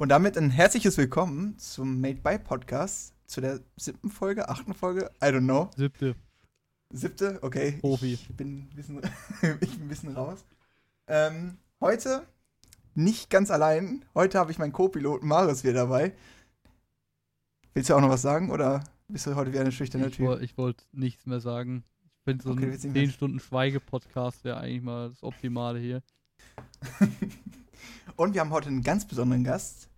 Und damit ein herzliches Willkommen zum Made by Podcast, zu der siebten Folge, achten Folge, I don't know. Siebte. Siebte, okay. Profi. Ich bin ein bisschen, ich bin ein bisschen raus. Ähm, heute nicht ganz allein. Heute habe ich meinen Co-Piloten Marius wieder dabei. Willst du auch noch was sagen oder bist du heute wieder eine schüchterne Ich, Typ? woll- ich wollte nichts mehr sagen. Ich finde so Okay, ein willst du nicht mehr- 10 Stunden Schweige-Podcast wäre eigentlich mal das Optimale hier. Und wir haben heute einen ganz besonderen Gast.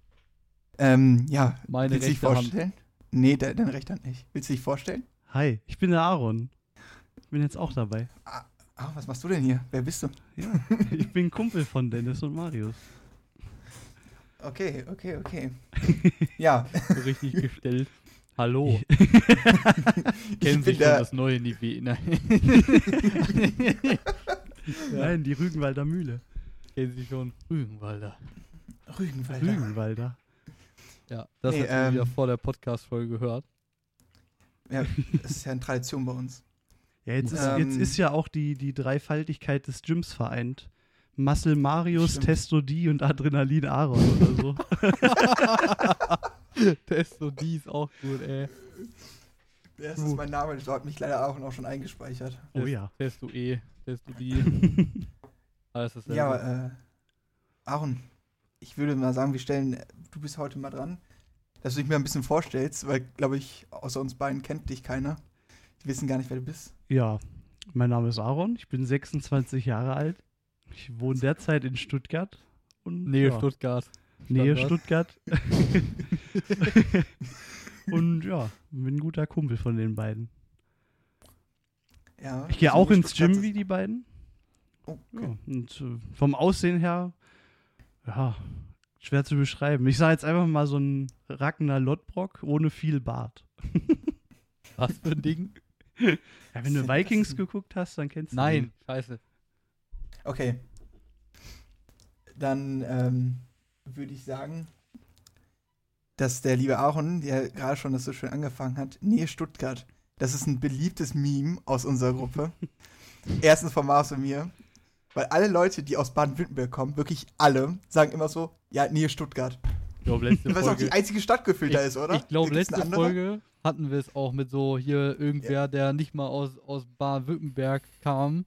Ähm, ja, Meine willst du dich rechte Hand. vorstellen? Nee, de deine rechte Hand nicht. Willst du dich vorstellen? Hi, ich bin der Aaron. Ich bin jetzt auch dabei. Ah, was machst du denn hier? Wer bist du? Ja, ich bin Kumpel von Dennis und Marius. Okay, okay, okay. ja, So richtig gestellt. Hallo. Kennen Sie schon das neue Niveau? Nein. Nein, die Rügenwalder Mühle. Kennen Sie schon Rügenwalder? Rügenwalder. Rügenwalder. Ja, das Nee, hast du wieder ähm, vor der Podcast-Folge gehört. Ja, das ist ja eine Tradition bei uns. Ja, jetzt ist, Ähm, jetzt ist ja auch die, die Dreifaltigkeit des Gyms vereint. Muscle Marius, Stimmt. Testo D und Adrenalin Aaron oder so. Testo, die ist auch gut, ey. Das ist mein Name, das hat mich leider auch, auch schon eingespeichert. Oh ja. Testo E, Testo die. Alles dasselbe. Ja, äh, Aaron, ich würde mal sagen, wir stellen, du bist heute mal dran, dass du dich mir ein bisschen vorstellst, weil, glaube ich, außer uns beiden kennt dich keiner. Die wissen gar nicht, wer du bist. Ja, mein Name ist Aaron, ich bin 26 Jahre alt. Ich wohne derzeit in Stuttgart. Und, Nähe ja, Stuttgart. Nähe. Stuttgart. und ja, bin ein guter Kumpel von den beiden. Ja. Ich gehe also auch ins Gym wie die beiden. Oh, Ja, okay. und äh, vom Aussehen her, ja, schwer zu beschreiben. Ich sage jetzt einfach mal so ein Ragnar Lodbrok ohne viel Bart. Was für ein Ding? Ja, wenn Was du Vikings geguckt hast, dann kennst du Nein, scheiße. Okay. Dann ähm, würde ich sagen, dass der liebe Aaron, der gerade schon das so schön angefangen hat, Nähe Stuttgart, das ist ein beliebtes Meme aus unserer Gruppe. Erstens von Mars und mir. Weil alle Leute, die aus Baden-Württemberg kommen, wirklich alle, sagen immer so, ja, Nähe Stuttgart. Ich glaube, letzte Was auch Folge. die einzige Stadt gefühlt da ist, oder? Ich glaube, letzte? Folge hatten wir es auch mit so hier irgendwer, der nicht mal aus, aus Baden-Württemberg kam.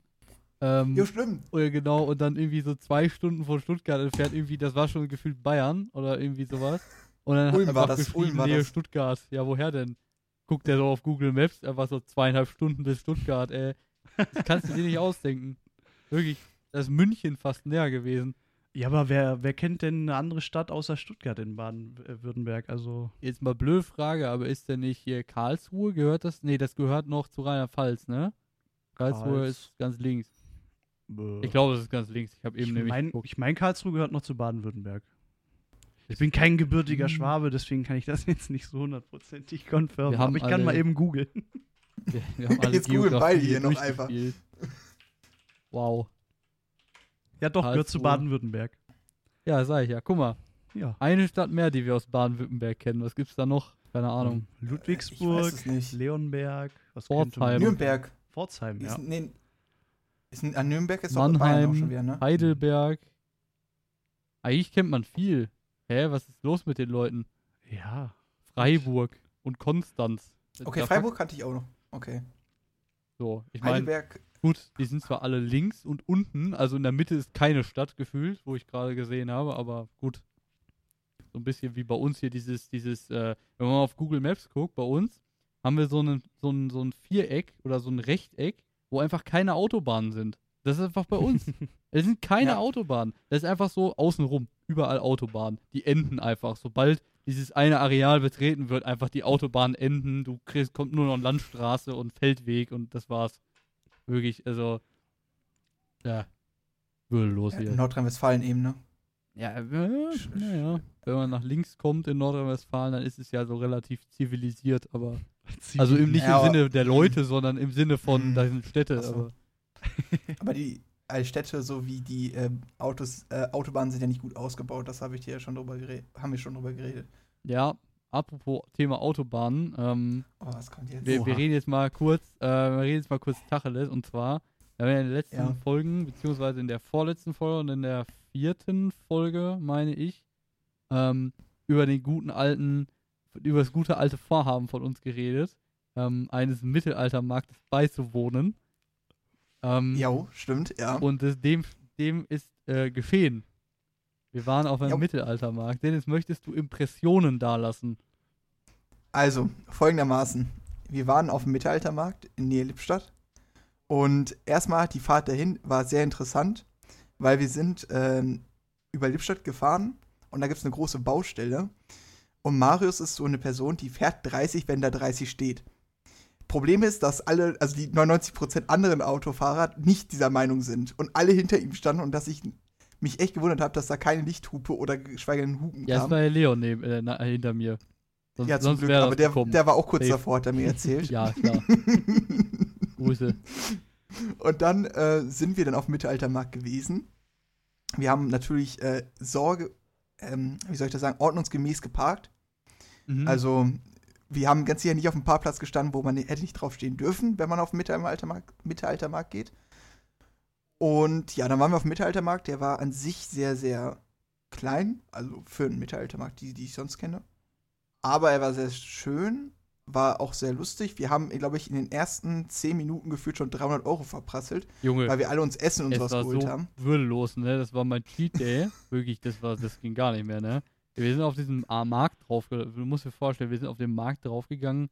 Ähm, Ja, stimmt. oder genau, und dann irgendwie so zwei Stunden von Stuttgart entfernt, irgendwie, das war schon gefühlt Bayern oder irgendwie sowas. Und dann Ulm hat war das, Ulm war Nähe das. Stuttgart. Ja, woher denn? Guckt der so auf Google Maps, einfach so zweieinhalb Stunden bis Stuttgart, ey. Das kannst du dir nicht ausdenken. Wirklich, das ist München fast näher gewesen. Ja, aber wer, wer kennt denn eine andere Stadt außer Stuttgart in Baden-Württemberg? Also, Jetzt mal blöde Frage, aber ist denn nicht hier Karlsruhe, gehört das? Nee, das gehört noch zu Rheinland-Pfalz, ne? Karlsruhe Karls- ist ganz links. äh, Ich glaube, es ist ganz links. Ich habe eben ich nämlich meine, geguckt. ich mein, Karlsruhe gehört noch zu Baden-Württemberg. Ich bin kein gebürtiger. Schwabe, deswegen kann ich das jetzt nicht so hundertprozentig confirmen. Wir haben aber ich kann alle- mal eben googeln. Wir, wir haben alle Jetzt googeln beide hier noch einfach. Wow. Ja, doch, gehört zu. Baden-Württemberg. Ja, sag ich ja. Guck mal, Ja. eine Stadt mehr, die wir aus Baden-Württemberg kennen. Was gibt's da noch? Keine Ahnung. Ich Ludwigsburg. Leonberg, was Pforzheim. Nürnberg. Pforzheim, ja. Ist, nee, ist, ein- an Nürnberg ist doch Bayern auch Mannheim, schon wieder, ne? Heidelberg. Eigentlich kennt man viel. Hä, was ist los mit den Leuten? Ja. Freiburg und Konstanz. Okay, Da Freiburg kannte ich auch noch. Okay. So, ich meine, Heidelberg, gut, die sind zwar alle links und unten, also in der Mitte ist keine Stadt gefühlt, wo ich gerade gesehen habe, aber gut. So ein bisschen wie bei uns hier dieses, dieses, äh, wenn man auf Google Maps guckt, bei uns haben wir so, einen, so, ein, so ein Viereck oder so ein Rechteck, wo einfach keine Autobahnen sind. Das ist einfach bei uns. Es sind keine Ja. Autobahnen. Das ist einfach so außenrum. Überall Autobahnen. Die enden einfach. Sobald dieses eine Areal betreten wird, einfach die Autobahnen enden. Du kriegst, kommt nur noch Landstraße und Feldweg und das war's. Wirklich, also. Ja. Würdelos ja, hier. in Nordrhein-Westfalen eben, ne? Ja, äh, naja. Wenn man nach links kommt in Nordrhein-Westfalen, dann ist es ja so relativ zivilisiert, aber. Also im, nicht Ja, im Sinne der Leute, sondern im Sinne von, Mhm. da sind Städte. So. Aber Aber die als Städte sowie die ähm, Autos, äh, Autobahnen sind ja nicht gut ausgebaut. Das habe ich dir ja schon drüber geredet. Haben wir schon drüber geredet. ja, apropos Thema Autobahnen, ähm, Oh, was kommt jetzt? wir, wir reden jetzt mal kurz, äh, wir reden jetzt mal kurz Tacheles und zwar, wir haben ja in den letzten Ja. Folgen, beziehungsweise in der vorletzten Folge und in der vierten Folge, meine ich, ähm, über den guten alten, über das gute alte Vorhaben von uns geredet, ähm, eines Mittelaltermarktes beizuwohnen. Ähm, Jo, stimmt, ja. Und das, dem, dem ist äh, geschehen. Wir waren auf einem Jo. Mittelaltermarkt. Dennis, möchtest du Impressionen dalassen? Also, folgendermaßen. Wir waren auf dem Mittelaltermarkt in Nähe Lippstadt. Und erstmal die Fahrt dahin war sehr interessant, weil wir sind ähm, über Lippstadt gefahren und da gibt es eine große Baustelle. Und Marius ist so eine Person, die fährt 30, wenn da 30 steht. Problem ist, dass alle, also die 99% anderen Autofahrer nicht dieser Meinung sind und alle hinter ihm standen und dass ich mich echt gewundert habe, dass da keine Lichthupe oder geschweige denn Hupen Ja, es kam. war ja Leon neben, äh, na, hinter mir. Sonst, ja, zum Glück, aber der, gekommen. der war auch kurz Safe. davor, hat er mir erzählt. Ja, klar. Grüße. Und dann äh, sind wir dann auf dem Mittelaltermarkt gewesen. Wir haben natürlich äh, Sorge, ähm, wie soll ich das sagen, ordnungsgemäß geparkt. Mhm. Also, wir haben ganz sicher nicht auf dem Parkplatz gestanden, wo man hätte nicht draufstehen dürfen, wenn man auf den Mittelaltermarkt, Mittelaltermarkt geht. Und ja, dann waren wir auf dem Mittelaltermarkt. Der war an sich sehr, sehr klein, also für einen Mittelaltermarkt, die, die ich sonst kenne. Aber er war sehr schön, war auch sehr lustig. Wir haben, glaube ich, in den ersten 10 Minuten gefühlt schon 300 Euro verprasselt, Junge, weil wir alle uns Essen und es sowas war geholt so haben. würdelos, ne? Das war mein Cheat Day. Wirklich, das war, das ging gar nicht mehr, ne? Wir sind auf diesem ah, Markt drauf, du musst dir vorstellen, wir sind auf den Markt draufgegangen.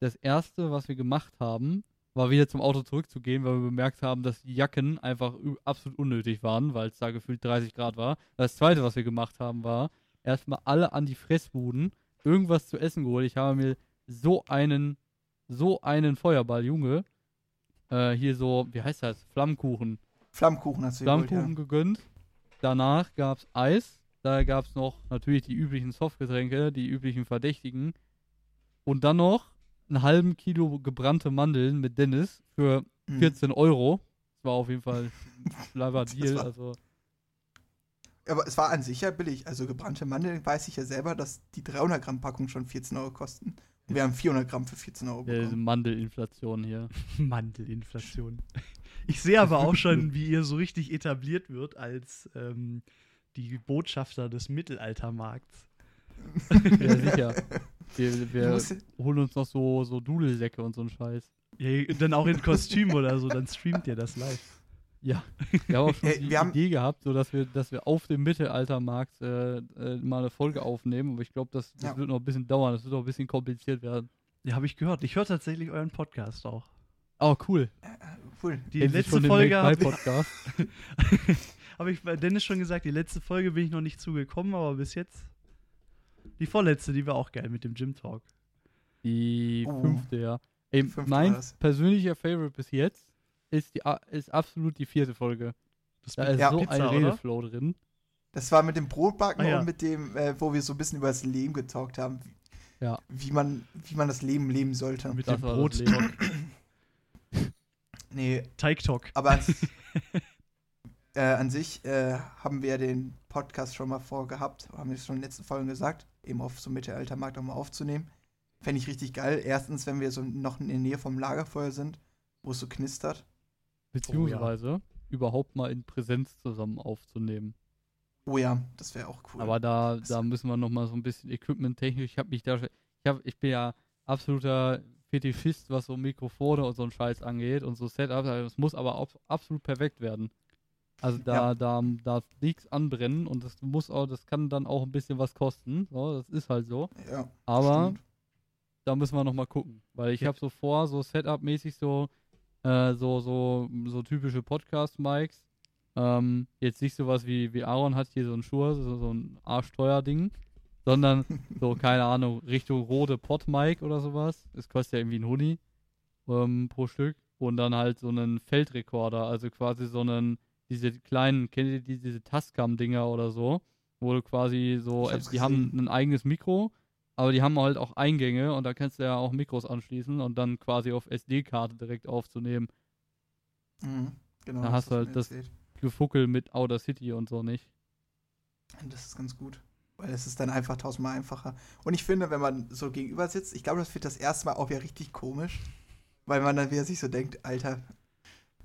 Das erste, was wir gemacht haben, war wieder zum Auto zurückzugehen, weil wir bemerkt haben, dass die Jacken einfach absolut unnötig waren, weil es da gefühlt 30 Grad war. Das zweite, was wir gemacht haben, war erstmal alle an die Fressbuden irgendwas zu essen geholt. Ich habe mir so einen, so einen Feuerball, Junge, äh, hier so, wie heißt das? Flammkuchen. Flammkuchen hast du geholt, Flammkuchen gegönnt. Danach gab es Eis. Da gab es noch natürlich die üblichen Softgetränke, die üblichen Verdächtigen. Und dann noch einen halben Kilo gebrannte Mandeln mit Dennis für ja. Hm. 14 Euro. Das war auf jeden Fall ein Das Deal. Also, Aber es war an sich ja billig. Also gebrannte Mandeln weiß ich ja selber, dass die 300 Gramm Packung schon 14 Euro kosten. Und wir haben 400 Gramm für 14 Euro ja, diese bekommen. Mandelinflation hier. Mandelinflation. Ich sehe aber auch schon, wie ihr so richtig etabliert wird als ähm, die Botschafter des Mittelaltermarkts. Ja, sicher. Wir, wir holen uns noch so, so Dudelsäcke und so einen Scheiß. Ja, dann auch in Kostüm oder so, dann streamt ihr das live. Ja, wir haben auch schon Ey, die wir haben- Idee gehabt, so dass wir, dass wir auf dem Mittelaltermarkt äh, äh, mal eine Folge aufnehmen. Aber ich glaube, das, das Ja. wird noch ein bisschen dauern. Das wird noch ein bisschen kompliziert werden. Ja, habe ich gehört. Ich höre tatsächlich euren Podcast auch. Oh, cool. Cool. Die Sie letzte Folge habe ich bei Dennis schon gesagt, die letzte Folge bin ich noch nicht zugekommen, aber bis jetzt die vorletzte, die war auch geil mit dem Gym Talk. Die Oh. fünfte, ja. Ey, Fünfte mein persönlicher Favorite bis jetzt ist, die, ist absolut die vierte Folge. Das Da mit ist Ja, so Pizza, ein oder? Redeflow drin. Das war mit dem Brotbacken Ah, ja. und mit dem, äh, wo wir so ein bisschen über das Leben getalkt haben. Wie, Ja. wie, man, wie man das Leben leben sollte. Mit Das dem Brot Nee, Teig Talk. aber äh, an sich äh, haben wir den Podcast schon mal vorgehabt, haben wir es schon in den letzten Folgen gesagt, eben auf so Mittelaltermarkt auch mal aufzunehmen. Fände ich richtig geil. Erstens, wenn wir so noch in der Nähe vom Lagerfeuer sind, wo es so knistert. Beziehungsweise überhaupt mal in Präsenz zusammen aufzunehmen. Oh ja, das wäre auch cool. Aber da, Das- da müssen wir noch mal so ein bisschen Equipment-technisch. Ich habe mich da, schon- ich, hab, ich bin ja absoluter Fetischist, was so Mikrofone und so ein Scheiß angeht und so Setups. Also Es muss aber auch absolut perfekt werden. Also da, Ja. da darf nichts anbrennen und das muss auch, das kann dann auch ein bisschen was kosten. So, das ist halt so. ja, Aber stimmt. da müssen wir noch mal gucken, weil ich habe so vor, so Setup-mäßig so, äh, so, so, so typische Podcast-Mics. Ähm, jetzt nicht sowas wie, wie Aaron hat hier so ein Schuhe, so, so ein Arschteuer-Ding, sondern so, keine Ahnung, Richtung rote Pod-Mic oder sowas. Es kostet ja irgendwie ein Huni ähm, pro Stück. Und dann halt so einen Feldrekorder, also quasi so einen, diese kleinen, kennt ihr die, diese Tascam-Dinger oder so, wo du quasi so, hab's die haben ein eigenes Mikro, aber die haben halt auch Eingänge und da kannst du ja auch Mikros anschließen und dann quasi auf SD-Karte direkt aufzunehmen. Mhm, genau. Da hast du halt das- erzählt. Gefuckel mit Outer City und so nicht. Das ist ganz gut. Weil es ist dann einfach tausendmal einfacher. Und ich finde, wenn man so gegenüber sitzt, ich glaube, das wird das erste Mal auch wieder richtig komisch. Weil man dann wieder sich so denkt, Alter,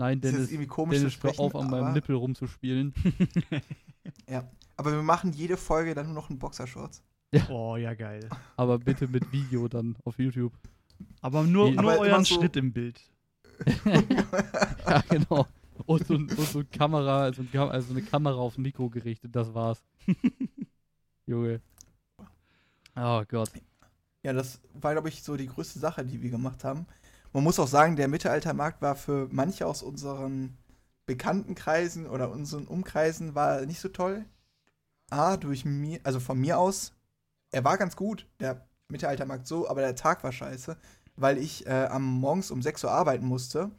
Nein, das ist Dennis, irgendwie komisch Dennis sprechen. auf, an meinem aber, Nippel rumzuspielen. aber aber wir machen jede Folge dann nur noch in Boxershorts. Oh, ja, geil. Aber bitte mit Video dann auf YouTube. Aber nur, Nee, nur aber euren so- Schritt im Bild. ja, genau. Und so, und so, Kamera, so ein, Kam- also eine Kamera aufs Mikro gerichtet, das war's. Junge. Oh Gott. Ja, das war, glaube ich, so die größte Sache, die wir gemacht haben. Man muss auch sagen, der Mittelaltermarkt war für manche aus unseren Bekanntenkreisen oder unseren Umkreisen war nicht so toll. A, durch mir, also von mir aus, er war ganz gut, der Mittelaltermarkt so, aber der Tag war scheiße, weil ich äh, am morgens um 6 Uhr arbeiten musste.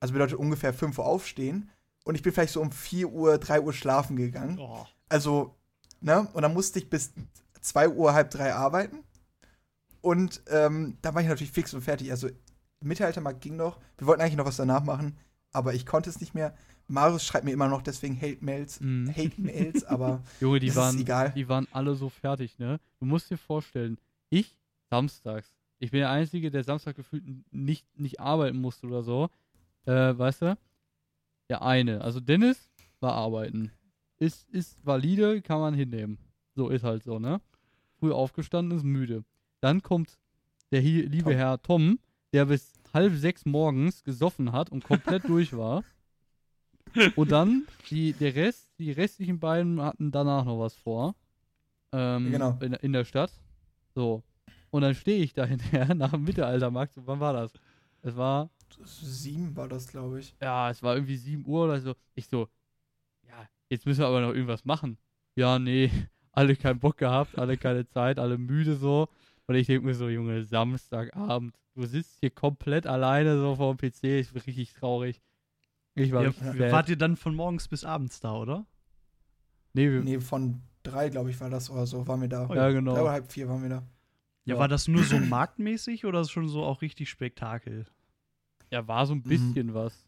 Also bedeutet ungefähr 5 Uhr aufstehen. Und ich bin vielleicht so um 4 Uhr, 3 Uhr schlafen gegangen. Oh. Also, ne? Und dann musste ich bis 2 Uhr, halb drei arbeiten. Und ähm, da war ich natürlich fix und fertig. Also, Mittelaltermarkt ging noch. Wir wollten eigentlich noch was danach machen, aber ich konnte es nicht mehr. Marius schreibt mir immer noch deswegen Hate-Mails, Mhm. Hate-Mails, aber Junge, die waren, ist egal. die waren alle so fertig, ne? Du musst dir vorstellen, ich samstags, ich bin der Einzige, der Samstag gefühlt nicht, nicht arbeiten musste oder so. Äh, weißt du? Der eine. Also Dennis war arbeiten. Ist, ist valide, kann man hinnehmen. So ist halt so, ne? Früh aufgestanden, ist müde. Dann kommt der liebe Tom. Herr Tom, der bis halb sechs morgens gesoffen hat und komplett durch war. Und dann die, der Rest, die restlichen beiden hatten danach noch was vor. Ähm, Genau. in, in der Stadt. So. Und dann stehe ich da hinterher nach dem Mittelaltermarkt. So, wann war das? Es war, Sieben war das, glaube ich. ja, es war irgendwie 7 Uhr oder so. Ich so, ja, jetzt müssen wir aber noch irgendwas machen. Ja, nee, alle keinen Bock gehabt, alle keine Zeit, alle müde so. Und ich denke mir so, Junge, Samstagabend, du sitzt hier komplett alleine so vor dem PC, ich bin richtig traurig. Ich war Ja, wart ihr dann von morgens bis abends da, oder? Nee, wir, Nee, von drei, glaube ich, war das oder so, waren wir da. Oh ja, Drei genau. oder halb vier waren wir da. Ja, Ja. war das nur so marktmäßig oder ist schon so auch richtig Spektakel? Ja, war so ein Mhm. bisschen was.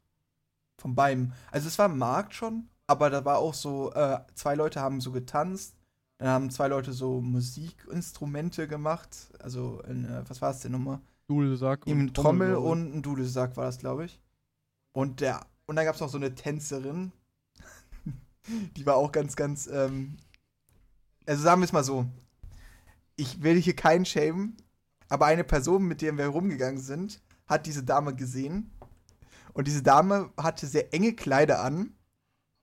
Von beim. Also es war ein Markt schon, aber da war auch so, äh, zwei Leute haben so getanzt, dann haben zwei Leute so Musikinstrumente gemacht. Also, in, äh, was war es denn nochmal? Dudelsack Eben Trommel ich. und ein Dudelsack war das, glaube ich. Und der, und dann gab es noch so eine Tänzerin. Die war auch ganz, ganz, ähm, also sagen wir es mal so. Ich will hier keinen schämen, aber eine Person, mit der wir rumgegangen sind, hat diese Dame gesehen. Und diese Dame hatte sehr enge Kleider an,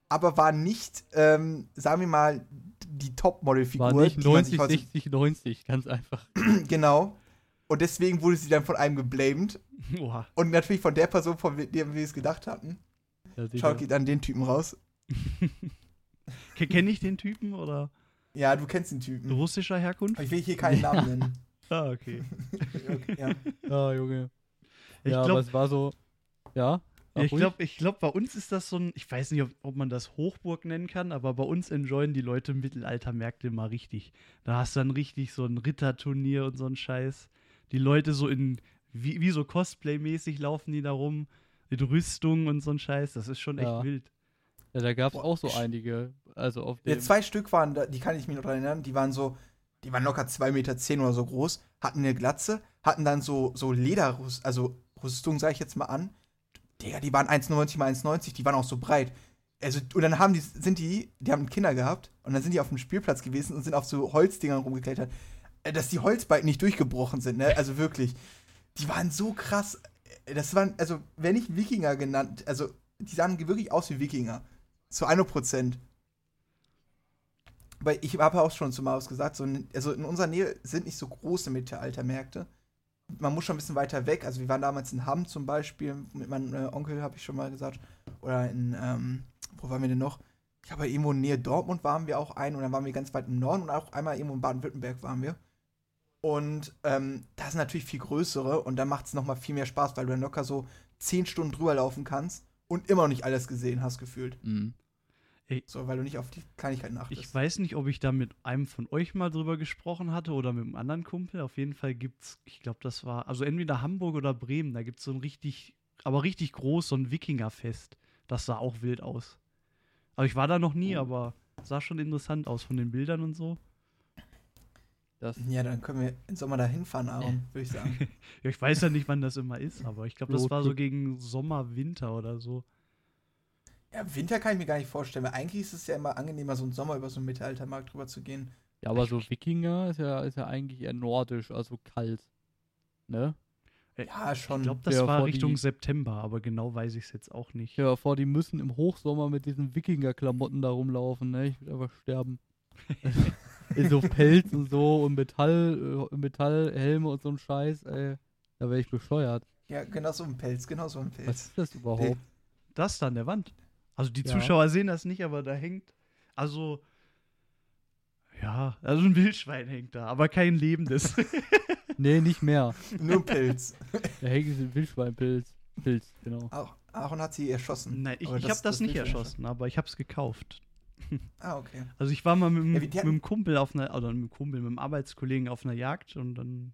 aber war nicht, ähm, sagen wir mal, die Topmodel-Figur. War nicht die man sich 90, heutzutage- 60, 90, ganz einfach. Genau. Und deswegen wurde sie dann von einem geblamed. Oha. Und natürlich von der Person, von der wir es gedacht hatten. Schaut, geht an den Typen raus. Kenne ich den Typen oder Ja, du kennst den Typen. russischer Herkunft? Aber ich will hier keinen Namen nennen. Ah, okay. Okay, ja. Ah, Junge. Ich ja, aber glaube, es war so, ja. Ich glaube, ich glaub, bei uns ist das so ein, ich weiß nicht, ob, ob man das Hochburg nennen kann, aber bei uns enjoyen die Leute Mittelaltermärkte mal richtig. Da hast du dann richtig so ein Ritterturnier und so ein Scheiß. Die Leute so in, wie, wie so Cosplay-mäßig laufen die da rum, mit Rüstung und so ein Scheiß. Das ist schon echt Ja. wild. Ja, da gab es auch so einige. Also auf dem. ja. Zwei Stück waren da, die kann ich mich noch erinnern, die waren so, die waren locker 2,10 Meter zehn oder so groß, hatten eine Glatze, hatten dann so, so Lederrüstung, also Rüstung, sag ich jetzt mal an. Digga, die waren 1,90 mal 1,90, die waren auch so breit. Also, und dann haben die, sind die, die haben Kinder gehabt und dann sind die auf dem Spielplatz gewesen und sind auf so Holzdingern rumgeklettert. Äh, Dass die Holzbalken nicht durchgebrochen sind, ne? Also wirklich. Die waren so krass. Äh, Das waren, also, wenn nicht Wikinger genannt, also, die sahen wirklich aus wie Wikinger. Zu 100 Prozent. Weil ich habe auch schon zu Marius gesagt, so, also in unserer Nähe sind nicht so große Mittelaltermärkte. Man muss schon ein bisschen weiter weg. Also wir waren damals in Hamm zum Beispiel, mit meinem äh, Onkel, habe ich schon mal gesagt. Oder in, ähm, wo waren wir denn noch? Ich glaube, irgendwo in Nähe Dortmund waren wir auch ein und dann waren wir ganz weit im Norden und auch einmal irgendwo in Baden-Württemberg waren wir. Und ähm, das sind natürlich viel größere und dann macht es nochmal viel mehr Spaß, weil du dann locker so zehn Stunden drüber laufen kannst und immer noch nicht alles gesehen hast, gefühlt. Mhm. So, weil du nicht auf die Kleinigkeiten achtest. Ich weiß nicht, ob ich da mit einem von euch mal drüber gesprochen hatte oder mit einem anderen Kumpel. Auf jeden Fall gibt's, ich glaube, das war, also entweder Hamburg oder Bremen, da gibt's so ein richtig, aber richtig groß, so ein Wikingerfest. Das sah auch wild aus. Aber ich war da noch nie, Oh. aber sah schon interessant aus von den Bildern und so. Das, Ja, dann können wir im Sommer da hinfahren, Aaron, würde ich sagen. Ja, ich weiß ja nicht, wann das immer ist, aber ich glaube, das war so gegen Sommer, Winter oder so. Ja, Winter kann ich mir gar nicht vorstellen, weil eigentlich ist es ja immer angenehmer, so einen Sommer über so einen Mittelaltermarkt drüber zu gehen. Ja, aber so Wikinger ist ja, ist ja eigentlich eher nordisch, also kalt. Ne? Ja, schon. Ich glaube, das Ja, war vor Richtung die- September, aber genau weiß ich es jetzt auch nicht. Mal vor, die müssen im Hochsommer mit diesen Wikinger-Klamotten da rumlaufen, ne? Ich würde einfach sterben. In so Pelz und so und Metall, äh, Metallhelme und so ein Scheiß, ey. Da wäre ich bescheuert. Ja, genau so ein Pelz, genau so ein Pelz. Was ist das überhaupt? Das da an der Wand. Also die Ja. Zuschauer sehen das nicht, aber da hängt. Also. Ja, also ein Wildschwein hängt da, aber kein lebendes. Nee, nicht mehr. Nur ein Pelz. Da hängt ein Wildschweinpilz. Pilz, genau. Auch, Aaron hat sie erschossen. Nein, ich, ich habe das, nicht Wildschwein erschossen, aber ich habe es gekauft. erschossen. Ah, okay. Also ich war mal mit, Ja, mit einem Kumpel auf einer, oder mit einem Kumpel, mit einem Arbeitskollegen auf einer Jagd und dann.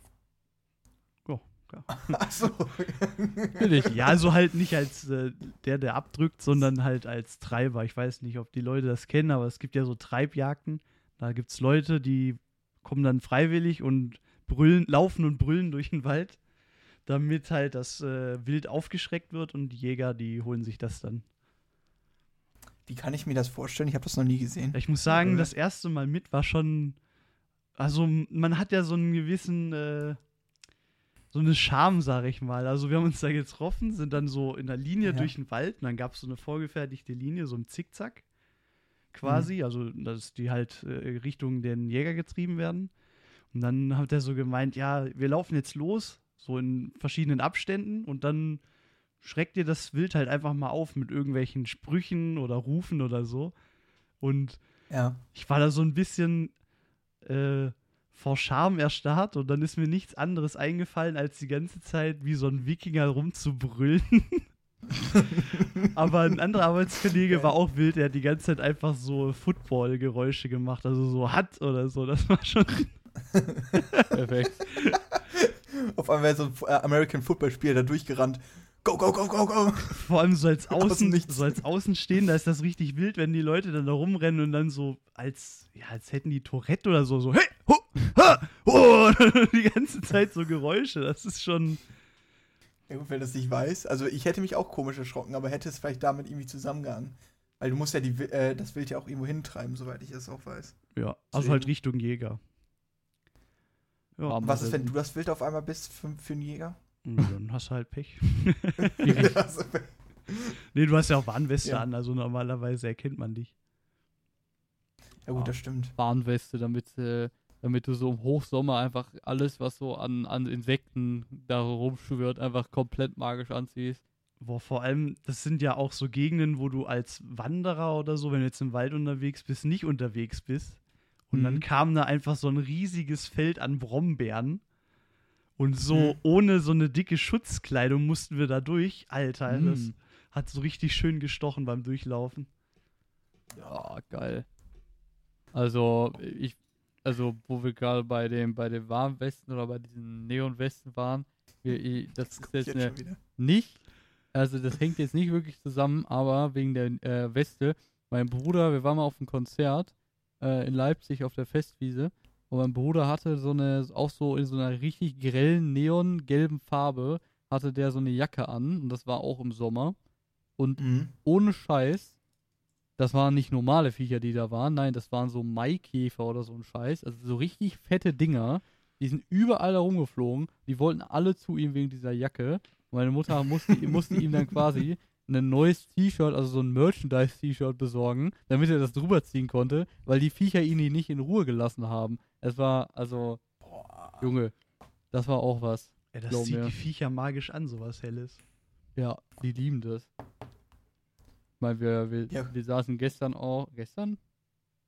Ja, ja. Ach so. Billig. Ja, also halt nicht als äh, der, der abdrückt, sondern halt als Treiber. Ich weiß nicht, ob die Leute das kennen, aber es gibt ja so Treibjagden. Da gibt es Leute, die kommen dann freiwillig und brüllen, laufen und brüllen durch den Wald, damit halt das äh, Wild aufgeschreckt wird und die Jäger, die holen sich das dann. Wie kann ich mir das vorstellen? Ich habe das noch nie gesehen. Ich muss sagen, Äh. das erste Mal mit war schon. Also, man hat ja so einen gewissen. Äh, so eine Scham, sag ich mal. Also, wir haben uns da getroffen, sind dann so in der Linie Ja. durch den Wald und dann gab es so eine vorgefertigte Linie, so im Zickzack quasi. Mhm. Also, dass die halt äh, Richtung den Jäger getrieben werden. Und dann hat er so gemeint: Ja, wir laufen jetzt los, so in verschiedenen Abständen und dann schreckt ihr das Wild halt einfach mal auf mit irgendwelchen Sprüchen oder Rufen oder so. Und Ja. ich war da so ein bisschen äh, vor Scham erstarrt und dann ist mir nichts anderes eingefallen, als die ganze Zeit wie so ein Wikinger rumzubrüllen. Aber ein anderer Arbeitskollege war auch wild, der hat die ganze Zeit einfach so Football-Geräusche gemacht, also so hat oder so. Das war schon. Perfekt. Auf einmal wäre so ein äh, American Football Spieler da durchgerannt. Go, go, go, go, go. Vor allem so als, Außen, Nichts. so als Außenstehender ist das richtig wild, wenn die Leute dann da rumrennen und dann so als, ja, als hätten die Tourette oder so, so, hey, ho, ha, ho, die ganze Zeit so Geräusche. Das ist schon. Ja, gut, wenn das nicht weiß. Also ich hätte mich auch komisch erschrocken, aber hätte es vielleicht damit irgendwie zusammengehangen. Weil du musst ja die, äh, das Wild ja auch irgendwo hintreiben, soweit ich es auch weiß. Ja, also halt Richtung Jäger. Ja, was ist, das- wenn du das Wild auf einmal bist für, für einen Jäger? und dann hast du halt Pech. Also, nee, du hast ja auch Warnweste Ja. an, also normalerweise erkennt man dich. ja gut, Ah. das stimmt. Warnweste, damit, äh, damit du so im Hochsommer einfach alles, was so an, an Insekten da rumschwirrt, einfach komplett magisch anziehst. Boah, vor allem, das sind ja auch so Gegenden, wo du als Wanderer oder so, wenn du jetzt im Wald unterwegs bist, nicht unterwegs bist. Und dann Mhm. kam da einfach so ein riesiges Feld an Brombeeren. Und so Mhm. ohne so eine dicke Schutzkleidung mussten wir da durch. Alter, das Mhm. hat so richtig schön gestochen beim Durchlaufen. Ja, geil. Also, ich, also, wo wir gerade bei dem, bei den Warnwesten oder bei diesen Neonwesten waren, wir, ich, das ist jetzt eine, nicht, also das hängt jetzt nicht wirklich zusammen, aber wegen der äh, Weste, mein Bruder, wir waren mal auf einem Konzert äh, in Leipzig auf der Festwiese und mein Bruder hatte so eine, auch so in so einer richtig grellen neongelben Farbe, hatte der so eine Jacke an und das war auch im Sommer. Und Mhm. ohne Scheiß, das waren nicht normale Viecher, die da waren, nein, das waren so Maikäfer oder so ein Scheiß, also so richtig fette Dinger, die sind überall da rumgeflogen, die wollten alle zu ihm wegen dieser Jacke. Und meine Mutter musste, musste ihm dann quasi ein neues T-Shirt, also so ein Merchandise-T-Shirt besorgen, damit er das drüber ziehen konnte, weil die Viecher ihn nicht in Ruhe gelassen haben. Es war, also, Boah. Junge, das war auch was. Ja, das zieht mir. die Viecher magisch an, sowas Helles. Ja, die lieben das. Ich meine, wir, wir, Ja. wir saßen gestern auch, gestern?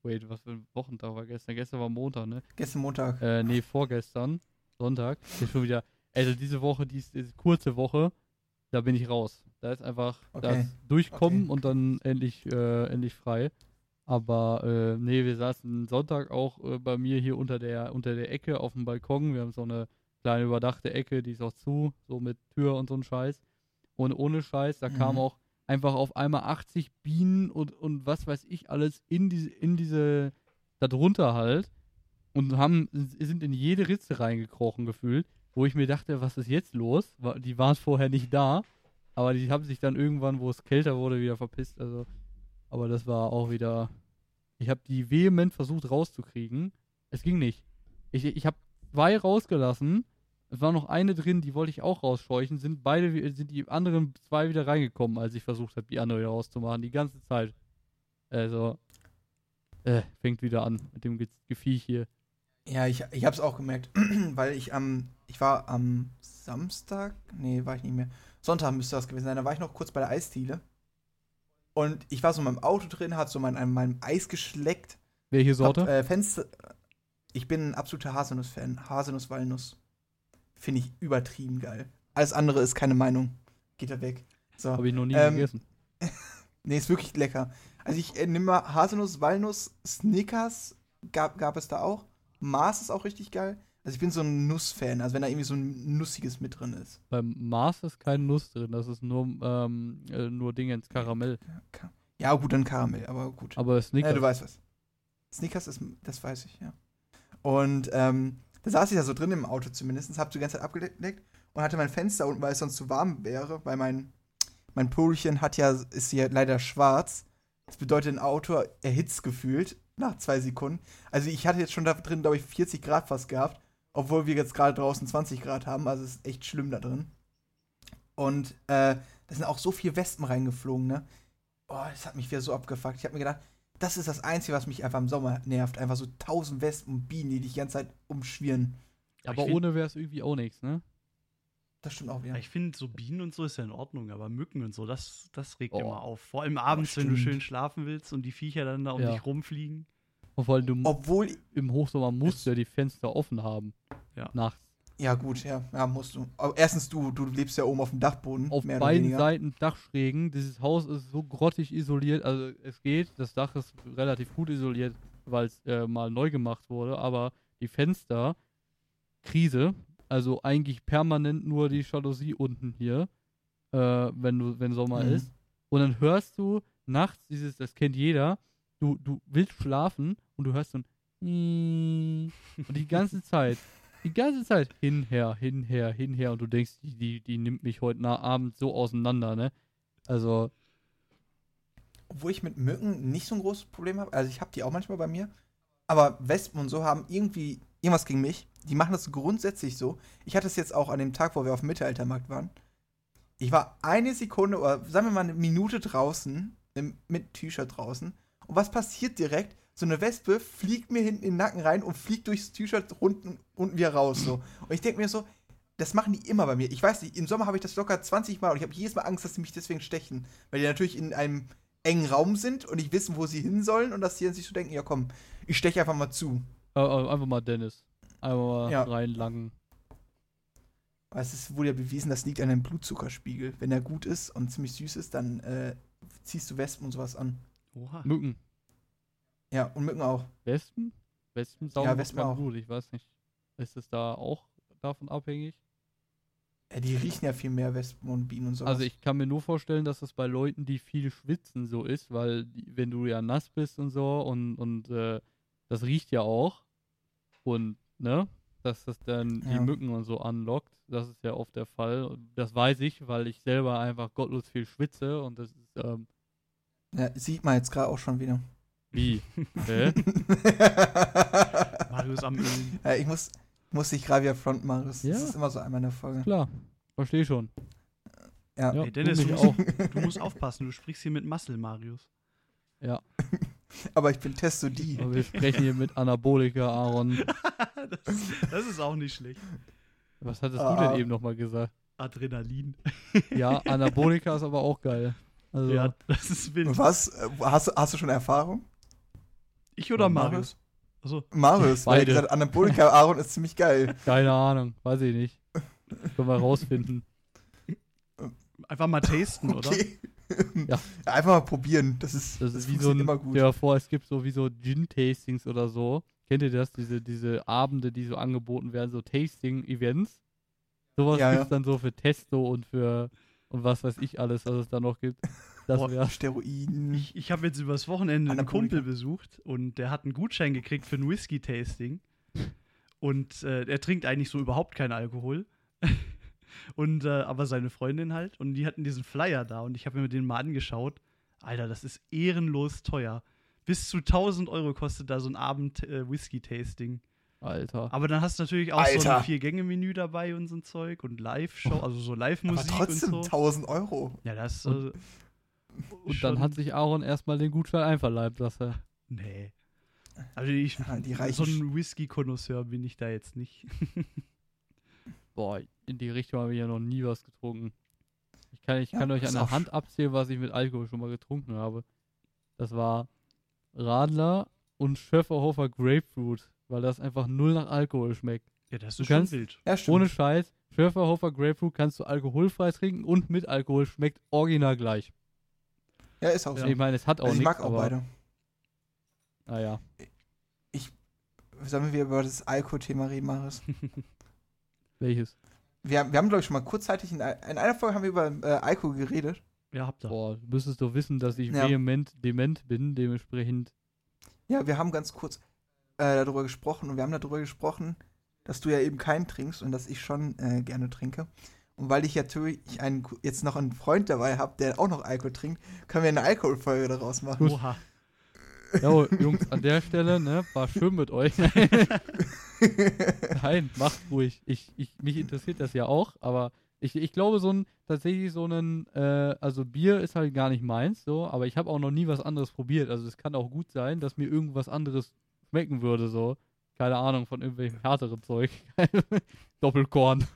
Wait, was für ein Wochentag war gestern? Gestern war Montag, ne? Gestern Montag. Äh, nee, vorgestern, Sonntag. Ist schon wieder, also diese Woche, die ist, ist kurze Woche, da bin ich raus. Da ist einfach Okay. das Durchkommen Okay. und dann endlich, äh, endlich frei. Aber äh, nee, wir saßen Sonntag auch äh, bei mir hier unter der, unter der Ecke auf dem Balkon. Wir haben so eine kleine überdachte Ecke, die ist auch zu, so mit Tür und so ein Scheiß. Und ohne Scheiß, da kam Mhm. auch einfach auf einmal 80 Bienen und, und was weiß ich alles in diese, in diese, da drunter halt und haben, sind in jede Ritze reingekrochen gefühlt, wo ich mir dachte, was ist jetzt los? Die waren vorher nicht da, aber die haben sich dann irgendwann, wo es kälter wurde, wieder verpisst. Also Aber das war auch wieder. Ich habe die vehement versucht rauszukriegen. Es ging nicht. Ich, ich habe zwei rausgelassen. Es war noch eine drin, die wollte ich auch rausscheuchen. Sind beide, sind die anderen zwei wieder reingekommen, als ich versucht habe, die andere wieder rauszumachen. Die ganze Zeit. Also. Äh, fängt wieder an mit dem Ge Gefiech hier. Ja, ich, ich hab's auch gemerkt, weil ich am, ich war am Samstag, nee, war ich nicht mehr, Sonntag müsste das gewesen sein, da war ich noch kurz bei der Eisdiele und ich war so in meinem Auto drin, hat so mein, an meinem Eis geschleckt, Welche hab, Sorte? äh, Fenster, ich bin ein absoluter Haselnuss-Fan, Haselnuss-Walnuss, finde ich übertrieben geil. Alles andere ist keine Meinung, geht da weg. So. Habe ich noch nie ähm, gegessen. Nee, ist wirklich lecker. Also ich äh, nehme mal Haselnuss, Walnuss, Snickers gab, gab es da auch. Mars ist auch richtig geil. Also ich bin so ein Nuss-Fan, also wenn da irgendwie so ein Nussiges mit drin ist. Beim Mars ist keine Nuss drin, das ist nur, ähm, äh, nur Dingens Karamell. Ja, gut, dann Karamell, aber gut. Aber Ja, Snickers. du weißt was. Snickers ist, das weiß ich, ja. Und ähm, da saß ich ja so drin im Auto zumindest, hab die ganze Zeit abgedeckt und hatte mein Fenster unten, weil es sonst zu warm wäre, weil mein, mein Polchen hat ja, ist hier leider schwarz. Das bedeutet, ein Auto erhitzt gefühlt nach zwei Sekunden. Also ich hatte jetzt schon da drin, glaube ich, 40 Grad fast gehabt, obwohl wir jetzt gerade draußen 20 Grad haben, also es ist echt schlimm da drin. Und äh, da sind auch so viele Wespen reingeflogen, ne? Boah, das hat mich wieder so abgefuckt. Ich habe mir gedacht, das ist das Einzige, was mich einfach im Sommer nervt. Einfach so tausend Wespen und Bienen, die dich die ganze Zeit umschwirren. aber find- ohne wäre es irgendwie auch nichts, ne? Das stimmt auch Ja, wieder. ich finde, so Bienen und so ist ja in Ordnung, aber Mücken und so, das, das regt Oh. immer auf. Vor allem abends, wenn du schön schlafen willst und die Viecher dann da um Ja. dich rumfliegen. Und vor allem, du Obwohl, im Hochsommer musst du ja die Fenster offen haben. Ja. Nachts. Ja gut, ja, ja, musst du. Aber erstens, du, du lebst ja oben auf dem Dachboden, Auf beiden. Seiten Dachschrägen. Dieses Haus ist so grottig isoliert. Also es geht. Das Dach ist relativ gut isoliert, weil es äh, mal neu gemacht wurde. Aber die Fenster, Krise. Also eigentlich permanent nur die Jalousie unten hier, äh, wenn du, wenn Sommer Mhm. ist. Und dann hörst du nachts dieses, das kennt jeder, du, du willst schlafen und du hörst so ein und die ganze Zeit, die ganze Zeit hinher, hinher, hinher und du denkst, die, die, die nimmt mich heute nach Abend so auseinander, ne? Also, Obwohl ich mit Mücken nicht so ein großes Problem habe. Also ich habe die auch manchmal bei mir. Aber Wespen und so haben irgendwie irgendwas gegen mich. Die machen das grundsätzlich so. Ich hatte es jetzt auch an dem Tag, wo wir auf dem Mittelaltermarkt waren. Ich war eine Sekunde oder sagen wir mal eine Minute draußen, mit T-Shirt draußen. Und was passiert direkt? So eine Wespe fliegt mir hinten in den Nacken rein und fliegt durchs T-Shirt unten, unten wieder raus. So. Und ich denke mir so, das machen die immer bei mir. Ich weiß nicht, im Sommer habe ich das locker 20 Mal und ich habe jedes Mal Angst, dass sie mich deswegen stechen. Weil die natürlich in einem engen Raum sind und nicht wissen, wo sie hin sollen und dass die dann sich so denken, ja komm, ich steche einfach mal zu. einfach mal Dennis. Einfach mal Ja. reinlangen. Aber es ist wohl ja bewiesen, das liegt an deinem Blutzuckerspiegel. Wenn er gut ist und ziemlich süß ist, dann äh, ziehst du Wespen und sowas an. Oha. Mücken. Ja, und Mücken auch. Wespen? Wespen saugen Ja, Wespen auch. Blut, ich weiß nicht. Ist es da auch davon abhängig? Ja, die riechen ja viel mehr Wespen und Bienen und sowas. Also ich kann mir nur vorstellen, dass das bei Leuten, die viel schwitzen, so ist, weil die, wenn du ja nass bist und so und, und äh, das riecht ja auch und ne, dass das dann die Ja. Mücken und so anlockt, das ist ja oft der Fall. Das weiß ich, weil ich selber einfach gottlos viel schwitze und das ist ähm, ja, sieht man jetzt gerade auch schon wieder. Wie? Hä? Marius am Ölen. ja, ich muss, muss dich gerade wieder fronten, Marius. Ja. Das ist immer so einmal in der Folge. Klar, verstehe schon. Ja. Ja, Ey, Dennis, du du musst, auch. du musst aufpassen, du sprichst hier mit Muscle, Marius. Ja, Aber ich bin Testodie. aber wir sprechen hier mit Anabolika, Aaron. das, das ist auch nicht schlecht. Was hattest du Ah. denn eben nochmal gesagt? Adrenalin. Ja, Anabolika ist aber auch geil. Also, Ja, das ist wild. Was? Hast, du- hast du schon Erfahrung? Ich oder Marius? Also, Marius, weil er hat, Anabolika Aaron ist ziemlich geil. keine Ahnung, weiß ich nicht. Können wir rausfinden. einfach mal tasten, oder? Okay. Ja. Einfach mal probieren. Das ist, Das, das ist wie so ein, immer gut. ja, vor, es gibt so wie so Gin-Tastings oder so. Kennt ihr das? Diese, diese Abende, die so angeboten werden, so Tasting-Events. Sowas Ja, gibt's ja. dann so für Testo und für und was weiß ich alles, was es da noch gibt. Das Boah, Steroiden. Ich, ich habe jetzt übers Wochenende einen. Kumpel besucht und der hat einen Gutschein gekriegt für ein Whisky-Tasting. Und äh, er trinkt eigentlich so überhaupt keinen Alkohol. und äh, aber seine Freundin halt. Und die hatten diesen Flyer da und ich habe mir den mal angeschaut. Alter, das ist ehrenlos teuer. Bis zu 1000 Euro kostet da so ein Abend äh, Whisky-Tasting. Alter. Aber dann hast du natürlich auch so Alter. ein Vier-Gänge-Menü dabei und so ein Zeug und Live-Show, also so Aber Live-Musik und trotzdem so. 1000 Euro. Ja, das Und- äh, Und dann hat sich Aaron erstmal den Gutschein einverleibt, dass er. Nee. Also ich, Ja, die so ein Whisky-Konnoisseur bin ich da jetzt nicht. Boah, in die Richtung habe ich ja noch nie was getrunken. Ich kann, ich Ja, kann euch an der Hand abzählen, was ich mit Alkohol schon mal getrunken habe. Das war Radler und Schöfferhofer Grapefruit, weil das einfach null nach Alkohol schmeckt. Ja, das Du ist schon kannst- wild. Ja. Ohne Scheiß, Schöfferhofer Grapefruit kannst du alkoholfrei trinken und mit Alkohol schmeckt original gleich. Ja, ist auch so. Ich meine, es hat auch Also ich nichts, mag auch aber beide. naja. Sollen wir über das Alkohol-Thema reden, Maris? Welches? Wir, wir haben, glaube ich, schon mal kurzzeitig in, in einer Folge haben wir über äh, Alkohol geredet. Ja, habt ihr. Boah, du müsstest doch wissen, dass ich Ja. vehement dement bin, dementsprechend. Ja, wir haben ganz kurz äh, darüber gesprochen und wir haben darüber gesprochen, dass du ja eben keinen trinkst und dass ich schon äh, gerne trinke. Und weil ich natürlich einen, jetzt noch einen Freund dabei habe, der auch noch Alkohol trinkt, können wir eine Alkoholfolge daraus machen. Oha. Ja, Jungs, an der Stelle, ne, war schön mit euch. Nein, macht ruhig. Ich, ich, mich interessiert das ja auch, aber ich, ich glaube, so ein, tatsächlich so ein, äh, also Bier ist halt gar nicht meins, so, aber ich habe auch noch nie was anderes probiert. Also es kann auch gut sein, dass mir irgendwas anderes schmecken würde, so. Keine Ahnung, von irgendwelchem härteren Zeug. Doppelkorn.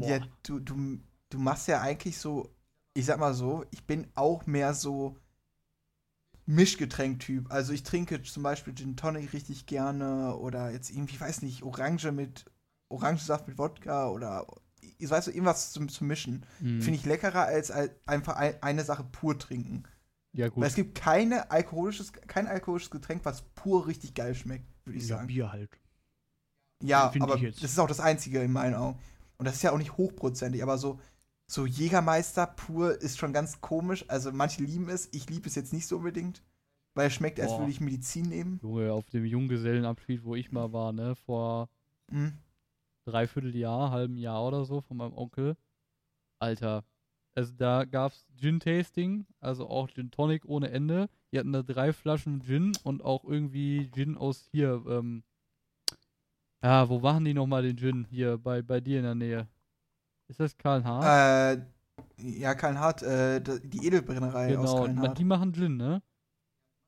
Ja, du, du, du machst ja eigentlich so, ich sag mal so, ich bin auch mehr so Mischgetränk-Typ. Also ich trinke zum Beispiel Gin Tonic richtig gerne oder jetzt irgendwie, weiß nicht, Orange mit Orangensaft mit Wodka oder ich weiß so, irgendwas zum, zum Mischen. Hm, Finde ich leckerer als, als einfach ein, eine Sache pur trinken. ja, gut. Weil es gibt keine alkoholisches, kein alkoholisches Getränk, was pur richtig geil schmeckt, würde ich ja, sagen. Bier halt. Ja, Finde aber ich jetzt. das ist auch das Einzige in meinen Augen. Und das ist ja auch nicht hochprozentig, aber so, so Jägermeister pur ist schon ganz komisch. Also manche lieben es, ich liebe es jetzt nicht so unbedingt, weil es schmeckt, als Boah. würde ich Medizin nehmen. Junge, auf dem Junggesellenabschied, wo ich mal war, ne, vor Hm. dreiviertel Jahr, halben Jahr oder so von meinem Onkel. Alter. Also da gab's Gin-Tasting, also auch Gin Tonic ohne Ende. Die hatten da drei Flaschen Gin und auch irgendwie Gin aus hier, ähm, ja, wo machen die nochmal den Gin? Hier, bei, bei dir in der Nähe. Ist das Karl Hart? Äh, ja, Kallenhardt, äh, die Edelbrennerei aus genau, Kallenhardt. die machen Gin, ne?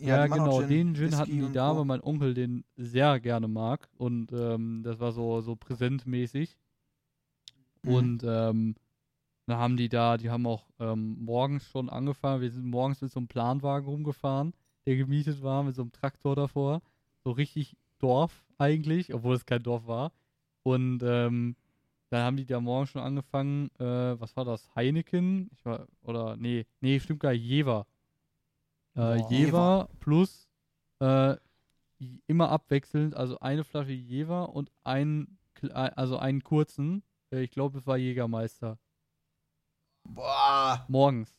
Ja, auch genau, Gin, den Gin Whisky hatten die da, weil mein Onkel den sehr gerne mag und ähm, das war so, so präsentmäßig. Mhm. Und ähm, da haben die da, die haben auch ähm, morgens schon angefangen. Wir sind morgens mit so einem Planwagen rumgefahren, der gemietet war, mit so einem Traktor davor. So richtig Dorf eigentlich, obwohl es kein Dorf war. Und ähm, dann haben die da morgens schon angefangen, äh, was war das? Heineken? Ich war, oder, nee, nee, stimmt gar nicht, Jever. Äh, Boah. Jever plus äh, immer abwechselnd, also eine Flasche Jever und ein, kle- also einen kurzen. Äh, Ich glaube, es war Jägermeister. Boah. Morgens.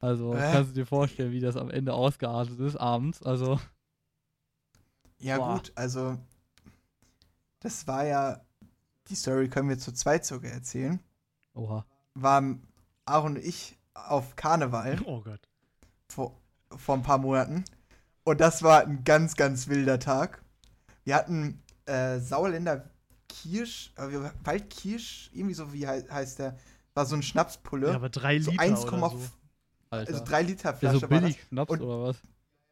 Also Äh. kannst du dir vorstellen, wie das am Ende ausgeartet ist, abends. Also, Ja, Boah. gut, also das war ja, die Story können wir zu zweit sogar erzählen. oha. Waren Aaron und ich auf Karneval. Oh Gott. vor, vor ein paar Monaten. Und das war ein ganz, ganz wilder Tag. Wir hatten äh, Sauerländer Kirsch, äh, wir- Waldkirsch, irgendwie so wie hei- heißt der, war so ein Schnapspulle. Ja, aber drei so Liter 1, oder so. Alter. also 3 Liter ja, Flasche so war billig das. Schnaps Und- oder was?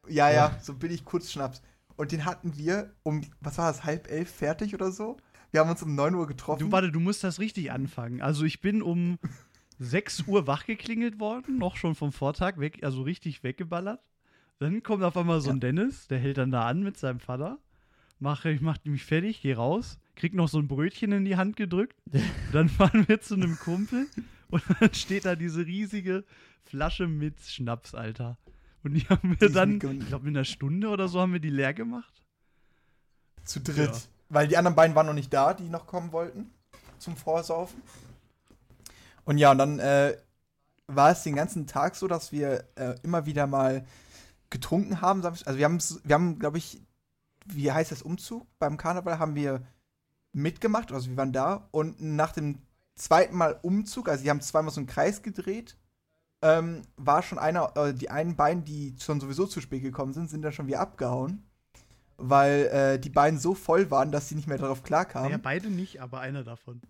Ja, ja, so billig Kurzschnaps. Und den hatten wir um, was war das, halb elf fertig oder so? Wir haben uns um 9 Uhr getroffen. Du, warte, du musst das richtig anfangen. Also ich bin um 6 Uhr wach geklingelt worden, noch schon vom Vortag weg, also richtig weggeballert. Dann kommt auf einmal so ein Dennis, der hält dann da an mit seinem Vater. Mache, ich mach mich fertig, geh raus, krieg noch so ein Brötchen in die Hand gedrückt. Dann fahren wir zu einem Kumpel und dann steht da diese riesige Flasche mit Schnaps, Alter. Und die haben Die wir ist dann, ich glaube, in einer Stunde oder so haben wir die leer gemacht. zu dritt. Ja. Weil die anderen beiden waren noch nicht da, die noch kommen wollten zum Vorsaufen. Und ja, und dann äh, war es den ganzen Tag so, dass wir äh, immer wieder mal getrunken haben. Also wir haben, wir haben, glaube ich, wie heißt das Umzug? Beim Karneval haben wir mitgemacht, also wir waren da. Und nach dem zweiten Mal Umzug, also die haben zweimal so einen Kreis gedreht ähm, war schon einer, äh, die einen beiden, die schon sowieso zu spät gekommen sind, sind dann schon wieder abgehauen. Weil äh, die beiden so voll waren, dass sie nicht mehr darauf klarkamen. Naja, beide nicht, aber einer davon.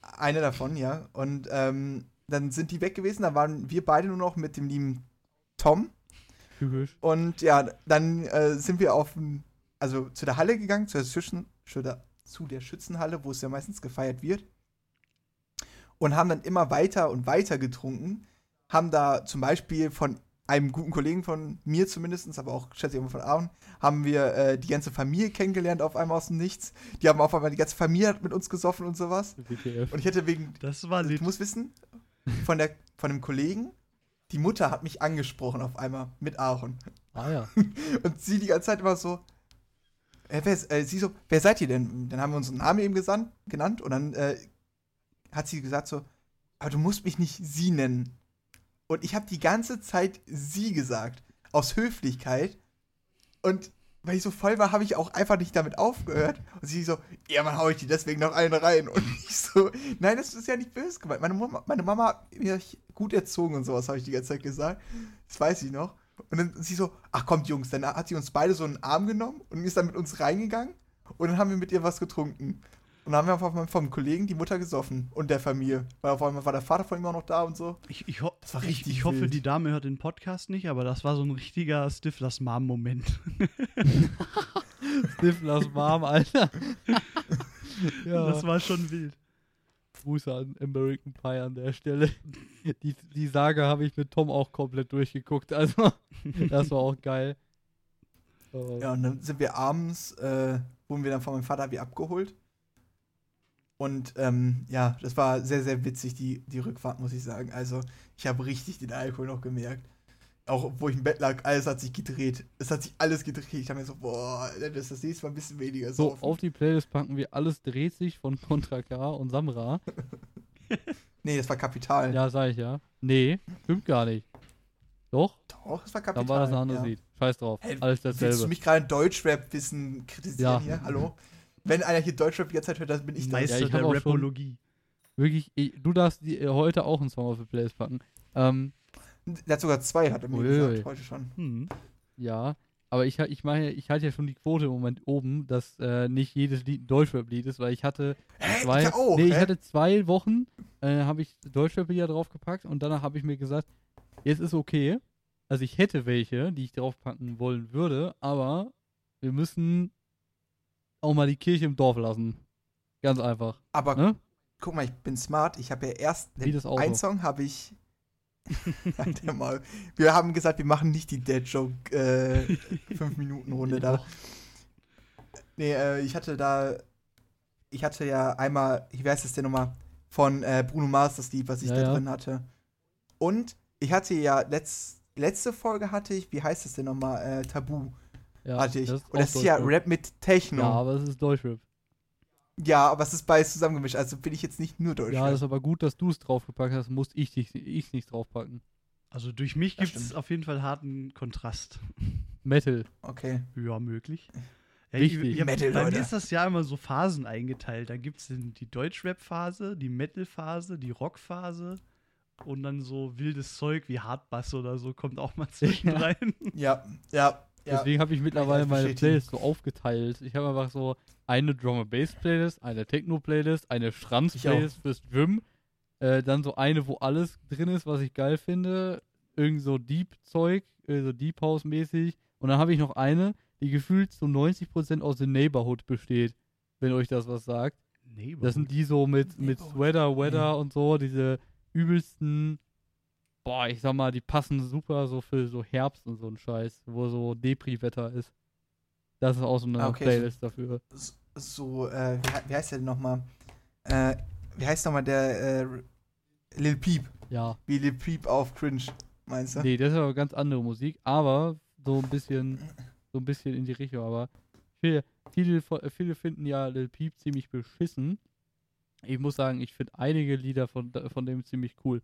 Eine davon, ja. Und ähm, dann sind die weg gewesen. Da waren wir beide nur noch mit dem lieben Tom. Typisch. Und ja, dann äh, sind wir auf, also zu der Halle gegangen, zu der, zu der- zu der Schützenhalle, wo es ja meistens gefeiert wird. Und haben dann immer weiter und weiter getrunken. Haben da zum Beispiel von einem guten Kollegen von mir zumindest, aber auch schätze ich immer von Aaron, haben wir äh, die ganze Familie kennengelernt auf einmal aus dem Nichts. Die haben auf einmal die ganze Familie hat mit uns gesoffen und sowas. WTF. Und ich hätte wegen Das war also, lit. du musst wissen, von, der, von dem Kollegen, die Mutter hat mich angesprochen auf einmal mit Aaron. Ah ja. Und sie die ganze Zeit immer so, äh, wer, äh, sie so, wer seid ihr denn? Dann haben wir unseren Namen eben gesandt, genannt und dann äh, hat sie gesagt so, aber du musst mich nicht sie nennen. Und ich habe die ganze Zeit sie gesagt, aus Höflichkeit. Und weil ich so voll war, habe ich auch einfach nicht damit aufgehört. Und sie so, ja, man hau ich die deswegen noch einen rein. Und ich so, nein, das ist ja nicht böse gemeint. Meine Mama, meine Mama hat mich gut erzogen und sowas, habe ich die ganze Zeit gesagt. Das weiß ich noch. Und dann sie so, ach kommt Jungs, dann hat sie uns beide so einen Arm genommen und ist dann mit uns reingegangen. Und dann haben wir mit ihr was getrunken. Und dann haben wir auf einmal vom Kollegen die Mutter gesoffen und der Familie. Weil auf einmal war der Vater von ihm auch noch da und so. Ich, ich, ho Das war ich, richtig ich hoffe, wild. die Dame hört den Podcast nicht, aber das war so ein richtiger Stiflers Mom-Moment. Stiflers Mom, Alter. ja, Das war schon wild. Grüße an American Pie an der Stelle. Die, die Sage habe ich mit Tom auch komplett durchgeguckt, also das war auch geil. Äh, Ja, und dann sind wir abends, äh, wurden wir dann von meinem Vater wie abgeholt. Und ähm, ja, das war sehr, sehr witzig, die, die Rückfahrt, muss ich sagen. Also, ich habe richtig den Alkohol noch gemerkt. Auch wo ich im Bett lag, alles hat sich gedreht. Es hat sich alles gedreht. Ich habe mir so, boah, das ist das nächste Mal ein bisschen weniger So, saufen. auf die Playlist packen wir Alles dreht sich von Contra K und Samra. Nee, das war Kapital. Ja, sag ich ja. Nee, stimmt gar nicht. Doch, Doch, das war Kapital. dann war das ein anderes ja. Lied. Scheiß drauf. Hey, Alles Willst du dasselbe. mich gerade in Deutschrap-Wissen kritisieren Ja. hier? Hallo? Wenn einer hier Deutschrap die ganze Zeit hört, dann bin ich das. Meister Ja, ich der auch schon- Rapologie. Wirklich, ich, du darfst die, äh, heute auch einen Song auf die Playlist packen. Ähm, Der hat sogar zwei, hat er mir Uiuiui. gesagt, heute schon. Hm. ja, aber ich, ich meine, ich halte ja schon die Quote im Moment oben, dass äh, nicht jedes Lied ein Deutschrap-Lied ist, weil ich hatte Hä? zwei, ich auch, nee, ich hatte zwei Wochen, äh, habe ich Deutschrap-Lieder draufgepackt und danach habe ich mir gesagt, jetzt ist okay. Also ich hätte welche, die ich draufpacken wollen würde, aber wir müssen auch mal die Kirche im Dorf lassen. Ganz einfach. Aber Ne? guck mal, ich bin smart. Ich habe ja erst Auto. einen Song habe ich. Mal. Wir haben gesagt, wir machen nicht die Dead Joke äh, 5 Minuten Runde da. Doch. Nee, äh, ich hatte da. Ich hatte ja einmal, wie heißt das denn nochmal? Von äh, Bruno Mars das Lied, was ich Ja, da ja. drin hatte. Und ich hatte ja letzt, letzte Folge hatte ich, wie heißt das denn nochmal? Äh, Tabu Ja, hatte ich. das Und das ist ja. Rap mit Techno. Ja, Ja, aber es ist Deutschrap. Aber es ist beides zusammengemischt, also bin ich jetzt nicht nur Deutsch. Ja, das ist aber gut, dass du es draufgepackt hast, muss ich dich ich nicht draufpacken. Also durch mich gibt es auf jeden Fall harten Kontrast. Metal. okay. Ja, möglich. Ja, Wichtig. ich- ja, Metal, bei Leute. mir ist das ja immer so Phasen eingeteilt. Da gibt es die Deutschrap-Phase, die Metal-Phase, die Rock-Phase und dann so wildes Zeug wie Hardbass oder so kommt auch mal zwischen Ja. rein. Ja, ja. Ja. Deswegen habe ich mittlerweile meine. Playlist so aufgeteilt. Ich habe einfach so eine Drum and Bass Playlist, eine Techno Playlist, eine Schranz. Playlist fürs Gym, äh, dann so eine, wo alles drin ist, was ich geil finde, irgend so Deep Zeug, äh, so Deep House mäßig und dann habe ich noch eine, die gefühlt zu 90% aus The Neighborhood besteht, wenn euch das was sagt. Das sind die so mit, mit. Sweater, Weather und so, diese übelsten, boah, ich sag mal, die passen super so für so Herbst und so ein Scheiß, wo so Depri-Wetter ist. Das ist auch so eine Ah, okay, Playlist dafür. S- So, äh, wie, wie heißt der denn nochmal? Äh, wie heißt nochmal der äh, Lil Peep? Ja. Wie Lil Peep auf Cringe, meinst du? Nee, das ist aber ganz andere Musik, aber so ein bisschen, so ein bisschen in die Richtung, aber viele, viele, viele finden ja Lil Peep ziemlich beschissen. Ich muss sagen, ich finde einige Lieder von, von dem ziemlich cool.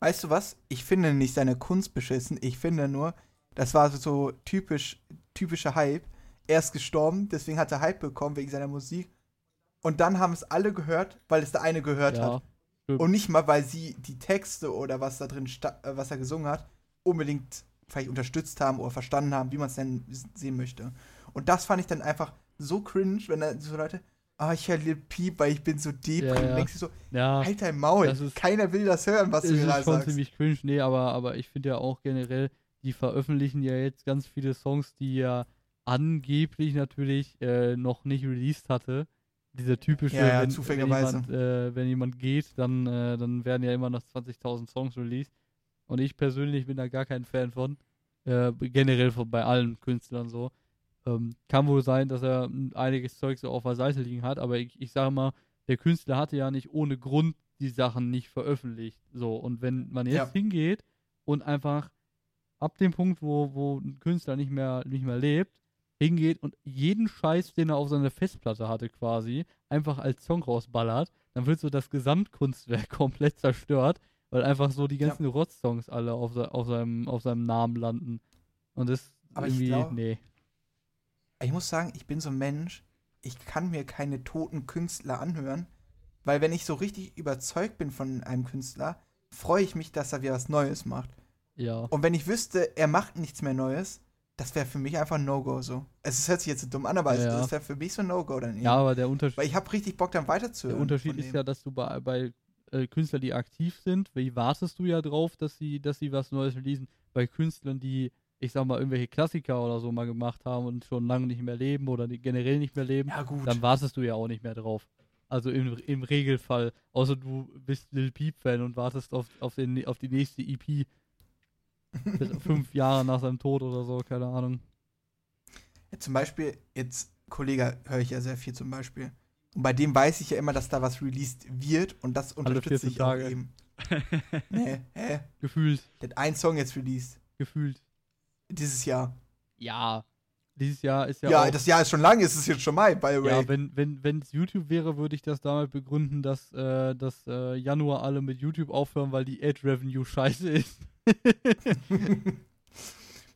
Weißt du was? Ich finde nicht seine Kunst beschissen. Ich finde nur, das war so, typisch, typischer Hype. Er ist gestorben, deswegen hat er Hype bekommen wegen seiner Musik. Und dann haben es alle gehört, weil es der eine gehört Ja. hat. Und nicht mal, weil sie die Texte oder was da drin, äh, was er gesungen hat, unbedingt vielleicht unterstützt haben oder verstanden haben, wie man es denn sehen möchte. Und das fand ich dann einfach so cringe, wenn da so Leute, ah, ich höre Lil Peep, weil ich bin so deep. Ja, Und ja. denkst du so, Ja, halt dein Maul. das ist- Keiner will das hören, was du ist gerade schon sagst. ziemlich cringe. Nee, aber, aber ich finde ja auch generell, die veröffentlichen ja jetzt ganz viele Songs, die ja angeblich natürlich äh, noch nicht released hatte. Dieser typische, Ja, ja, wenn, wenn, zufälligerweise. jemand, äh, wenn jemand geht, dann, äh, dann werden ja immer noch 20.000 Songs released. Und ich persönlich bin da gar kein Fan von. Äh, generell von, bei allen Künstlern so. Ähm, kann wohl sein, dass er einiges Zeug so auf der Seite liegen hat, aber ich, ich sage mal, der Künstler hatte ja nicht ohne Grund die Sachen nicht veröffentlicht. So, und wenn man jetzt Ja. hingeht und einfach ab dem Punkt, wo, wo ein Künstler nicht mehr, nicht mehr lebt, hingeht und jeden Scheiß, den er auf seiner Festplatte hatte, quasi, einfach als Song rausballert, dann wird so das Gesamtkunstwerk komplett zerstört, weil einfach so die Ja. ganzen Rotz-Songs alle auf, auf, seinem, auf seinem Namen landen. Und das Aber ich irgendwie, glaub- nee. Ich muss sagen, ich bin so ein Mensch, ich kann mir keine toten Künstler anhören, weil wenn ich so richtig überzeugt bin von einem Künstler, freue ich mich, dass er wieder was Neues macht. Ja. Und wenn ich wüsste, er macht nichts mehr Neues, das wäre für mich einfach ein No-Go so. Es ist- hört sich jetzt so dumm an, aber Ja, das wäre für mich so ein No-Go dann eben. Ja, aber der Unterschied. Weil ich habe richtig Bock, dann weiterzuhören. Der Unterschied ist ja, dass du bei, bei äh, Künstlern, die aktiv sind, wie wartest du ja drauf, dass sie, dass sie was Neues releasen. Bei Künstlern, die, ich sag mal, irgendwelche Klassiker oder so mal gemacht haben und schon lange nicht mehr leben oder generell nicht mehr leben, Ja, dann wartest du ja auch nicht mehr drauf. Also im, im Regelfall. Außer du bist Lil Peep-Fan und wartest auf, auf, den, auf die nächste EP. Fünf Jahre nach seinem Tod oder so, keine Ahnung. Ja, zum Beispiel, jetzt, Kollege, höre ich ja sehr viel zum Beispiel. Und bei dem weiß ich ja immer, dass da was released wird und das unterstütze 14 ich auch Tage. eben. nee, hä? Gefühlt, Der hat einen Song jetzt released. gefühlt. Dieses Jahr. Ja. Dieses Jahr ist ja, Ja, auch das Jahr ist schon lang, es ist jetzt schon Mai, by the way. Ja, wenn wenn wenn es YouTube wäre, würde ich das damit begründen, dass äh, dass äh, Januar alle mit YouTube aufhören, weil die Ad Revenue scheiße ist.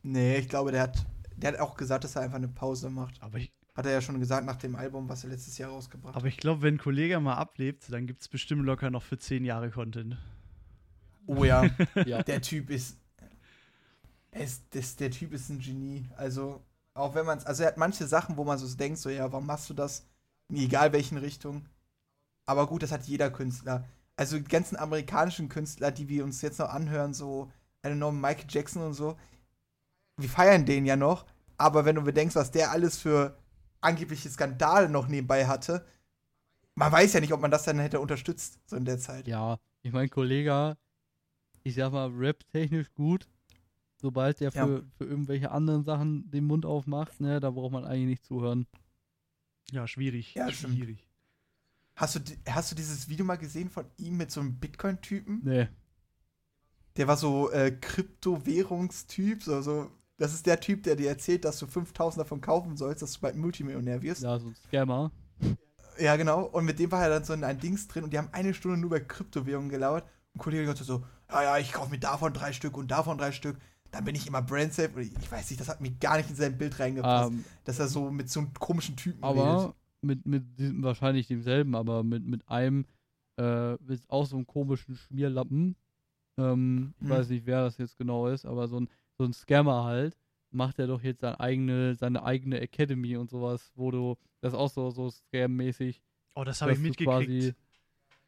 nee, ich glaube, der hat, der hat auch gesagt, dass er einfach eine Pause macht. Aber ich, Hat er ja schon gesagt nach dem Album, was er letztes Jahr rausgebracht hat. aber ich glaube, wenn ein Kollege mal ablebt, dann gibt es bestimmt locker noch für zehn Jahre Content. Oh ja, ja. der Typ ist, ist das, der Typ ist ein Genie. Also, auch wenn man es, also er hat manche Sachen, wo man so denkt, so, ja, warum machst du das? Egal welchen Richtung. Aber gut, das hat jeder Künstler. Also die ganzen amerikanischen Künstler, die wir uns jetzt noch anhören, so, I don't Michael Jackson und so, wir feiern den ja noch, aber wenn du bedenkst, was der alles für angebliche Skandale noch nebenbei hatte, man weiß ja nicht, ob man das dann hätte unterstützt, so in der Zeit. ja, ich mein Kollege, ich sag mal rap-technisch gut. Sobald der Ja. für, für irgendwelche anderen Sachen den Mund aufmacht, ne, da braucht man eigentlich nicht zuhören. Ja, schwierig. Ja, schwierig. Hast du, hast du dieses Video mal gesehen von ihm mit so einem Bitcoin-Typen? Nee. Der war so äh, Kryptowährungstyp, so, so. Das ist der Typ, der dir erzählt, dass du 5000 davon kaufen sollst, dass du bald Multimillionär wirst. Ja. Ja, so ein Scammer. genau. Und mit dem war er dann so in ein Dings drin und die haben eine Stunde nur über Kryptowährungen gelauert. Und ein Kollege hat so, ja, ja, ich kaufe mir davon drei Stück und davon drei Stück. Dann bin ich immer brand safe. Und ich, weiß nicht, das hat mir gar nicht in sein Bild reingepasst, Ähm, dass er so mit so einem komischen Typen aber mit, mit diesem, wahrscheinlich demselben, aber mit, mit einem, äh, mit auch so einem komischen Schmierlappen. Ähm, ich Hm. weiß nicht, wer das jetzt genau ist, aber so ein, so ein Scammer halt, macht er doch jetzt seine eigene, seine eigene Academy und sowas, wo du, das ist auch so, so Scam-mäßig. Oh, das habe ich mitgekriegt.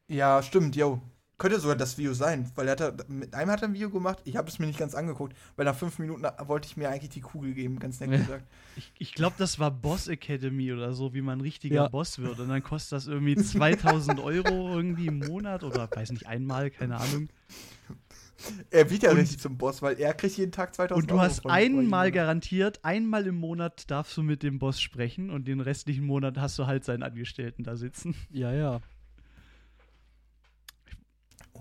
Ja, stimmt, yo. Könnte sogar das Video sein, weil er hat, mit einem hat er ein Video gemacht, ich habe es mir nicht ganz angeguckt, weil nach fünf Minuten wollte ich mir eigentlich die Kugel geben, ganz nett Ja. gesagt. Ich, ich glaube, das war Boss Academy oder so, wie man ein richtiger Ja. Boss wird. Und dann kostet das irgendwie 2000 Euro irgendwie im Monat oder weiß nicht, einmal, keine Ahnung. Er wird ja Und- richtig zum Boss, weil er kriegt jeden Tag 2000 Und du Euro hast von- einmal von- garantiert, einmal im Monat darfst du mit dem Boss sprechen und den restlichen Monat hast du halt seinen Angestellten da sitzen. Ja, ja.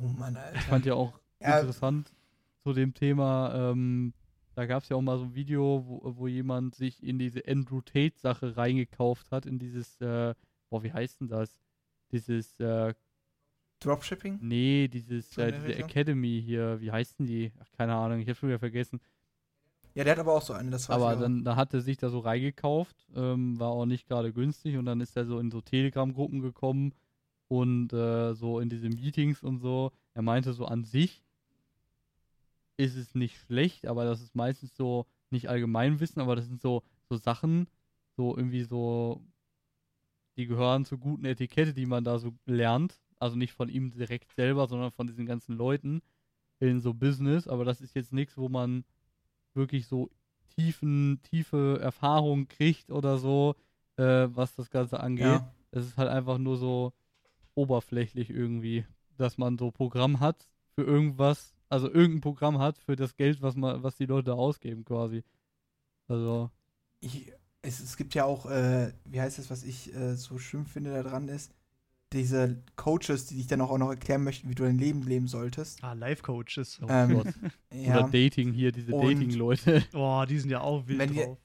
Oh Mann, Alter. Ich fand ja auch Ja. interessant zu dem Thema, ähm, da gab es ja auch mal so ein Video, wo, wo jemand sich in diese Andrew Tate-Sache reingekauft hat, in dieses, äh, boah, wie heißt denn das? Dieses, äh, Dropshipping? nee, dieses, äh, diese Richtung? Academy hier, wie heißt denn die? Ach, keine Ahnung, ich hab schon wieder vergessen. Ja, der hat aber auch so eine, das weiß Aber dann, da hat er sich da so reingekauft, ähm, war auch nicht gerade günstig und dann ist er so in so Telegram-Gruppen gekommen, und äh, so in diese Meetings und so. Er meinte so an sich ist es nicht schlecht, aber das ist meistens so nicht Allgemeinwissen, aber das sind so, so Sachen, so irgendwie so, die gehören zur guten Etikette, die man da so lernt. Also nicht von ihm direkt selber, sondern von diesen ganzen Leuten in so Business. Aber das ist jetzt nichts, wo man wirklich so tiefen, tiefe Erfahrung kriegt oder so, äh, was das Ganze angeht. Ja. Es ist halt einfach nur so oberflächlich irgendwie, dass man so Programm hat für irgendwas, also irgendein Programm hat für das Geld, was man, was die Leute ausgeben quasi. Also, Ich, es, es gibt ja auch, äh, wie heißt das, was ich äh, so schlimm finde daran ist, diese Coaches, die dich dann auch, noch erklären möchten, wie du dein Leben leben solltest. Ah, Life-Coaches. oh Ähm, Gott. Ja. Oder Dating hier, diese Und- Dating-Leute. Oh, die sind ja auch wild Wenn drauf.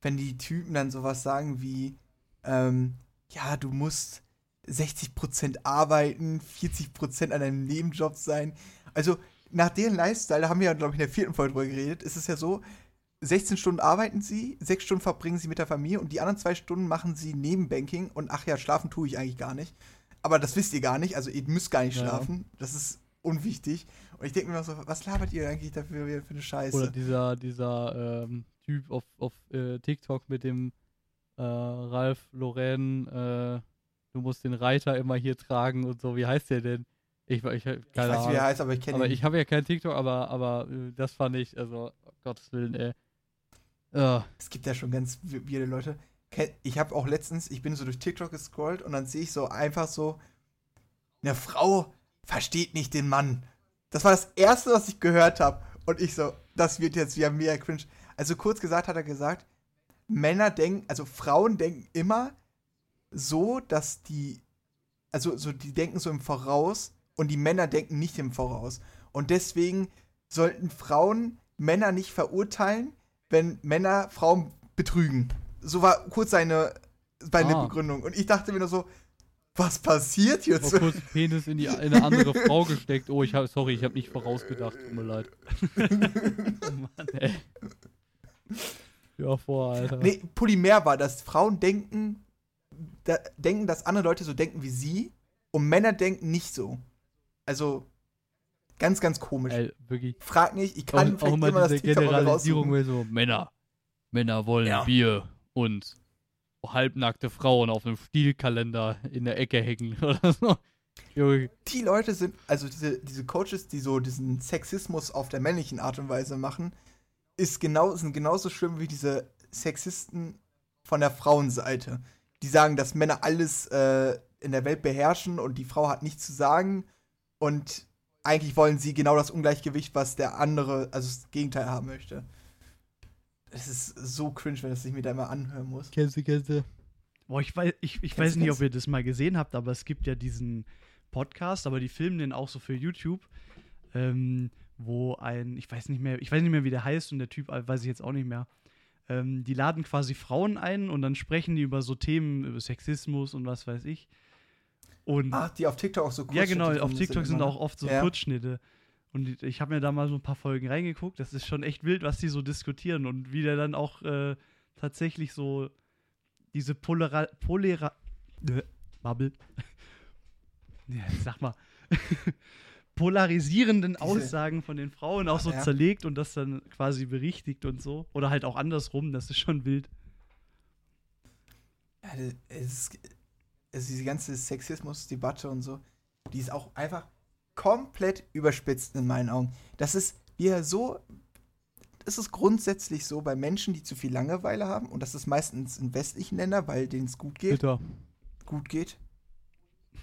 wenn die Typen dann sowas sagen wie, ähm, ja, du musst 60% arbeiten, 40% an deinem Nebenjob sein. Also nach deren Lifestyle, da haben wir ja, glaube ich, in der vierten Folge drüber geredet, ist es ja so, 16 Stunden arbeiten sie, 6 Stunden verbringen sie mit der Familie und die anderen zwei Stunden machen sie Nebenbanking und ach ja, schlafen tue ich eigentlich gar nicht. Aber das wisst ihr gar nicht, also ihr müsst gar nicht Ja. schlafen. Das ist unwichtig. Und ich denke mir noch so, was labert ihr eigentlich dafür für eine Scheiße? Oder dieser, dieser ähm, Typ auf, auf äh, TikTok mit dem äh, Ralf Loren, äh, du musst den Reiter immer hier tragen und so. Wie heißt der denn? Ich, ich, ich, weiß, wie er heißt, aber ich kenne Aber ihn. ich habe ja kein TikTok, aber, aber äh, das fand ich, also, um Gottes Willen, ey. Ja, Es gibt ja schon ganz weirde Leute. Ich habe auch letztens, ich bin so durch TikTok gescrollt und dann sehe ich so einfach so, eine Frau versteht nicht den Mann. Das war das Erste, was ich gehört habe. Und ich so, das wird jetzt wieder mega cringe. Also kurz gesagt hat er gesagt, Männer denken, also Frauen denken immer so, dass die, also so, die denken so im Voraus und die Männer denken nicht im Voraus. Und deswegen sollten Frauen Männer nicht verurteilen, wenn Männer Frauen betrügen. So war kurz seine, seine Ah. Begründung. Und ich dachte mir nur so, was passiert jetzt? kurz Penis in, die, in eine andere Frau gesteckt. Oh, ich habe, sorry, ich habe nicht vorausgedacht. Tut mir leid. Oh Mann. Ey. Ja, vor, Alter. Nee, Polymer war das. Frauen denken, da, denken, dass andere Leute so denken wie sie und Männer denken nicht so. Also, ganz, ganz komisch. Ey, wirklich. Frag nicht, ich kann Auch, auch vielleicht immer immer das diese mal Generalisierung, so Männer. Männer wollen Ja. Bier und halbnackte Frauen auf einem Stilkalender in der Ecke hängen oder so. Die Leute sind, also diese, diese Coaches, die so diesen Sexismus auf der männlichen Art und Weise machen, ist genau, sind genauso schlimm wie diese Sexisten von der Frauenseite. Die sagen, dass Männer alles äh, in der Welt beherrschen und die Frau hat nichts zu sagen und eigentlich wollen sie genau das Ungleichgewicht, was der andere, also das Gegenteil haben möchte. Es ist so cringe, wenn das sich mir da immer anhören muss. kennst du, kennst du? Boah, ich weiß, ich, ich weiß nicht, ob ihr das mal gesehen habt, aber es gibt ja diesen Podcast, aber die filmen den auch so für YouTube, ähm, wo ein, ich weiß nicht mehr, ich weiß nicht mehr, wie der heißt und der Typ äh, weiß ich jetzt auch nicht mehr. Ähm, die laden quasi Frauen ein und dann sprechen die über so Themen, über Sexismus und was weiß ich. Und Ach, die auf TikTok auch so ja, genau, Kurzschnitte auf TikTok sind immer, auch ne? oft so Ja. Kurzschnitte. Und ich habe mir da mal so ein paar Folgen reingeguckt. Das ist schon echt wild, was die so diskutieren und wie der dann auch äh, tatsächlich so diese Polera Polera äh, Bubble. ja, sag mal. polarisierenden Diese- Aussagen von den Frauen auch so Ja. zerlegt und das dann quasi berichtigt und so. Oder halt auch andersrum, das ist schon wild. Ja, es ist, also diese ganze Sexismus-Debatte und so, die ist auch einfach komplett überspitzt in meinen Augen. Das ist wieder so, das ist grundsätzlich so bei Menschen, die zu viel Langeweile haben, und das ist meistens in westlichen Ländern, weil denen es gut geht, Bitter. gut geht.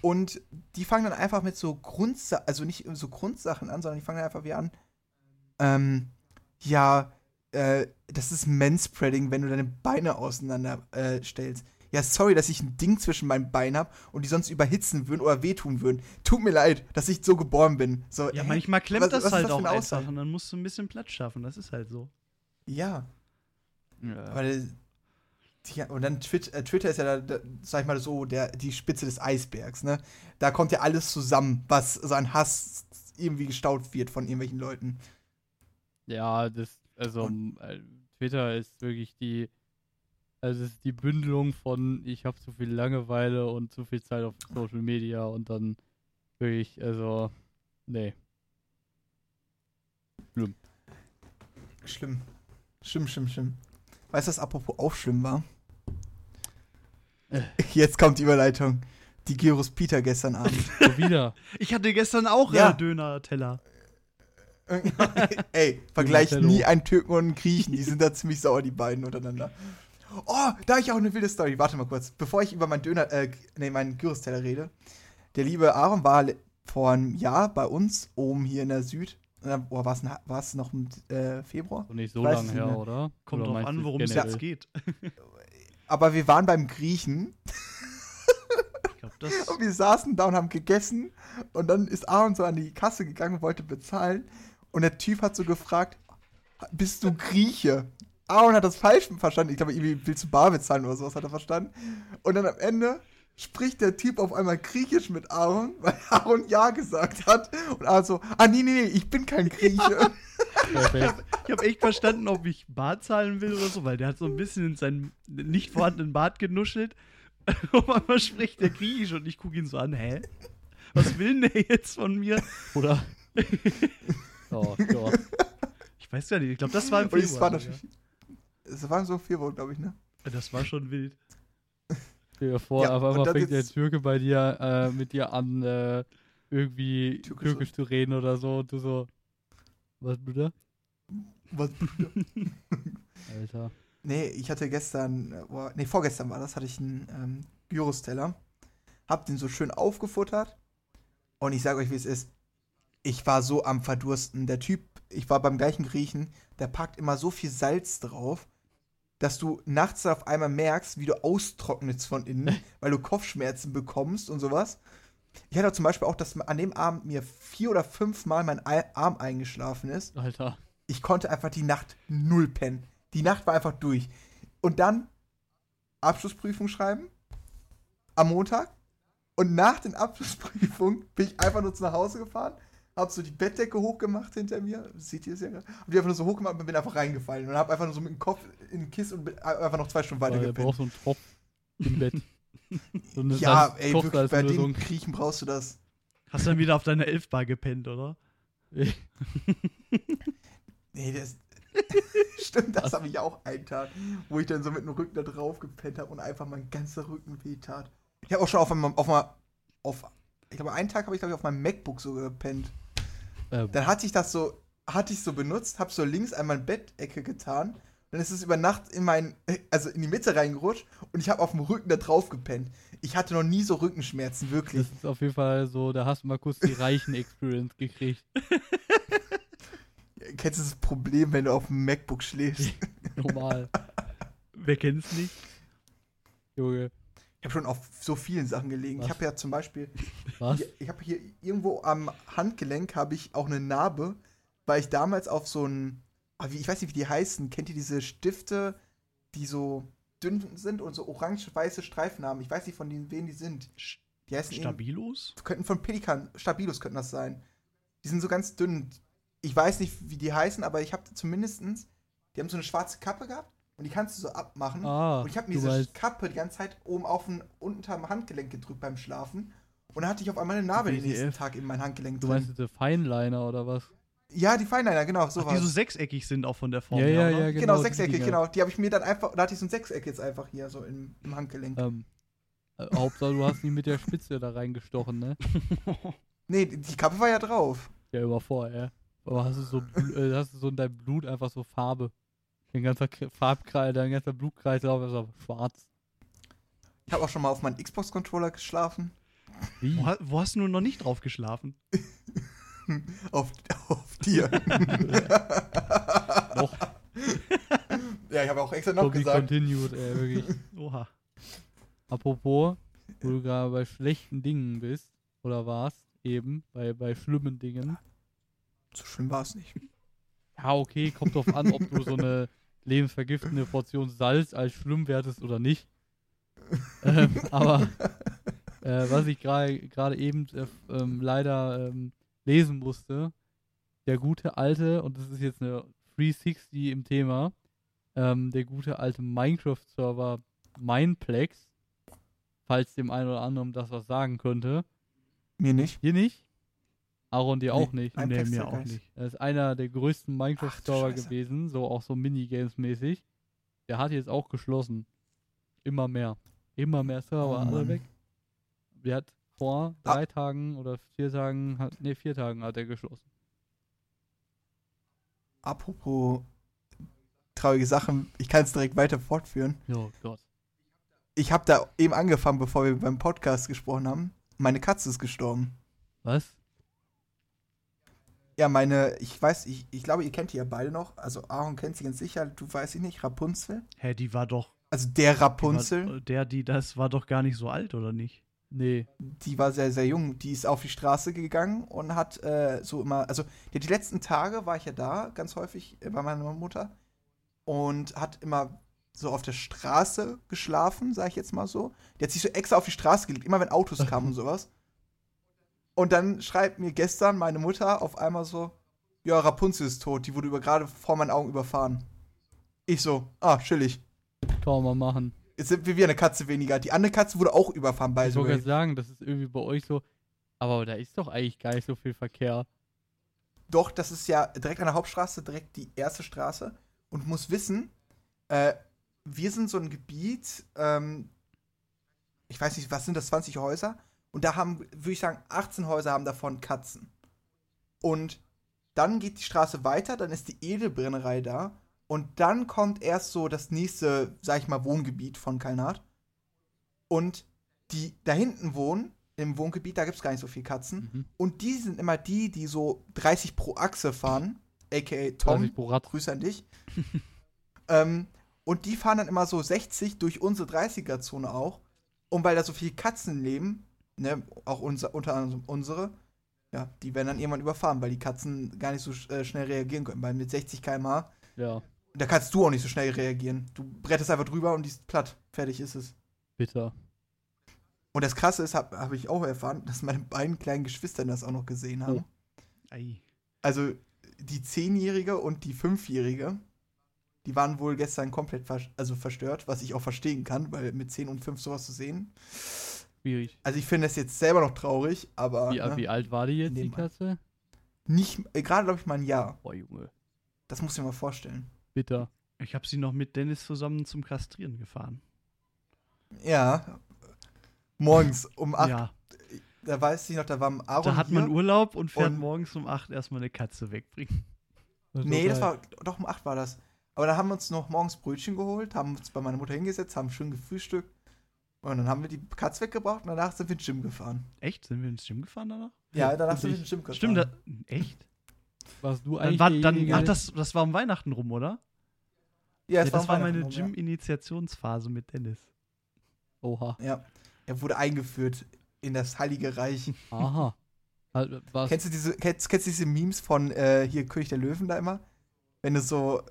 Und die fangen dann einfach mit so Grundsachen, also nicht so Grundsachen an, sondern die fangen dann einfach wieder an, ähm, ja, äh, das ist Manspreading, wenn du deine Beine auseinander äh, stellst. Ja, sorry, dass ich ein Ding zwischen meinen Beinen habe und die sonst überhitzen würden oder wehtun würden. Tut mir leid, dass ich so geboren bin. So, Ja, manchmal klemmt Was- was das ist halt das auch einfach und dann musst du ein bisschen Platz schaffen. Das ist halt so. Ja, Ja. aber ja, und dann Twitter, äh, Twitter ist ja, da, da, sag ich mal so, der, die Spitze des Eisbergs, ne? Da kommt ja alles zusammen, was so an Hass irgendwie gestaut wird von irgendwelchen Leuten. Ja, das, also äh, Twitter ist wirklich die, Also es ist die Bündelung von ich habe zu viel Langeweile und zu viel Zeit auf Social Media und dann wirklich, also, nee. Schlimm. Schlimm, schlimm, schlimm. Weißt du, was apropos auch schlimm war? Äh. Jetzt kommt die Überleitung. Die Gyros Peter gestern Abend. So wieder. Ich hatte gestern auch Ja. äh, Döner-Teller. Ey, vergleich nie einen Türken und einen Griechen. Die sind da ziemlich sauer, die beiden untereinander. Oh, da ich auch eine wilde Story. Warte mal kurz. Bevor ich über meinen Döner, äh, nee, meinen Gyros-Teller rede. Der liebe Aaron war vor einem Jahr bei uns oben hier in der Süd. Äh, Boah, war es noch im äh, Februar? So nicht so Weiß lange her, nicht. oder? Kommt oder drauf an, worum es jetzt geht. Aber wir waren beim Griechen Ich glaube, das. und wir saßen da und haben gegessen. Und dann ist Aaron so an die Kasse gegangen und wollte bezahlen. Und der Typ hat so gefragt: Bist du Grieche? Aaron hat das falsch verstanden. Ich glaube, irgendwie willst du bar bezahlen oder sowas hat er verstanden. Und dann am Ende spricht der Typ auf einmal Griechisch mit Aaron, weil Aaron Ja gesagt hat. Und Aaron so: Ah, nee, nee, nee, ich bin kein Grieche. Perfekt. Ich habe echt verstanden, ob ich Bart zahlen will oder so, weil der hat so ein bisschen in seinen nicht vorhandenen Bart genuschelt. Auf einmal spricht der Griechisch und ich gucke ihn so an, hä? Was will denn der jetzt von mir? Oder? oh Gott. Ich weiß ja nicht, ich glaube, das war im Und es war Februar. natürlich. Es war so Februar, glaube ich, ne? Das war schon wild. Stell dir vor, Ja, dann fängt der Türke bei dir äh, mit dir an, äh, irgendwie Türkisch Türkisch, zu reden oder so und du so. Was, Bruder? Was? Alter. Nee, ich hatte gestern, äh, nee, vorgestern war das, hatte ich einen ähm, Gyros-Teller. Hab den so schön aufgefuttert. Und ich sage euch, wie es ist. Ich war so am Verdursten. Der Typ, ich war beim gleichen Griechen, der packt immer so viel Salz drauf, dass du nachts auf einmal merkst, wie du austrocknest von innen, weil du Kopfschmerzen bekommst und sowas. Ich hatte zum Beispiel auch, dass an dem Abend mir vier oder fünf Mal mein Ei- Arm eingeschlafen ist Alter. ich konnte einfach die Nacht null pennen. Die Nacht war einfach durch. Und dann Abschlussprüfung schreiben am Montag. Und nach den Abschlussprüfungen bin ich einfach nur zu nach Hause gefahren, hab so die Bettdecke hochgemacht hinter mir. Seht ihr es ja gerade? Und die einfach nur so hochgemacht und bin einfach reingefallen. Und hab einfach nur so mit dem Kopf in den Kissen und bin einfach noch zwei Stunden weiter gepennt. braucht so einen Tropf im Bett. So eine Ja, ey, wirklich, bei den Griechen brauchst du das. Hast dann wieder auf deiner Elfbar gepennt, oder? Nee, das. Stimmt, das habe ich auch einen Tag, wo ich dann so mit dem Rücken da drauf gepennt habe und einfach mein ganzer Rücken wehtat. Ich habe auch schon auf einem, auf auf, ich glaube, einen Tag habe ich, glaube ich, auf meinem MacBook so gepennt. Ähm, Dann hatte ich das so, hatte ich so benutzt, habe so links einmal Bettecke getan, dann ist es über Nacht in mein, also in die Mitte reingerutscht und ich habe auf dem Rücken da drauf gepennt. Ich hatte noch nie so Rückenschmerzen, wirklich. das ist auf jeden Fall so, da hast du mal kurz die reichen Experience gekriegt. Kennst du das Problem, wenn du auf dem MacBook schläfst? Normal. Wer kennt's nicht? Junge. Ich habe schon auf so vielen Sachen gelegen. Was? Ich habe ja zum Beispiel Was? Hier, ich habe hier irgendwo am Handgelenk habe ich auch eine Narbe, weil ich damals auf so ein, ah, ich weiß nicht, wie die heißen. Kennt ihr diese Stifte, die so dünn sind und so orange-weiße Streifen haben? Ich weiß nicht, von denen, wen die sind. Die heißen Stabilos? könnten von Pelikan, Stabilus könnten das sein. Die sind so ganz dünn. Ich weiß nicht, wie die heißen, aber ich habe zumindestens, die haben so eine schwarze Kappe gehabt und die kannst du so abmachen. Ah, Und ich habe mir du diese meinst- Kappe die ganze Zeit oben auf den unterm Handgelenk gedrückt beim Schlafen. Und dann hatte ich auf einmal eine Narbe den nächsten. Tag in mein Handgelenk Du drin. meinst diese Feinliner oder was? ja, die Feinliner, genau, Ach, sowas. die so sechseckig sind auch von der Form Ja, her, ja, ja, genau, genau, sechseckig, genau. Die habe ich mir dann einfach, da hatte ich so ein Sechseck jetzt einfach hier, so im, im Handgelenk. Ähm, äh, Hauptsache, du hast nie mit der Spitze da reingestochen, ne? Nee, die, die Kappe war ja drauf. Ja, immer vorher. Aber hast du so, äh, hast du so in deinem Blut einfach so Farbe. Dein ganzer Farbkreis, dein ganzer Blutkreis drauf ist aber schwarz. Ich habe auch schon mal auf meinen Xbox-Controller geschlafen. Wie? Wo, wo hast du nur noch nicht drauf geschlafen? Auf, auf dir. Noch ja, ich habe auch extra noch to be gesagt. continued, ey, wirklich. Oha. Apropos, wo du gerade bei schlechten Dingen bist, oder warst, eben, bei, bei schlimmen Dingen. So schlimm war es nicht. Ja, okay, kommt drauf an, ob du so eine lebensvergiftende Portion Salz als schlimm wertest oder nicht. ähm, aber äh, was ich gerade eben äh, ähm, leider ähm, lesen musste, der gute alte, und das ist jetzt eine 360 im Thema, ähm, der gute alte Minecraft-Server Mineplex, falls dem einen oder anderen das was sagen könnte. Mir nicht. Dir nicht? Aaron, dir Nee, auch nicht. Ein nee, mir auch nicht. Er ist einer der größten Minecraft-Server gewesen, so auch so Minigames-mäßig. Der hat jetzt auch geschlossen. Immer mehr. Immer mehr Server, Oh alle weg. Der hat vor Ah. drei Tagen oder vier Tagen, hat, nee, vier Tagen hat er geschlossen. Apropos traurige Sachen, ich kann es direkt weiter fortführen. Oh Gott. Ich habe da eben angefangen, bevor wir beim Podcast gesprochen haben. Meine Katze ist gestorben. Was? Ja, meine, ich weiß, ich, ich glaube, ihr kennt die ja beide noch. Also Aaron kennt sie ganz sicher, du weißt sie nicht, Rapunzel. Hä, die war doch. Also der die Rapunzel, War, der, die, das war doch gar nicht so alt, oder nicht? Nee. die war sehr, sehr jung. Die ist auf die Straße gegangen und hat äh, so immer, also die, die letzten Tage war ich ja da, ganz häufig äh, bei meiner Mutter. Und hat immer so auf der Straße geschlafen, sag ich jetzt mal so. Die hat sich so extra auf die Straße gelegt, immer wenn Autos kamen und sowas. Und dann schreibt mir gestern meine Mutter auf einmal so, ja, Rapunzel ist tot, die wurde über, gerade vor meinen Augen überfahren. Ich so, ah, chillig. Kann man mal machen. Jetzt sind wir wie eine Katze weniger. Die andere Katze wurde auch überfahren, by Ich wollte gerade sagen, das ist irgendwie bei euch so. Aber da ist doch eigentlich gar nicht so viel Verkehr. Doch, das ist ja direkt an der Hauptstraße, direkt die erste Straße. Und du musst wissen, äh, wir sind so ein Gebiet, ähm, ich weiß nicht, was sind das, 20 Häuser? Und da haben, würde ich sagen, 18 Häuser haben davon Katzen. Und dann geht die Straße weiter, dann ist die Edelbrennerei da. Und dann kommt erst so das nächste, sag ich mal, Wohngebiet von Kalnat. Und die da hinten wohnen, im Wohngebiet, da gibt es gar nicht so viele Katzen. Mhm. Und die sind immer die, die so 30 pro Achse fahren, aka Tom. 30 pro Rad. Grüße an dich. ähm, und die fahren dann immer so 60 durch unsere 30er-Zone auch. Und weil da so viele Katzen leben, ne, auch unser, unter anderem unsere, ja, die werden dann irgendwann überfahren, weil die Katzen gar nicht so sch- äh, schnell reagieren können. Weil mit 60 km/h, Ja, da kannst du auch nicht so schnell reagieren. Du brettest einfach drüber und die ist platt. Fertig ist es. bitter. Und das Krasse ist, habe hab ich auch erfahren, dass meine beiden kleinen Geschwister das auch noch gesehen haben. Ei. Also die Zehnjährige und die Fünfjährige, die waren wohl gestern komplett vers also verstört, was ich auch verstehen kann, weil mit 10 und 5 sowas zu sehen. Schwierig. Also ich finde es jetzt selber noch traurig, aber Wie, ne, wie alt war die jetzt, die Nehmen wir. Katze? nicht, äh, gerade glaube ich mal ein Jahr. Boah, Junge. Das musst du dir mal vorstellen. Bitter. Ich habe sie noch mit Dennis zusammen zum Kastrieren gefahren. Ja. Morgens um 8, Ja, da weiß ich noch, da war Aaron da hat hier. man Urlaub und fährt und- morgens um 8 erstmal eine Katze wegbringen. Nee, das war, doch um 8 war das. Aber dann haben wir uns noch morgens Brötchen geholt, haben uns bei meiner Mutter hingesetzt, haben schön gefrühstückt. Und dann haben wir die Katze weggebracht und danach sind wir ins Gym gefahren. Echt? Sind wir ins Gym gefahren danach? Ja, danach sind wir ins Gym gefahren. Stimmt, da, echt? Warst du Dann eigentlich war, dann, ach, das, das war um Weihnachten rum, oder? Ja, Ja, das war Weihnachten meine rum, ja. Gym-Initiationsphase mit Dennis. Oha. Ja, er wurde eingeführt in das Heilige Reich. Aha. Also, kennst du diese, kennst, kennst du diese Memes von äh, hier König der Löwen da immer? Wenn du so,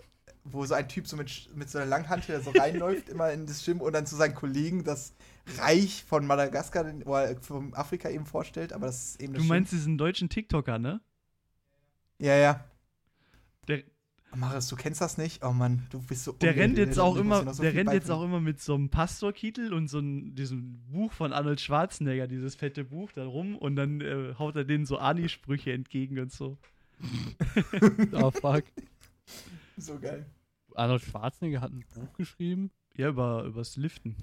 wo so ein Typ so mit, mit so einer Langhantel so reinläuft, immer in das Gym und dann zu seinen Kollegen das Reich von Madagaskar oder von Afrika eben vorstellt, aber das ist eben das Du meinst diesen deutschen TikToker, ne? Gym. Ja, ja. Der, Maris, du kennst das nicht? Oh Mann, du bist so der rennt jetzt auch immer, so der rennt jetzt auch immer mit so einem Pastorkittel und so ein, diesem Buch von Arnold Schwarzenegger, dieses fette Buch da rum und dann äh, haut er denen so Ani-Sprüche entgegen und so. Oh, fuck. So geil. Arnold Schwarzenegger hat ein Buch geschrieben. Ja, über, übers Liften.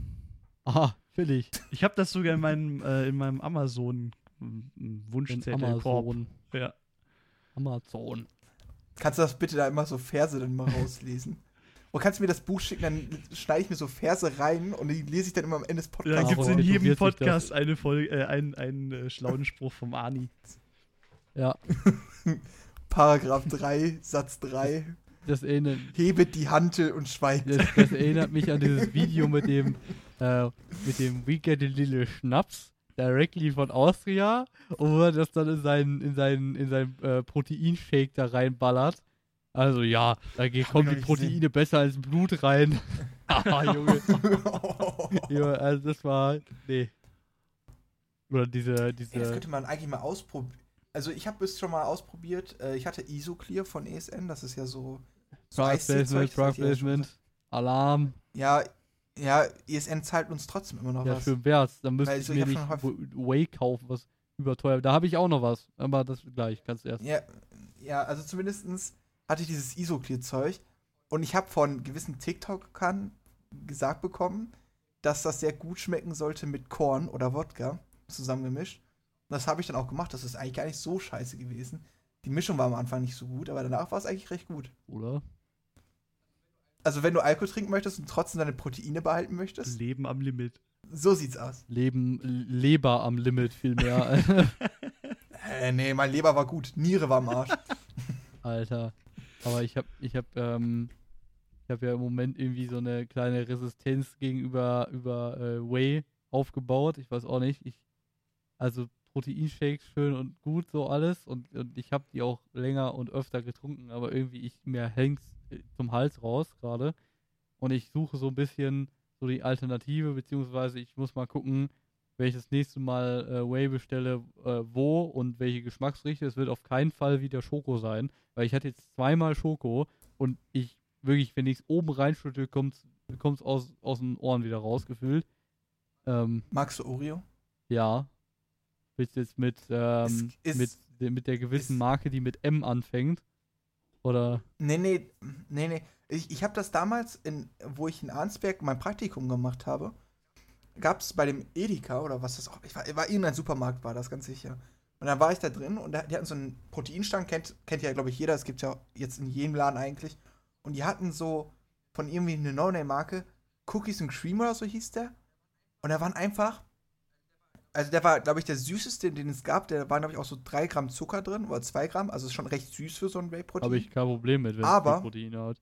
Aha, billig. Ich habe das sogar in meinem, äh, in meinem Amazon Den Wunschzettelkorb. Amazon. Ja. Amazon. Kannst du das bitte da immer so Verse dann mal rauslesen? Oder kannst du mir das Buch schicken, dann schneide ich mir so Verse rein und die lese ich dann immer am Ende des Da Podcasts. gibt es in jedem Podcast eine Folge, äh, einen, einen äh, schlauen Spruch vom Ani. Ja, Paragraph 3, Satz 3. das erinnert, Hebet die Hantel und schweigt. das, das erinnert mich an dieses Video mit dem, äh, mit dem We Get a Little Schnaps, directly von Austria, und wo er das dann in seinen, in seinen, in seinen äh, Proteinshake da reinballert. Also ja, da geht, kommen die Proteine besser ins Blut rein. ah, Junge. Junge, also das war, nee. Oder diese, Ey, das diese, könnte man eigentlich mal ausprobieren. Also ich habe es schon mal ausprobiert. Äh, Ich hatte Isoclear von ESN, das ist ja so Product Placement, Product ja Placement. Alarm. Ja, ja, ESN zahlt uns trotzdem immer noch Ja, was. schön wär's. Dann müsste ich so, mir ich nicht Whey kaufen, was überteuert. Da habe ich auch noch was. Aber das gleich, du erst. Ja, ja, also zumindestens hatte ich dieses Isoclear-Zeug und ich habe von gewissen TikTokern gesagt bekommen, dass das sehr gut schmecken sollte mit Korn oder Wodka zusammengemischt. Und das habe ich dann auch gemacht. Das ist eigentlich gar nicht so scheiße gewesen. Die Mischung war am Anfang nicht so gut, aber danach war es eigentlich recht gut. Oder? Also wenn du Alkohol trinken möchtest und trotzdem deine Proteine behalten möchtest, Leben am Limit. so sieht's aus. Leben, Leber am Limit vielmehr. Äh, nee, mein Leber war gut. Niere war am Arsch. Alter. Aber ich habe, ich habe, ähm, ich habe ja im Moment irgendwie so eine kleine Resistenz gegenüber über äh, Whey aufgebaut. Ich weiß auch nicht. Ich, also Proteinshakes schön und gut so alles und, und ich habe die auch länger und öfter getrunken, aber irgendwie ich mir hängt's äh, zum Hals raus gerade und ich suche so ein bisschen so die Alternative beziehungsweise ich muss mal gucken, wenn ich das nächste Mal äh, Whey bestelle, äh, wo und welche Geschmacksrichtung. Es wird auf keinen Fall wieder Schoko sein, weil ich hatte jetzt zweimal Schoko und ich wirklich, wenn ich es oben reinschütte, kommt es aus, aus den Ohren wieder rausgefühlt. Ähm, Magst du Oreo? ja. Willst jetzt mit, ähm, ist- mit, de- mit der gewissen ist- Marke, die mit M anfängt? Oder? Nee, nee, nee, nee. Ich, ich habe das damals, in, wo ich in Arnsberg mein Praktikum gemacht habe, gab es bei dem Edeka oder was das auch, ich war, war irgendein Supermarkt, war das ganz sicher. Und dann war ich da drin und da, die hatten so einen Proteinstand, kennt, kennt ja, glaube ich, jeder, es gibt ja jetzt in jedem Laden eigentlich. Und die hatten so von irgendwie eine No-Name-Marke, Cookies and Cream oder so hieß der. Und da waren einfach, also der war, glaube ich, der süßeste, den es gab, da waren, glaube ich, auch so 3 Gramm Zucker drin oder 2 Gramm, also ist schon recht süß für so ein Whey-Protein. Habe ich kein Problem mit, wenn es Aber- viel Protein hat.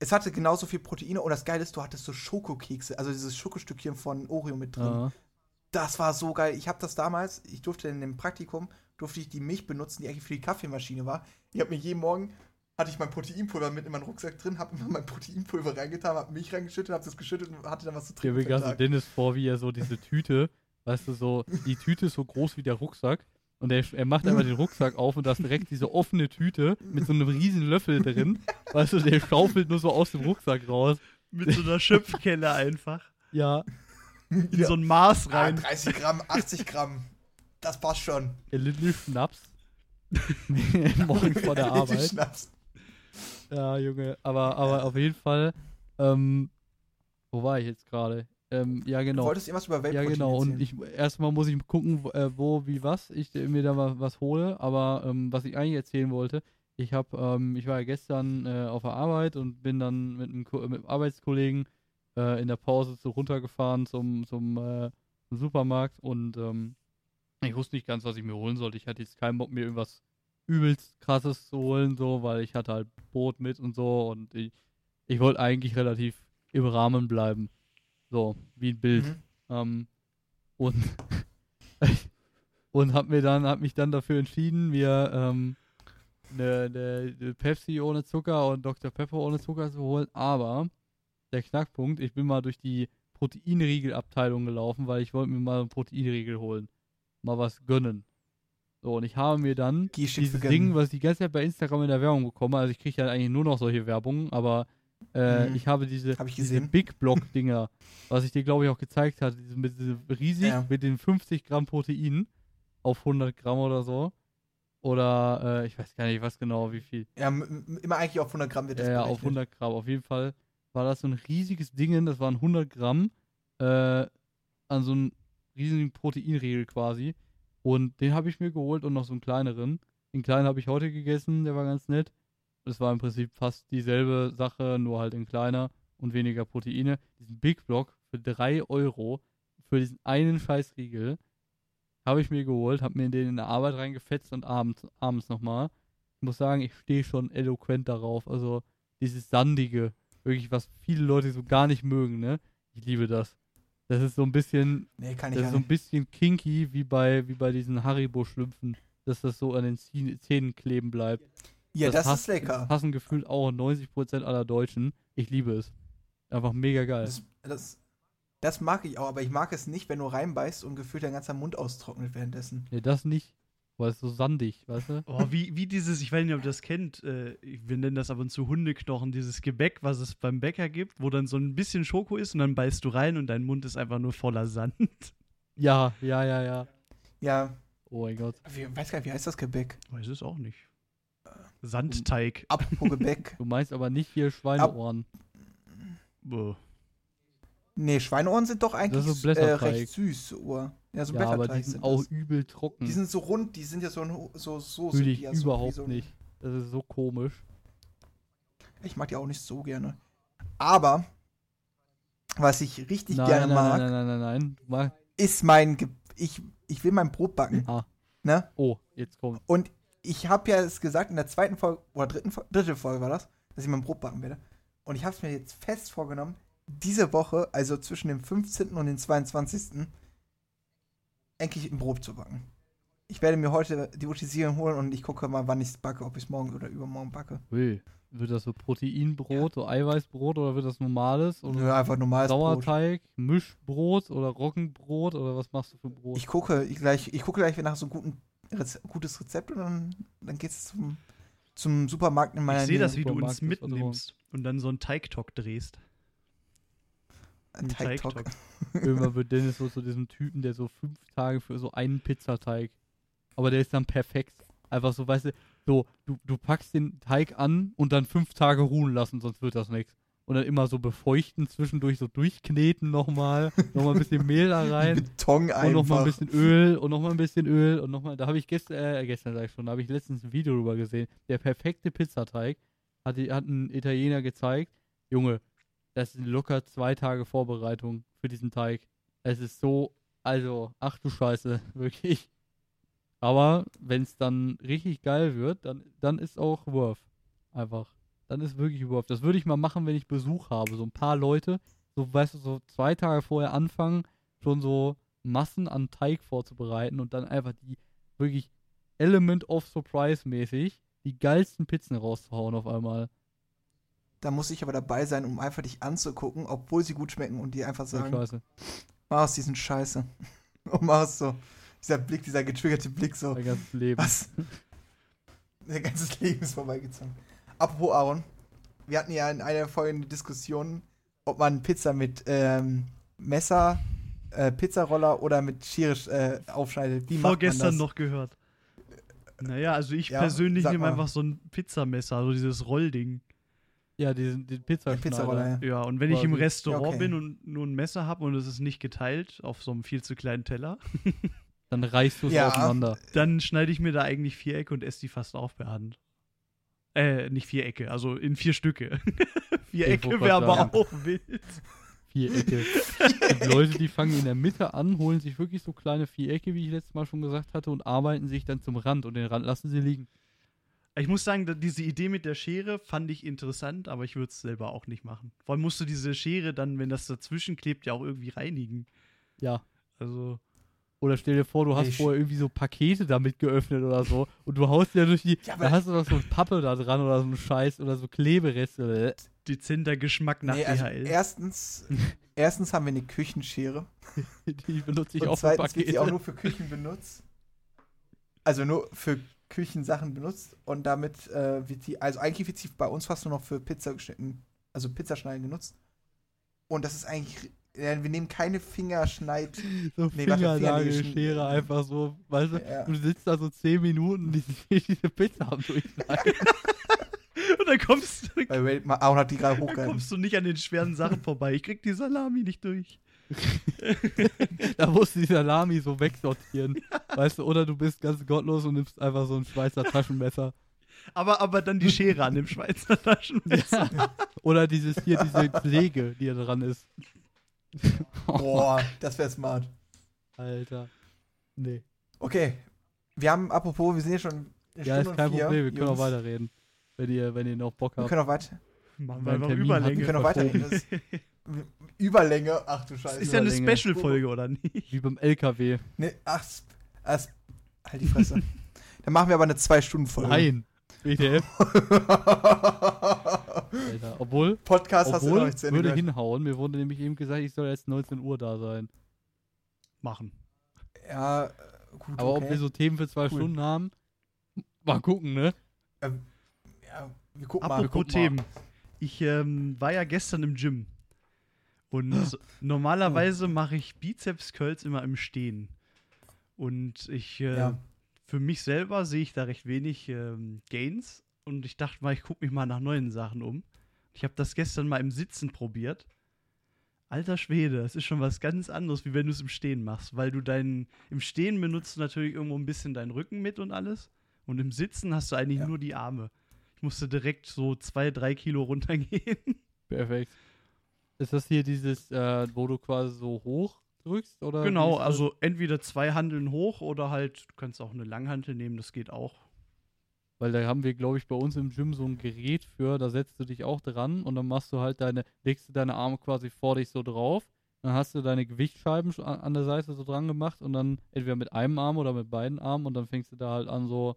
Es hatte genauso viel Proteine und das Geile ist, du hattest so Schokokekse, also dieses Schokostückchen von Oreo mit drin. Ja. Das war so geil. Ich habe das damals, ich durfte in dem Praktikum, durfte ich die Milch benutzen, die eigentlich für die Kaffeemaschine war. Ich habe mir jeden Morgen, hatte ich mein Proteinpulver mit in meinen Rucksack drin, habe immer mein Proteinpulver reingetan, habe Milch reingeschüttet, habe das geschüttet und hatte dann was zu Ich trinken. mir für den gerade. Dennis vor, wie er so diese Tüte, weißt du, so, die Tüte ist so groß wie der Rucksack. Und er, er macht einfach den Rucksack auf und da ist direkt diese offene Tüte mit so einem riesen Löffel drin. Weißt du, der schaufelt nur so aus dem Rucksack raus. Mit so einer Schöpfkelle einfach. Ja, In Ja. so ein Maß Ah, rein. 30 Gramm, 80 Gramm. Das passt schon. der Little Schnaps. Morgens vor der Arbeit. Schnaps. Ja, Junge. Aber, aber auf jeden Fall, ähm, wo war ich jetzt gerade? Ähm, ja, Du genau. wolltest irgendwas über Whey Ja, genau. Und ich erstmal muss ich gucken, wo, äh, wie, was ich mir da mal was hole. Aber ähm, was ich eigentlich erzählen wollte, ich habe, ähm, ich war ja gestern äh, auf der Arbeit und bin dann mit einem, Ko- mit einem Arbeitskollegen äh, in der Pause so runtergefahren zum, zum, äh, zum Supermarkt und ähm, ich wusste nicht ganz, was ich mir holen sollte. Ich hatte jetzt keinen Bock, mir irgendwas übelst krasses zu holen, so, weil ich hatte halt Brot mit und so und ich, ich wollte eigentlich relativ im Rahmen bleiben. So, wie ein Bild. Mhm. Ähm, und und hab mir dann, hab mich dann dafür entschieden, mir ähm, eine, eine, eine Pepsi ohne Zucker und Dr. Pepper ohne Zucker zu holen. Aber der Knackpunkt, ich bin mal durch die Proteinriegelabteilung gelaufen, weil ich wollte mir mal einen Proteinriegel holen. Mal was gönnen. So, und ich habe mir dann dieses. Ding, was ich die ganze Zeit bei Instagram in der Werbung bekomme, also ich kriege ja eigentlich nur noch solche Werbungen, aber äh, Mhm. ich habe diese, Hab ich diese. Big Block Dinger, was ich dir glaube ich auch gezeigt hatte, diese, mit diese riesig Ja. mit den 50 Gramm Protein auf 100 Gramm oder so. Oder äh, ich weiß gar nicht, was genau, wie viel. Ja, immer eigentlich auf 100 Gramm wird das Ja, ja, auf berechnet. 100 Gramm. Auf jeden Fall war das so ein riesiges Ding, das waren 100 Gramm äh, an so einem riesigen Proteinriegel quasi. Und den habe ich mir geholt und noch so einen kleineren. Den kleinen habe ich heute gegessen, der war ganz nett. Das war im Prinzip fast dieselbe Sache, nur halt in kleiner und weniger Proteine. Diesen Big Block für 3 Euro für diesen einen Scheißriegel habe ich mir geholt, habe mir den in der Arbeit reingefetzt und abends, abends nochmal. Ich muss sagen, ich stehe schon eloquent darauf. Also dieses Sandige, wirklich, was viele Leute so gar nicht mögen, ne? Ich liebe das. Das ist so ein bisschen, Nee, das ist so ein bisschen kinky, wie bei, wie bei diesen Haribo-Schlümpfen, dass das so an den Zäh- Zähnen kleben bleibt. Ja, das, hass- ist lecker. hassen gefühlt auch 90% aller Deutschen. Ich liebe es. Einfach mega geil. Das, das, das mag ich auch, aber ich mag es nicht, wenn du reinbeißt und gefühlt dein ganzer Mund austrocknet währenddessen. Nee, das nicht. Weil es so sandig, weißt du? Oh, wie, wie dieses, ich weiß nicht, ob ihr das kennt, äh, wir nennen das ab und zu Hundeknochen, dieses Gebäck, was es beim Bäcker gibt, wo dann so ein bisschen Schoko ist und dann beißt du rein und dein Mund ist einfach nur voller Sand. Ja, ja, ja, ja. Ja, Oh mein Gott. wie, weiß gar nicht, wie heißt das Gebäck? Weiß es auch nicht. Sandteig. Apropos Gebäck. Du meinst aber nicht hier Schweineohren. Boah. Nee, Schweineohren sind doch eigentlich ist so äh, recht süß. Uhr. Ja, so ja, aber die sind sind auch das. übel trocken. Die sind so rund, die sind ja so, so, so sind ich die ja überhaupt so nicht. Das ist so komisch. Ich mag die auch nicht so gerne. Aber, was ich richtig nein, gerne nein, mag, nein, nein, nein, nein, nein. Ist mein. Ge ich, ich will mein Brot backen. Ah. Ne? oh, jetzt kommt. Und ich habe ja es gesagt in der zweiten Folge, oder dritten Folge, dritte Folge war das, dass ich mein Brot backen werde. Und ich habe es mir jetzt fest vorgenommen, diese Woche, also zwischen dem 15. und dem 22. endlich ein Brot zu backen. Ich werde mir heute die Utensilien holen und ich gucke mal, wann ich es backe, ob ich es morgen oder übermorgen backe. Ui. Wird das so Proteinbrot, so Eiweißbrot oder wird das normales? Oder Nö, einfach normales Brot. Sauerteig, Mischbrot oder Roggenbrot oder was machst du für Brot? Ich gucke ich gleich, ich gucke gleich nach so einem guten Reze gutes Rezept und dann, dann geht es zum, zum Supermarkt in meiner Ich sehe Nähe. das, wie du uns mitnimmst und dann so einen Teigtalk drehst. Ein Einen Teigtalk. Irgendwann wird Dennis so zu diesem Typen, der so fünf Tage für so einen Pizzateig. Aber der ist dann perfekt. Einfach so, weißt du, so, du, du packst den Teig an und dann fünf Tage ruhen lassen, sonst wird das nichts. Und dann immer so befeuchten, zwischendurch so durchkneten nochmal, nochmal ein bisschen Mehl da rein. Beton Und nochmal ein einfach. bisschen Öl und nochmal ein bisschen Öl und nochmal, da habe ich gestern, äh, gestern sag ich schon, da habe ich letztens ein Video drüber gesehen. Der perfekte Pizzateig hat, die- hat ein Italiener gezeigt. Junge, das sind locker zwei Tage Vorbereitung für diesen Teig. Es ist so, also, ach du Scheiße, wirklich. Aber wenn es dann richtig geil wird, dann, dann ist auch Wurf. Einfach. Dann ist wirklich Wurf. Das würde ich mal machen, wenn ich Besuch habe. So ein paar Leute, so weißt du, so zwei Tage vorher anfangen, schon so Massen an Teig vorzubereiten und dann einfach die wirklich Element of Surprise mäßig die geilsten Pizzen rauszuhauen auf einmal. Da muss ich aber dabei sein, um einfach dich anzugucken, obwohl sie gut schmecken und die einfach So sagen, scheiße. mach aus diesen Scheiße. Und mach es so. Dieser Blick, dieser getriggerte Blick so. Mein ganzes Leben. Was? Dein ganzes Leben ist vorbeigezogen. Apropos Aaron, wir hatten ja in einer Folge eine Diskussion, ob man Pizza mit ähm, Messer, äh, Pizzaroller oder mit Schere äh, aufschneidet. Wie macht man Vorgestern das? noch gehört. Naja, also ich Ja, persönlich nehme einfach so ein Pizzamesser, also dieses Rollding. Ja, diesen, den Pizzaschneider. Pizzaroller, ja. Ja, und wenn ich im. Restaurant Ja, okay. bin und nur ein Messer habe und es ist nicht geteilt auf so einem viel zu kleinen Teller, Dann reißt du es Ja. auseinander. dann schneide ich mir da eigentlich Vierecke und esse die fast auf per Hand. Äh, nicht Vierecke, also in vier Stücke. Vierecke wäre aber sagen. auch wild. Vierecke. Es gibt Leute, die fangen in der Mitte an, holen sich wirklich so kleine Vierecke, wie ich letztes Mal schon gesagt hatte, und arbeiten sich dann zum Rand und den Rand lassen sie liegen. Ich muss sagen, diese Idee mit der Schere fand ich interessant, aber ich würde es selber auch nicht machen. Vor allem musst du diese Schere dann, wenn das dazwischen klebt, ja auch irgendwie reinigen. Ja. Also, Oder stell dir vor, du hast Ich- vorher irgendwie so Pakete damit geöffnet oder so und du haust ja durch die. Ja, da hast du doch so Pappe da dran oder so ein Scheiß oder so Klebereste. dezenter Geschmack nach Nee, also DHL. erstens, erstens haben wir eine Küchenschere. Die benutze ich und auch für zweitens wird sie Pakete. auch nur für Küchen benutzt. Also nur für Küchensachen benutzt. Und damit äh, wird die, also eigentlich wird sie bei uns fast nur noch für Pizza geschnitten, also Pizzaschneiden genutzt. Und das ist eigentlich, ja, wir nehmen keine Fingerschneid. so Nee, Fingernagelschere einfach so, weißt du, Ja. du sitzt da so 10 Minuten, die diese Pizza am Durchschneiden. Und dann kommst, dann Weil Ray- Aaron hat die gerade hochgehalten. kommst du nicht an den schweren Sachen vorbei. Ich krieg die Salami nicht durch. da musst du die Salami so wegsortieren. Weißt du, oder du bist ganz gottlos und nimmst einfach so ein Schweizer Taschenmesser. Aber, aber dann die Schere an dem Schweizer Taschenmesser. Oder dieses hier, diese Pflege, die da dran ist. Boah, das wäre smart. Alter. Nee. Okay. Wir haben, apropos, wir sind ja schon eine Ja, ist Stunde kein und vier, Problem, wir können auch weiterreden. Wenn ihr, wenn ihr noch Bock Wir habt. können auch weiter. Machen wir einfach Termin Wir Überlänge. können auch weiterreden. Das ist, Überlänge, ach du Scheiße. Ist ja eine Überlänge. Special-Folge, oder nicht? Wie beim LKW. Nee, ach, sp- halt die Fresse. Dann machen wir aber eine Zwei-Stunden-Folge. Nein. WTF, Alter. Obwohl, Podcast hast du noch obwohl nicht zu Ende würde gehört. hinhauen. Mir wurde nämlich eben gesagt, ich soll erst 19 Uhr da sein. Machen. Ja, Gut, Aber ob okay. wir so Themen für zwei Cool. Stunden haben, mal gucken, ne? Ähm, ja, wir gucken mal. Apropos mal. Themen. Ich ähm, war ja gestern im Gym. Und normalerweise mache ich Bizeps-Curls immer im Stehen. Und ich, äh, Ja. Für mich selber sehe ich da recht wenig ähm, Gains. Und ich dachte mal, ich gucke mich mal nach neuen Sachen um. Ich habe das gestern mal im Sitzen probiert. Alter Schwede, das ist schon was ganz anderes, wie wenn du es im Stehen machst. Weil du deinen, im Stehen benutzt du natürlich irgendwo ein bisschen deinen Rücken mit und alles. Und im Sitzen hast du eigentlich Ja. nur die Arme. Ich musste direkt so zwei, drei Kilo runtergehen. Perfekt. Ist das hier dieses, äh, wo du quasi so hoch drückst? Oder genau, also entweder zwei Handeln hoch oder halt, du kannst auch eine Langhantel nehmen, das geht auch. Weil da haben wir, glaube ich, bei uns im Gym so ein Gerät für, da setzt du dich auch dran und dann machst du halt deine, legst du deine Arme quasi vor dich so drauf. Dann hast du deine Gewichtsscheiben schon an, der Seite so dran gemacht und dann entweder mit einem Arm oder mit beiden Armen und dann fängst du da halt an so.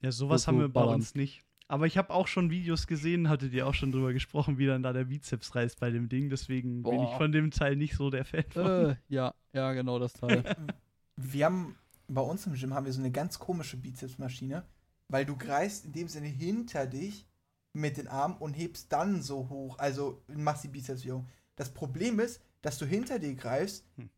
Ja, sowas So haben wir bei uns nicht. Aber ich habe auch schon Videos gesehen, hattet ihr auch schon drüber gesprochen, wie dann da der Bizeps reißt bei dem Ding. Deswegen bin ich Boah. von dem Teil nicht so der Fan von. Äh, ja, ja, genau das Teil. Wir haben, bei uns im Gym haben wir so eine ganz komische Bizepsmaschine, weil du greifst in dem Sinne hinter dich mit den Armen und hebst dann so hoch, also machst die Bizepsbewegung. Das Problem ist, dass du hinter dir greifst, Hm.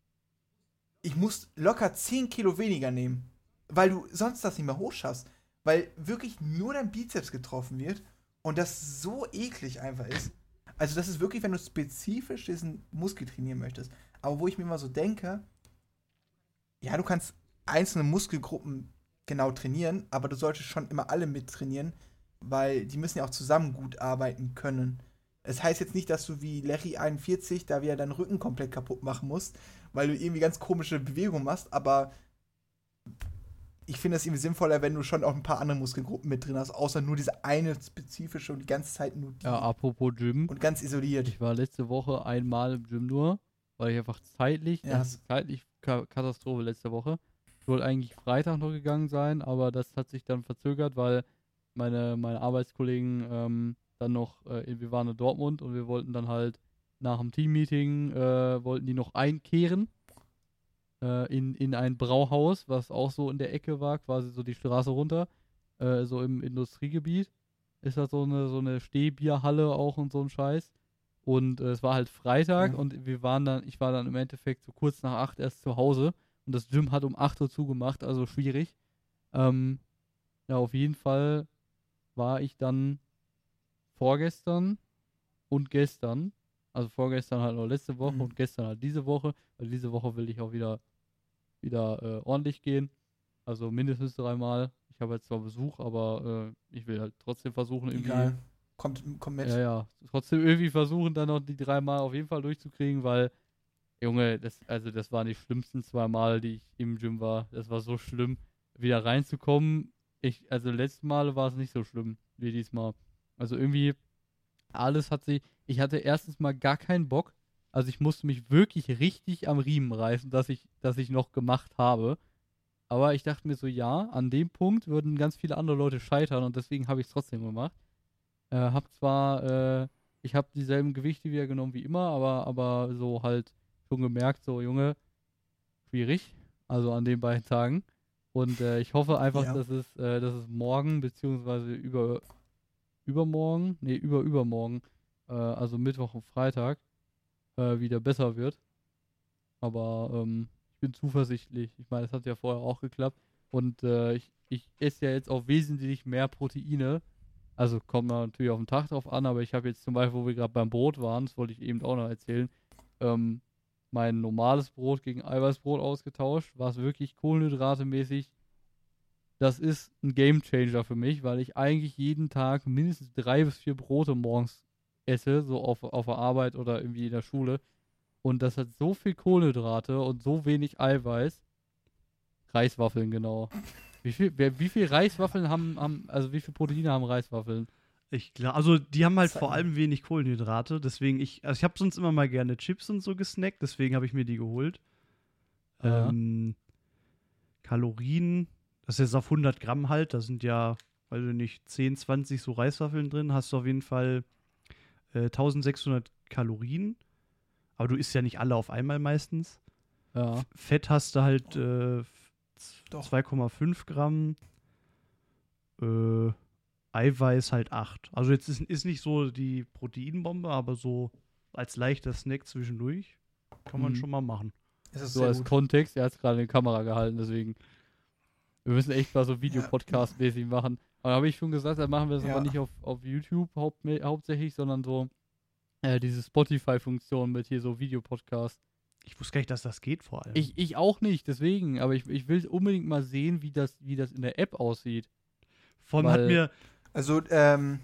ich muss locker 10 Kilo weniger nehmen, weil du sonst das nicht mehr hochschaffst, weil wirklich nur dein Bizeps getroffen wird und das so eklig einfach ist. Also das ist wirklich, wenn du spezifisch diesen Muskel trainieren möchtest. Aber wo ich mir immer so denke, ja, du kannst einzelne Muskelgruppen genau trainieren, aber du solltest schon immer alle mittrainieren, weil die müssen ja auch zusammen gut arbeiten können. Es heißt jetzt nicht, dass du wie Larry 41 da wieder deinen Rücken komplett kaputt machen musst, weil du irgendwie ganz komische Bewegungen machst, aber ich finde es irgendwie sinnvoller, wenn du schon auch ein paar andere Muskelgruppen mit drin hast, außer nur diese eine spezifische und die ganze Zeit nur die. ja, apropos Gym. Und ganz isoliert. Ich war letzte Woche einmal im Gym nur, weil ich einfach zeitlich, Ja. das ist zeitlich Ka Katastrophe letzte Woche. Ich wollte eigentlich Freitag noch gegangen sein, aber das hat sich dann verzögert, weil meine, meine Arbeitskollegen ähm, dann noch, äh, wir waren in Dortmund und wir wollten dann halt nach dem Teammeeting, äh, wollten die noch einkehren äh, in, in ein Brauhaus, was auch so in der Ecke war, quasi so die Straße runter, äh, so im Industriegebiet. Ist das so eine, so eine Stehbierhalle auch und so ein Scheiß. Und äh, es war halt Freitag Ja. und wir waren dann, ich war dann im Endeffekt so kurz nach acht erst zu Hause und das Gym hat um 8 Uhr zugemacht, also schwierig. Ähm, ja, auf jeden Fall war ich dann vorgestern und gestern, also vorgestern halt noch letzte Woche Mhm. und gestern halt diese Woche, weil diese Woche will ich auch wieder, wieder äh, ordentlich gehen. Also mindestens dreimal. Ich habe jetzt zwar Besuch, aber äh, ich will halt trotzdem versuchen, irgendwie. Egal. Kommt, kommt mit. Ja, ja. Trotzdem irgendwie versuchen, dann noch die dreimal auf jeden Fall durchzukriegen, weil, Junge, das, also das waren die schlimmsten zwei Mal, die ich im Gym war. Das war so schlimm, wieder reinzukommen. Ich, also letztes Mal war es nicht so schlimm wie diesmal. Also irgendwie, alles hat sich, ich hatte erstens mal gar keinen Bock. Also ich musste mich wirklich richtig am Riemen reißen, dass ich, dass ich noch gemacht habe. Aber ich dachte mir so, ja, an dem Punkt würden ganz viele andere Leute scheitern und deswegen habe ich es trotzdem gemacht. Äh, hab zwar, äh, ich habe dieselben Gewichte wieder genommen wie immer, aber, aber so halt schon gemerkt, so Junge, schwierig. Also an den beiden Tagen. Und äh, ich hoffe einfach, Ja. dass es, äh, dass es morgen beziehungsweise über übermorgen, nee, über übermorgen, äh, also Mittwoch und Freitag, äh, wieder besser wird. Aber ähm, ich bin zuversichtlich. Ich meine, das hat ja vorher auch geklappt. Und äh, ich, ich esse ja jetzt auch wesentlich mehr Proteine. Also kommt natürlich auf den Tag drauf an, aber ich habe jetzt zum Beispiel, wo wir gerade beim Brot waren, das wollte ich eben auch noch erzählen, ähm, mein normales Brot gegen Eiweißbrot ausgetauscht, was wirklich kohlenhydratemäßig. Das ist ein Gamechanger für mich, weil ich eigentlich jeden Tag mindestens drei bis vier Brote morgens esse, so auf, auf der Arbeit oder irgendwie in der Schule. Und das hat so viel Kohlenhydrate und so wenig Eiweiß. Reiswaffeln, genau. Wie viel, wer, wie viel Reiswaffeln haben, haben, also wie viel Proteine haben Reiswaffeln? Ich glaube, also die haben halt vor allem wenig Kohlenhydrate, deswegen ich, also ich habe sonst immer mal gerne Chips und so gesnackt, deswegen habe ich mir die geholt. Ja. Ähm, Kalorien, das ist jetzt auf 100 Gramm halt, da sind ja, weiß ich nicht, 10, 20 so Reiswaffeln drin, hast du auf jeden Fall äh, 1600 Kalorien, aber du isst ja nicht alle auf einmal meistens. Ja. Fett hast du halt äh, Doch. 2,5 Gramm. Äh, Eiweiß halt 8. Also jetzt ist, ist nicht so die Proteinbombe, aber so als leichter Snack zwischendurch kann man Mhm. schon mal machen. Es ist So als gut. Kontext, er hat es gerade in die Kamera gehalten, deswegen. Wir müssen echt mal so Videopodcast-mäßig machen. Aber habe ich schon gesagt, dann machen wir das Ja. aber nicht auf, auf YouTube haupt, hauptsächlich, sondern so äh, diese Spotify-Funktion mit hier so Videopodcast. Ich wusste gar nicht, dass das geht vor allem. Ich, ich auch nicht, deswegen, aber ich, ich will unbedingt mal sehen, wie das, wie das in der App aussieht. vor allem hat mir, Also, ähm,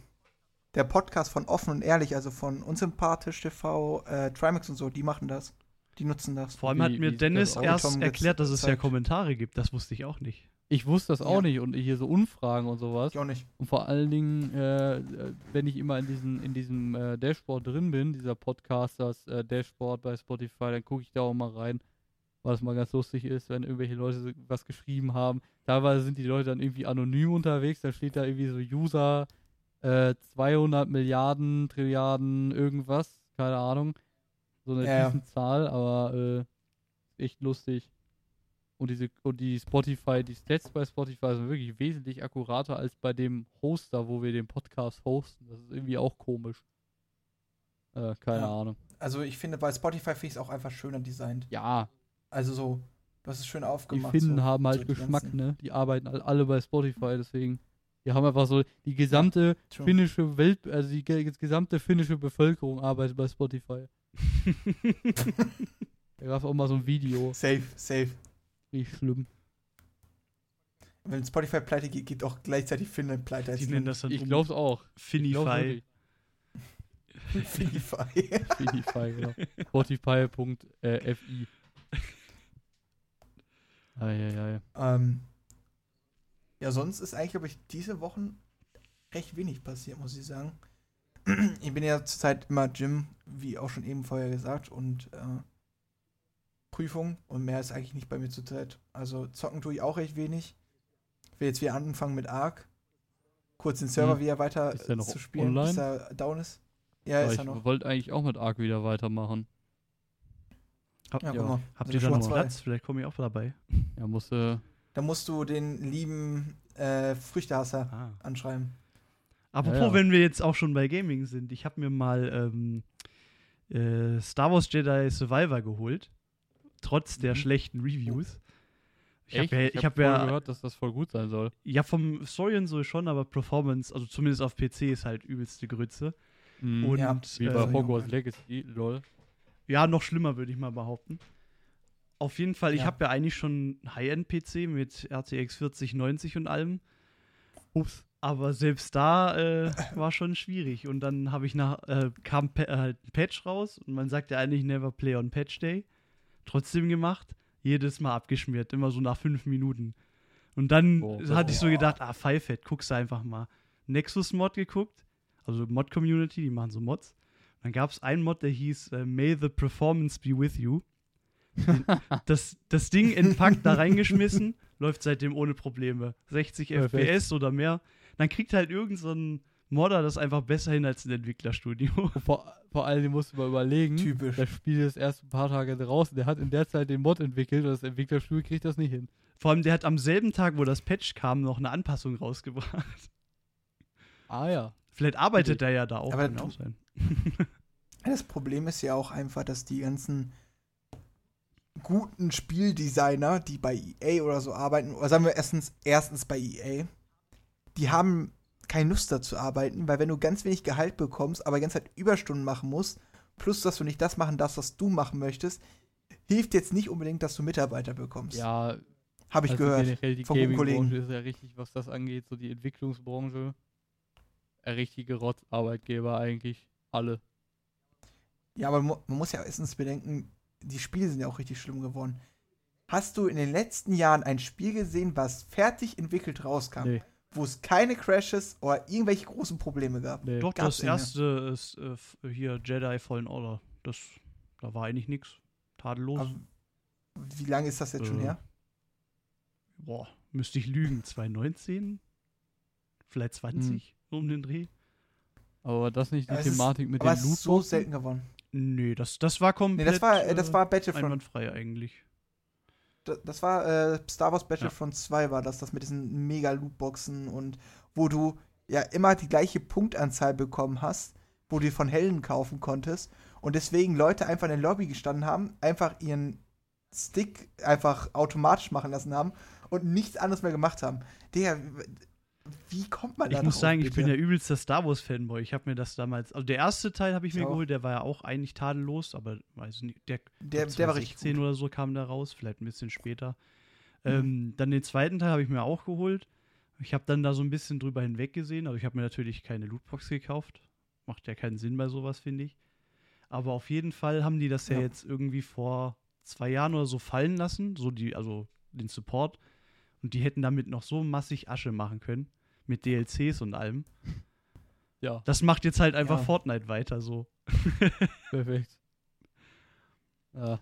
der Podcast von Offen und Ehrlich, also von Unsympathisch TV, äh, Trimax und so, die machen das. Die nutzen das. vor allem Wie- hat mir Dennis erst erklärt, dass es ja. Kommentare gibt. Das wusste ich auch nicht. Ich wusste das auch Ja. nicht und hier so Umfragen und sowas. Ich auch nicht. Und vor allen Dingen, äh, äh, wenn ich immer in, diesen, in diesem äh, Dashboard drin bin, dieser Podcasters äh, Dashboard bei Spotify, dann gucke ich da auch mal rein, was mal ganz lustig ist, wenn irgendwelche Leute was geschrieben haben. Teilweise sind die Leute dann irgendwie anonym unterwegs, da steht da irgendwie so User äh, 200 Milliarden, Trilliarden, irgendwas, keine Ahnung. So eine Ja. Riesenzahl, aber äh, echt lustig. Und diese und die Spotify, die Stats bei Spotify sind wirklich wesentlich akkurater als bei dem Hoster, wo wir den Podcast hosten. Das ist irgendwie auch komisch. Äh, keine Ja. Ahnung. Also, ich finde, bei Spotify finde ich es auch einfach schöner designt. Ja, Also, so, das ist schön die aufgemacht. Finnen so, haben halt so die Geschmack, ganzen- ne? Die arbeiten all- alle bei Spotify, deswegen. Die haben einfach so die gesamte True. finnische Welt, also die ge- gesamte finnische Bevölkerung arbeitet bei Spotify. Da gab es auch mal so ein Video. Safe, safe. Richtig schlimm. Wenn Spotify pleite geht, geht auch gleichzeitig Finnland pleite. Die nennen das dann Ich um glaub's auch. Finify. Finnify. Spotify, genau. Spotify.fi. Eieiei. ähm, ja, sonst ist eigentlich, glaube ich, diese Wochen recht wenig passiert, muss ich sagen. Ich bin ja zurzeit immer Gym, wie auch schon eben vorher gesagt, und äh, Prüfung und mehr ist eigentlich nicht bei mir zurzeit. Also zocken tue ich auch recht wenig. Ich will jetzt wieder anfangen mit Ark. Kurz den Server Hm. wieder weiter Ist der äh, noch zu spielen, online? bis er down ist. Ja, Aber ist ich er noch. wollte eigentlich auch mit Ark wieder weitermachen. Hab, Ja, Ja. guck mal. Habt Also ihr da schon noch zwei. Platz? Vielleicht komme ich auch dabei. Ja, musste. Da musst du den lieben äh, Früchtehasser Ah. anschreiben. Apropos, Ja, ja. wenn wir jetzt auch schon bei Gaming sind, ich habe mir mal ähm, äh, Star Wars Jedi Survivor geholt. Trotz der Mhm. schlechten Reviews. Ich habe ja, ich ich hab ja, gehört, dass das voll gut sein soll. ja vom Story und so schon, aber Performance, also zumindest auf PC ist halt übelste Grütze. Mhm. Und Ja, Wie äh, bei äh, Hogwarts Legacy, lol. Ja, noch schlimmer, würde ich mal behaupten. Auf jeden Fall, ich Ja. habe ja eigentlich schon einen High-End-PC mit RTX 4090 und allem. Ups. Aber selbst da äh, war schon schwierig. Und dann habe ich nach, äh, kam pa äh, halt ein Patch raus und man sagt ja eigentlich never play on Patch Day. Trotzdem gemacht, jedes Mal abgeschmiert, immer so nach fünf Minuten. Und dann Oh. hatte ich so gedacht, ah, Pfeifett, guckst du einfach mal. Nexus Mod geguckt, also Mod Community, die machen so Mods. Dann gab es einen Mod, der hieß äh, May the Performance be with you. das, das Ding entpackt, da reingeschmissen, läuft seitdem ohne Probleme. 60 Perfekt. FPS oder mehr. Dann kriegt halt irgend so ein Modder das einfach besser hin als ein Entwicklerstudio. Vor, vor allem musst du mal überlegen, Typisch. das Spiel ist erst ein paar Tage draußen. Der hat in der Zeit den Mod entwickelt und das Entwicklerstudio kriegt das nicht hin. Vor allem, der hat am selben Tag, wo das Patch kam, noch eine Anpassung rausgebracht. Ah ja. Vielleicht arbeitet er ja da auch. Aber auch sein. Das Problem ist ja auch einfach, dass die ganzen guten Spieldesigner, die bei EA oder so arbeiten, oder sagen wir erstens, erstens bei EA, die haben keine Lust dazu arbeiten, weil wenn du ganz wenig Gehalt bekommst, aber die ganze Zeit Überstunden machen musst, plus dass du nicht das machen darfst, was du machen möchtest, hilft jetzt nicht unbedingt, dass du Mitarbeiter bekommst. Ja, Habe ich also gehört. generell die von Kollegen. ist ja richtig, was das angeht, so die Entwicklungsbranche. Ein richtige Rotz-Arbeitgeber eigentlich. Alle. Ja, aber man muss ja erstens bedenken, die Spiele sind ja auch richtig schlimm geworden. Hast du in den letzten Jahren ein Spiel gesehen, was fertig entwickelt rauskam, Nee, wo es keine Crashes oder irgendwelche großen Probleme gab? nee. Doch, Gab's das erste ist äh, hier Jedi Fallen Order. Das, da war eigentlich nichts. Tadellos. Aber wie lange ist das jetzt schon Äh, her? Boah, müsste ich lügen. 2019? Vielleicht 20 um den Dreh? Aber war das nicht die Aber es ist- Thematik mit Aber den es ist so selten geworden. Nee, das, das war Nee, komplett das war, äh, das war Battlefront. einwandfrei eigentlich. Da- das war äh, Star Wars Battlefront 2 war das, das mit diesen mega Lootboxen und wo du ja immer die gleiche Punktanzahl bekommen hast, wo du von Helden kaufen konntest und deswegen Leute einfach in der Lobby gestanden haben, einfach ihren Stick einfach automatisch machen lassen haben und nichts anderes mehr gemacht haben. Der, wie kommt man da Ich muss drauf, sagen, ich bitte? bin der übelste Star Wars Fanboy. Ich habe mir das damals, also der erste Teil habe ich mir auch. geholt, der war ja auch eigentlich tadellos, aber weiß nicht, der, der, der war richtig 2016 gut. oder so kam der raus, vielleicht ein bisschen später. Ähm, dann den zweiten Teil habe ich mir auch geholt. Ich habe dann da so ein bisschen drüber hinweggesehen, aber ich habe mir natürlich keine Lootbox gekauft. Macht ja keinen Sinn bei sowas, finde ich. Aber auf jeden Fall haben die das ja, Ja. jetzt irgendwie vor zwei Jahren oder so fallen lassen, so die, also den Support. Und die hätten damit noch so massig Asche machen können. Mit DLCs und allem. Ja, Das macht jetzt halt einfach Ja. Fortnite weiter so. perfekt. Ja,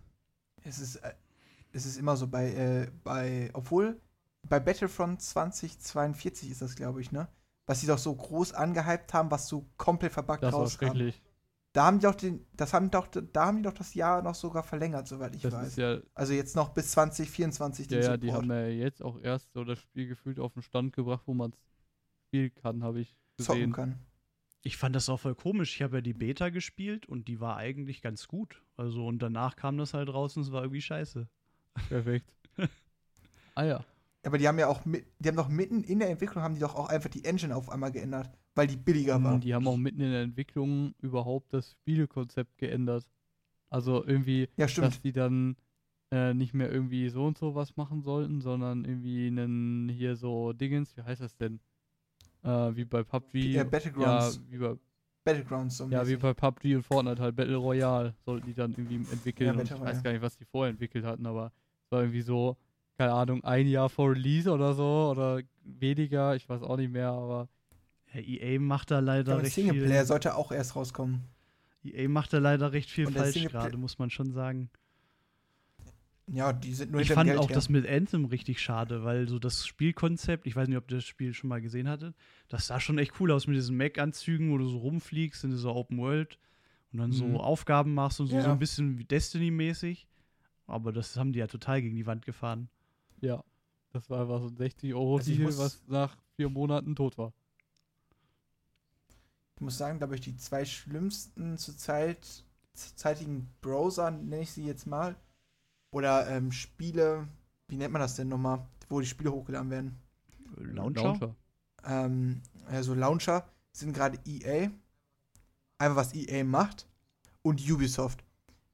Es ist, äh, es ist immer so bei, äh, bei, obwohl bei Battlefront 2042 ist das, glaube ich, ne? Was sie doch so groß angehypt haben, was so komplett verbuggt das war rauskam. schrecklich. Da haben die doch den, das haben doch, da haben die doch das Jahr noch sogar verlängert, soweit ich Das weiß. ja, also jetzt noch bis 2024 den ja, ja, Support. die haben ja jetzt auch erst so das Spiel gefühlt auf den Stand gebracht, wo man es spielen kann, habe ich zocken gesehen. kann. Ich fand das auch voll komisch. Ich habe ja die Beta gespielt und die war eigentlich ganz gut. Also und danach kam das halt raus und es war irgendwie scheiße. Perfekt. ah ja. Aber die haben ja auch mit, die haben doch mitten in der Entwicklung haben die doch auch einfach die Engine auf einmal geändert, weil die billiger war. Mm, Die haben auch mitten in der Entwicklung überhaupt das Spielekonzept geändert. Also irgendwie, Ja, dass die dann äh, nicht mehr irgendwie so und so was machen sollten, sondern irgendwie einen hier so Dingens, wie heißt das denn? Äh, wie bei PUBG. Ja, Battlegrounds. Ja, wie bei, Battlegrounds so ja, wie bei PUBG und Fortnite halt Battle Royale sollten die dann irgendwie entwickeln. Ja, ich weiß gar nicht, was die vorher entwickelt hatten, aber es war irgendwie so, keine Ahnung, ein Jahr vor Release oder so oder weniger, ich weiß auch nicht mehr, aber Ja, EA macht da leider Ja, recht Singleplayer viel. sollte auch erst rauskommen. EA macht da leider recht viel falsch gerade, muss man schon sagen. Ja, die sind nur Ich fand Geld auch her. das mit Anthem richtig schade, weil so das Spielkonzept, ich weiß nicht, ob ihr das Spiel schon mal gesehen hattet, das sah schon echt cool aus mit diesen Mac-Anzügen, wo du so rumfliegst in dieser Open World und dann Mhm. so Aufgaben machst und so, Ja. so ein bisschen wie Destiny-mäßig. Aber das haben die ja total gegen die Wand gefahren. ja, das war einfach so ein 60 Euro Also Deal, was nach vier Monaten tot war. Ich muss sagen, glaube ich, die zwei schlimmsten zurzeit zurzeitigen Browser, nenne ich sie jetzt mal, oder ähm, Spiele, wie nennt man das denn nochmal, wo die Spiele hochgeladen werden? Launcher? Ähm, also Launcher sind gerade EA, einfach was EA macht, und Ubisoft.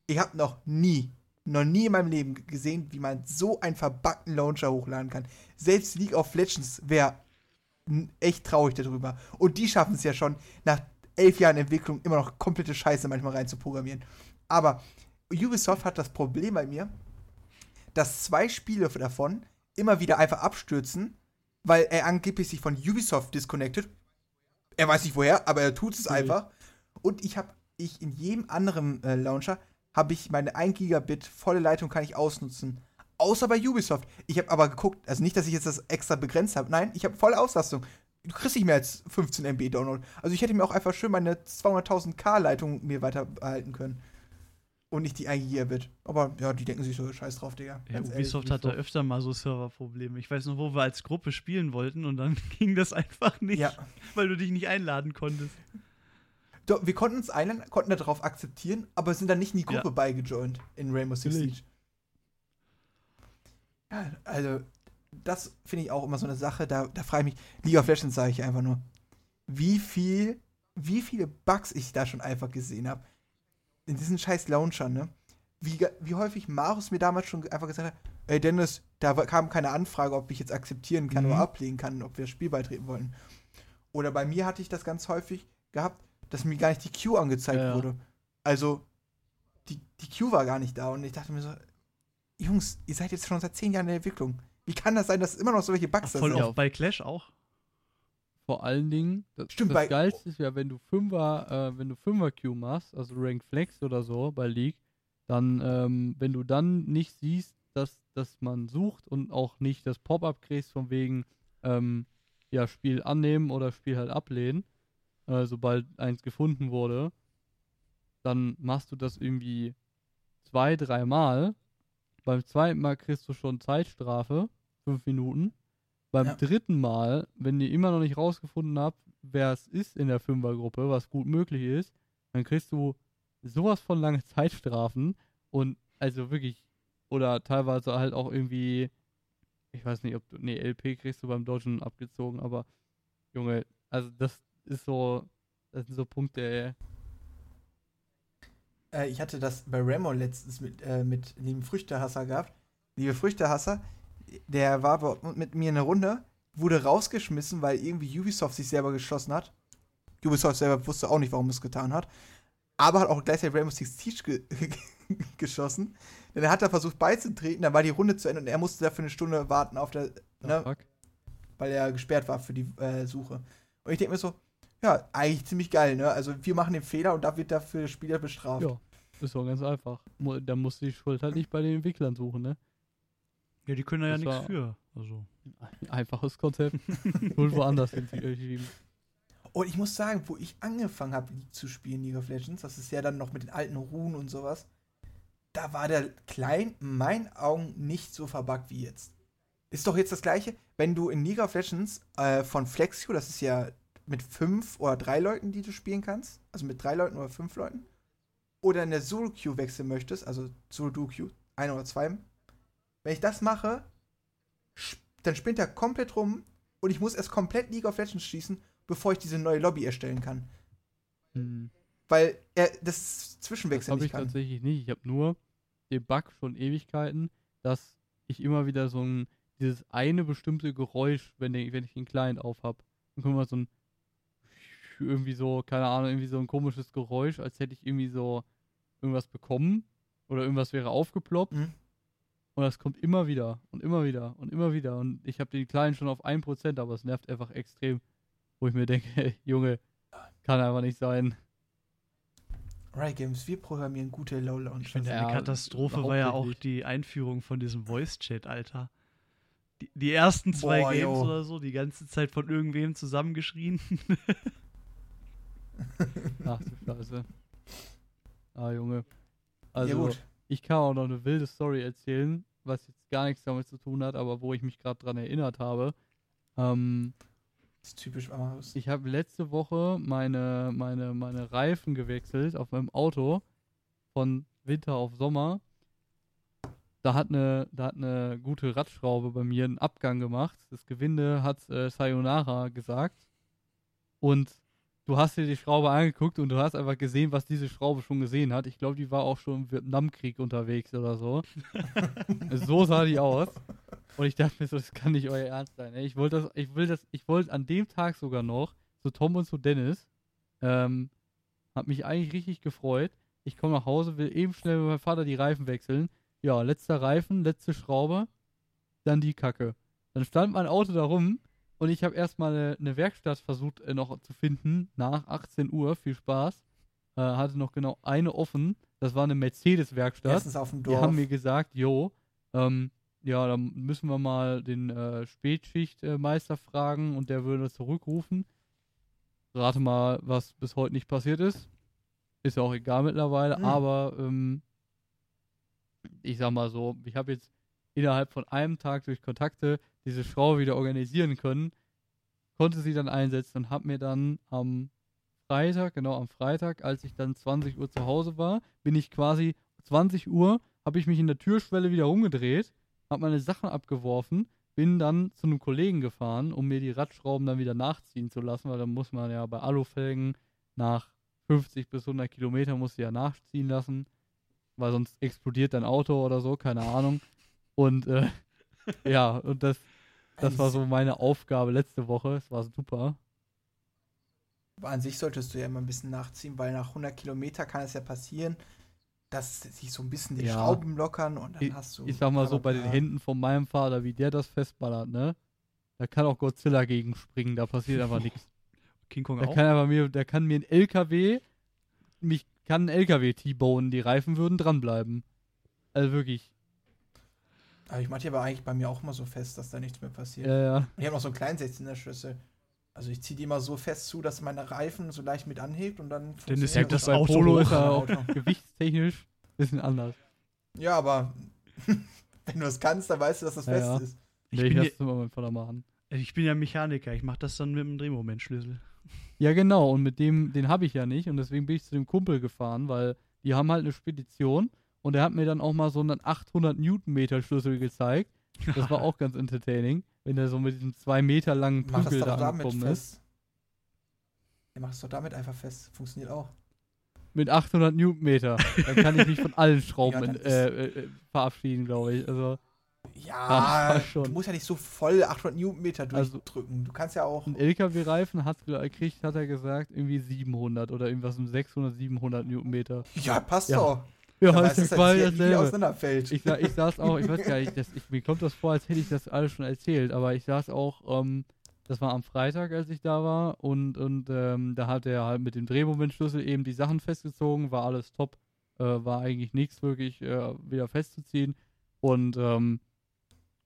Ich habe noch nie, noch nie in meinem Leben gesehen, wie man so einen verbackten Launcher hochladen kann. Selbst League of Legends wäre echt traurig darüber. Und die schaffen es ja schon, nach elf Jahren Entwicklung immer noch komplette Scheiße manchmal rein zu programmieren. Aber Ubisoft hat das Problem bei mir, dass zwei Spiele davon immer wieder einfach abstürzen, weil er angeblich sich von Ubisoft disconnected. Er weiß nicht woher, aber er tut es Mhm. einfach. Und ich habe, ich in jedem anderen äh, Launcher habe ich meine 1 Gigabit volle Leitung kann ich ausnutzen. Außer bei Ubisoft. Ich habe aber geguckt, also nicht, dass ich jetzt das extra begrenzt habe. Nein, ich habe volle Auslastung. Du kriegst nicht mehr als 15 MB Download. Also ich hätte mir auch einfach schön meine 200.000 K Leitung mir weiter behalten können. Und nicht die 1 Gigabit. Aber ja, die denken sich so, scheiß drauf, Digga. Ja, Ubisoft ehrlich. hat da öfter mal so Serverprobleme. Ich weiß noch, wo wir als Gruppe spielen wollten und dann ging das einfach nicht, Ja. weil du dich nicht einladen konntest. Doch, wir konnten uns einladen, konnten darauf akzeptieren, aber sind dann nicht in die Gruppe Ja. beigejoint in Rainbow Six. Siege. Ja, also, das finde ich auch immer so eine Sache, da, da frage ich mich, League of Legends sage ich einfach nur, wie viel, wie viele Bugs ich da schon einfach gesehen habe. In diesen scheiß Launchern, ne? Wie, wie häufig Marus mir damals schon einfach gesagt hat, ey Dennis, da kam keine Anfrage, ob ich jetzt akzeptieren kann Mhm. oder ablehnen kann, ob wir das Spiel beitreten wollen. Oder bei mir hatte ich das ganz häufig gehabt, dass mir gar nicht die Queue angezeigt ja. wurde. Also, die, die Queue war gar nicht da und ich dachte mir so, Jungs, ihr seid jetzt schon seit zehn Jahren in der Entwicklung. Wie kann das sein, dass immer noch solche Bugs da Voll sind? Oft bei Clash auch. Vor allen Dingen, das, Stimmt, das bei- Geilste ist ja, wenn du Fünfer, äh, wenn du Fünfer Q machst, also Rank Flex oder so bei League, dann, ähm, wenn du dann nicht siehst, dass, dass man sucht und auch nicht das Pop-up kriegst von wegen, ähm, ja, Spiel annehmen oder Spiel halt ablehnen, äh, sobald eins gefunden wurde, dann machst du das irgendwie zwei, dreimal beim zweiten Mal kriegst du schon Zeitstrafe, fünf Minuten. Beim Ja. dritten Mal, wenn ihr immer noch nicht rausgefunden habt, wer es ist in der Fünfergruppe, was gut möglich ist, dann kriegst du sowas von lange Zeitstrafen und also wirklich, oder teilweise halt auch irgendwie, ich weiß nicht, ob du, nee, LP kriegst du beim Dodgen abgezogen, aber Junge, also das ist so, das sind so Punkte, ey. Äh, ich hatte das bei Remo letztens mit, äh, mit lieben Früchtehasser gehabt. Liebe Früchtehasser, der war mit mir in einer Runde, wurde rausgeschmissen, weil irgendwie Ubisoft sich selber geschlossen hat. Ubisoft selber wusste auch nicht, warum es getan hat. Aber hat auch gleichzeitig Rainbow Six Siege ge geschossen. Denn er hat da versucht beizutreten, dann war die Runde zu Ende und er musste dafür eine Stunde warten auf der, Oh, ne, weil er gesperrt war für die äh, Suche. Und ich denke mir so, ja, eigentlich ziemlich geil, ne? Also wir machen den Fehler und da wird dafür der Spieler bestraft. Ja, ist doch ganz einfach. Da musst du die Schuld halt nicht bei den Entwicklern suchen, ne? Ja, die können da ja nichts für. Also. Einfaches Konzept. Schuld woanders hinzuschieben. Und ich muss sagen, wo ich angefangen habe zu spielen, League of Legends, das ist ja dann noch mit den alten Runen und sowas, da war der Klein in meinen Augen nicht so verbuggt wie jetzt. Ist doch jetzt das gleiche, wenn du in League of Legends äh, von Flexio, das ist ja mit fünf oder drei Leuten, die du spielen kannst, also mit drei Leuten oder fünf Leuten, oder in der Solo Queue wechseln möchtest, also Solo Duo Queue, ein oder zwei, wenn ich das mache, dann spinnt er komplett rum und ich muss erst komplett League of Legends schließen, bevor ich diese neue Lobby erstellen kann. Hm. Weil er das Das Zwischenwechsel habe nicht ich kann. tatsächlich nicht. Ich habe nur den Bug schon Ewigkeiten, dass ich immer wieder so ein, dieses eine bestimmte Geräusch, wenn, der, wenn ich den Client auf habe, dann kommt mal so ein irgendwie so, keine Ahnung, irgendwie so ein komisches Geräusch, als hätte ich irgendwie so irgendwas bekommen oder irgendwas wäre aufgeploppt. Mhm. Und das kommt immer wieder und immer wieder und immer wieder. Und ich habe den Kleinen schon auf 1%, aber es nervt einfach extrem. Wo ich mir denke, ey, Junge, kann einfach nicht sein. Riot Games, wir programmieren gute low launcher Ich finde, Ja, eine Katastrophe war ja auch hauptsächlich. die Einführung von diesem Voice-Chat, Alter. Die, die ersten zwei Boah, Games jo. oder so, die ganze Zeit von irgendwem zusammengeschrien. Ach du Scheiße. Ah, Junge. Also, ja, ich kann auch noch eine wilde Story erzählen, was jetzt gar nichts damit zu tun hat, aber wo ich mich gerade dran erinnert habe. Ähm, Das ist typisch Amarius. ich habe letzte Woche meine, meine, meine Reifen gewechselt auf meinem Auto von Winter auf Sommer. Da hat eine, da hat eine gute Radschraube bei mir einen Abgang gemacht. Das Gewinde hat äh, Sayonara gesagt. Und du hast dir die Schraube angeguckt und du hast einfach gesehen, was diese Schraube schon gesehen hat. Ich glaube, die war auch schon im Vietnamkrieg unterwegs oder so. so sah die aus. Und ich dachte mir so, das kann nicht euer Ernst sein. ey. Ich wollte das, ich will das, ich wollte an dem Tag sogar noch zu Tom und zu Dennis. Ähm, hab mich eigentlich richtig gefreut. Ich komme nach Hause, will eben schnell mit meinem Vater die Reifen wechseln. Ja, letzter Reifen, letzte Schraube, dann die Kacke. Dann stand mein Auto da rum und ich habe erstmal eine, eine Werkstatt versucht äh, noch zu finden nach 18 Uhr. Viel Spaß. Äh, hatte noch genau eine offen. Das war eine Mercedes-Werkstatt. Erstens auf dem Die Dorf. haben mir gesagt, jo, ähm, ja, dann müssen wir mal den äh, Spätschichtmeister fragen und der würde zurückrufen. Rate mal, was bis heute nicht passiert ist. Ist ja auch egal mittlerweile, Mhm. aber ähm, ich sag mal so, ich habe jetzt innerhalb von einem Tag durch Kontakte diese Schraube wieder organisieren können, konnte sie dann einsetzen und habe mir dann am Freitag, genau am Freitag, als ich dann 20 Uhr zu Hause war, bin ich quasi 20 Uhr, habe ich mich in der Türschwelle wieder rumgedreht, habe meine Sachen abgeworfen, bin dann zu einem Kollegen gefahren, um mir die Radschrauben dann wieder nachziehen zu lassen, weil dann muss man ja bei Alufelgen nach 50 bis 100 Kilometer muss sie ja nachziehen lassen, weil sonst explodiert dein Auto oder so, keine Ahnung. Und äh, ja, und das, das war so meine Aufgabe letzte Woche. Es war super. Aber an sich solltest du ja immer ein bisschen nachziehen, weil nach 100 Kilometer kann es ja passieren, dass sich so ein bisschen die Ja. Schrauben lockern und dann Ich, hast du. ich sag mal so, bei den. Händen von meinem Vater, wie der das festballert, ne? Da kann auch Godzilla gegenspringen, da passiert einfach nichts. King Kong Der auch. kann einfach mir, der kann mir ein LKW, mich kann ein LKW T-Bonen, die Reifen würden dranbleiben. Also wirklich. Aber ich mache die aber eigentlich bei mir auch immer so fest, dass da nichts mehr passiert. Ja, ja. Und ich habe noch so einen kleinen 16er Schlüssel. Also ich ziehe die immer so fest zu, dass meine Reifen so leicht mit anhebt und dann. Funktioniert hebt gut, das bei Auto Polo ist Mein auch Auto. gewichtstechnisch ein bisschen anders. Ja, aber Wenn du es kannst, dann weißt du, dass das Ja, fest ja. ist. Ich Nee, bin, ich ja, immer meinen Vater machen. ich bin ja Mechaniker, ich mache das dann mit dem Drehmomentschlüssel. Ja, genau. Und mit dem, den habe ich ja nicht. Und deswegen bin ich zu dem Kumpel gefahren, weil die haben halt eine Spedition. Und der hat mir dann auch mal so einen 800 Newtonmeter Schlüssel gezeigt. Das war auch ganz entertaining, wenn der so mit diesem zwei Meter langen Prügel da angekommen ist. fest. Ja, mach es doch damit einfach fest. Funktioniert auch. Mit 800 Newtonmeter. Dann kann ich mich von allen Schrauben Ja, in- äh, äh, verabschieden, glaube ich. Also Ja, schon. du musst ja nicht so voll 800 Newtonmeter Also- durchdrücken. du kannst ja auch. ein LKW-Reifen hat gekriegt, hat er gesagt, irgendwie 700 oder irgendwas um 600, 700 Newtonmeter. Ja, passt Ja. doch. Ja, Dann ist das hier dasselbe. auseinanderfällt. Ich, ich saß auch, ich weiß gar nicht, das, ich, mir kommt das vor, als hätte ich das alles schon erzählt, aber ich saß auch, ähm, das war am Freitag, als ich da war und, und ähm, da hat er halt mit dem Drehmomentschlüssel eben die Sachen festgezogen, war alles top, äh, war eigentlich nichts wirklich äh, wieder festzuziehen und ähm,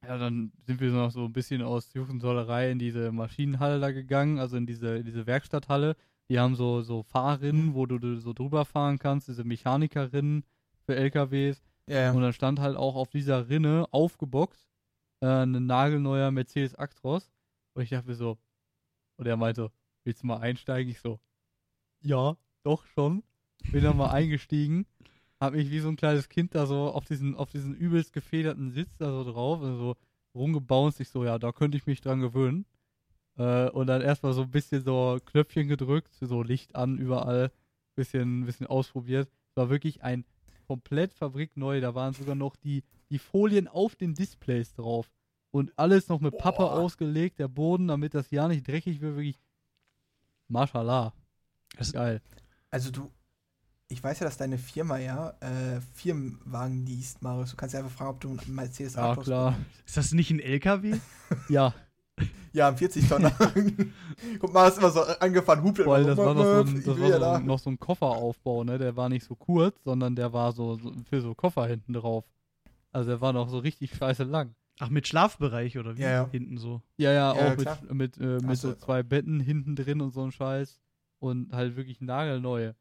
ja, dann sind wir noch so ein bisschen aus Jugendsollerei in diese Maschinenhalle da gegangen, also in diese, in diese Werkstatthalle. Die haben so, so Fahrrinnen, wo du, du so drüber fahren kannst, diese Mechanikerinnen für LKWs. ja, ja. Und dann stand halt auch auf dieser Rinne aufgeboxt äh, ein nagelneuer Mercedes Actros. Und ich dachte mir so, und er meinte, willst du mal einsteigen? Ich so, ja, doch schon. Bin dann mal eingestiegen, hab mich wie so ein kleines Kind da so auf diesen, auf diesen übelst gefederten Sitz da so drauf, und so rumgebounced. Ich so, ja, da könnte ich mich dran gewöhnen. Äh, und dann erstmal so ein bisschen so Knöpfchen gedrückt, so Licht an überall, bisschen, bisschen ausprobiert. Es war wirklich ein komplett fabrikneu. Da waren sogar noch die, die Folien auf den Displays drauf. Und alles noch mit Pappe Boah. ausgelegt, der Boden, damit das ja nicht dreckig wird, wirklich. Mashallah. Das- Geil. Also du, ich weiß ja, dass deine Firma ja äh, Firmenwagen liest, Marius. Du kannst ja einfach fragen, ob du einen Mercedes Ja, Actros klar. Ist das nicht ein LKW? Ja, Ja, ein 40 Tonner. Guck mal, ist immer so angefahren, hupelt weil immer das so, war noch so ein, das war ja so da. noch so ein Kofferaufbau, ne? Der war nicht so kurz, sondern der war so, so für so Koffer hinten drauf. Also der war noch so richtig scheiße lang. Ach, mit Schlafbereich oder wie? Ja, ja. Hinten so. Ja, ja, Ja, auch klar. mit, mit, äh, mit Hast so du- zwei Betten hinten drin und so ein Scheiß. Und halt wirklich nagelneu.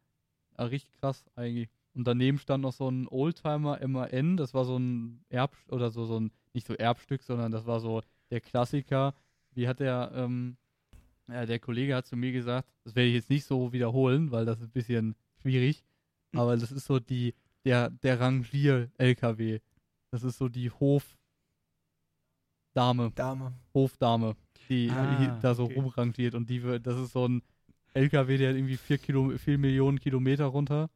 Ja, richtig krass eigentlich. Und daneben stand noch so ein Oldtimer MAN, das war so ein Erb oder so, so ein, nicht so Erbstück, sondern das war so der Klassiker. Wie hat der, ähm, ja, der Kollege hat zu mir gesagt, das werde ich jetzt nicht so wiederholen, weil das ist ein bisschen schwierig, Hm. aber das ist so die, der, der Rangier-LKW. Das ist so die Hofdame, Dame. Hofdame, die Ah, da so okay. rumrangiert und die das ist so ein LKW, der hat irgendwie 4 Kilo, vier Millionen Kilometer runter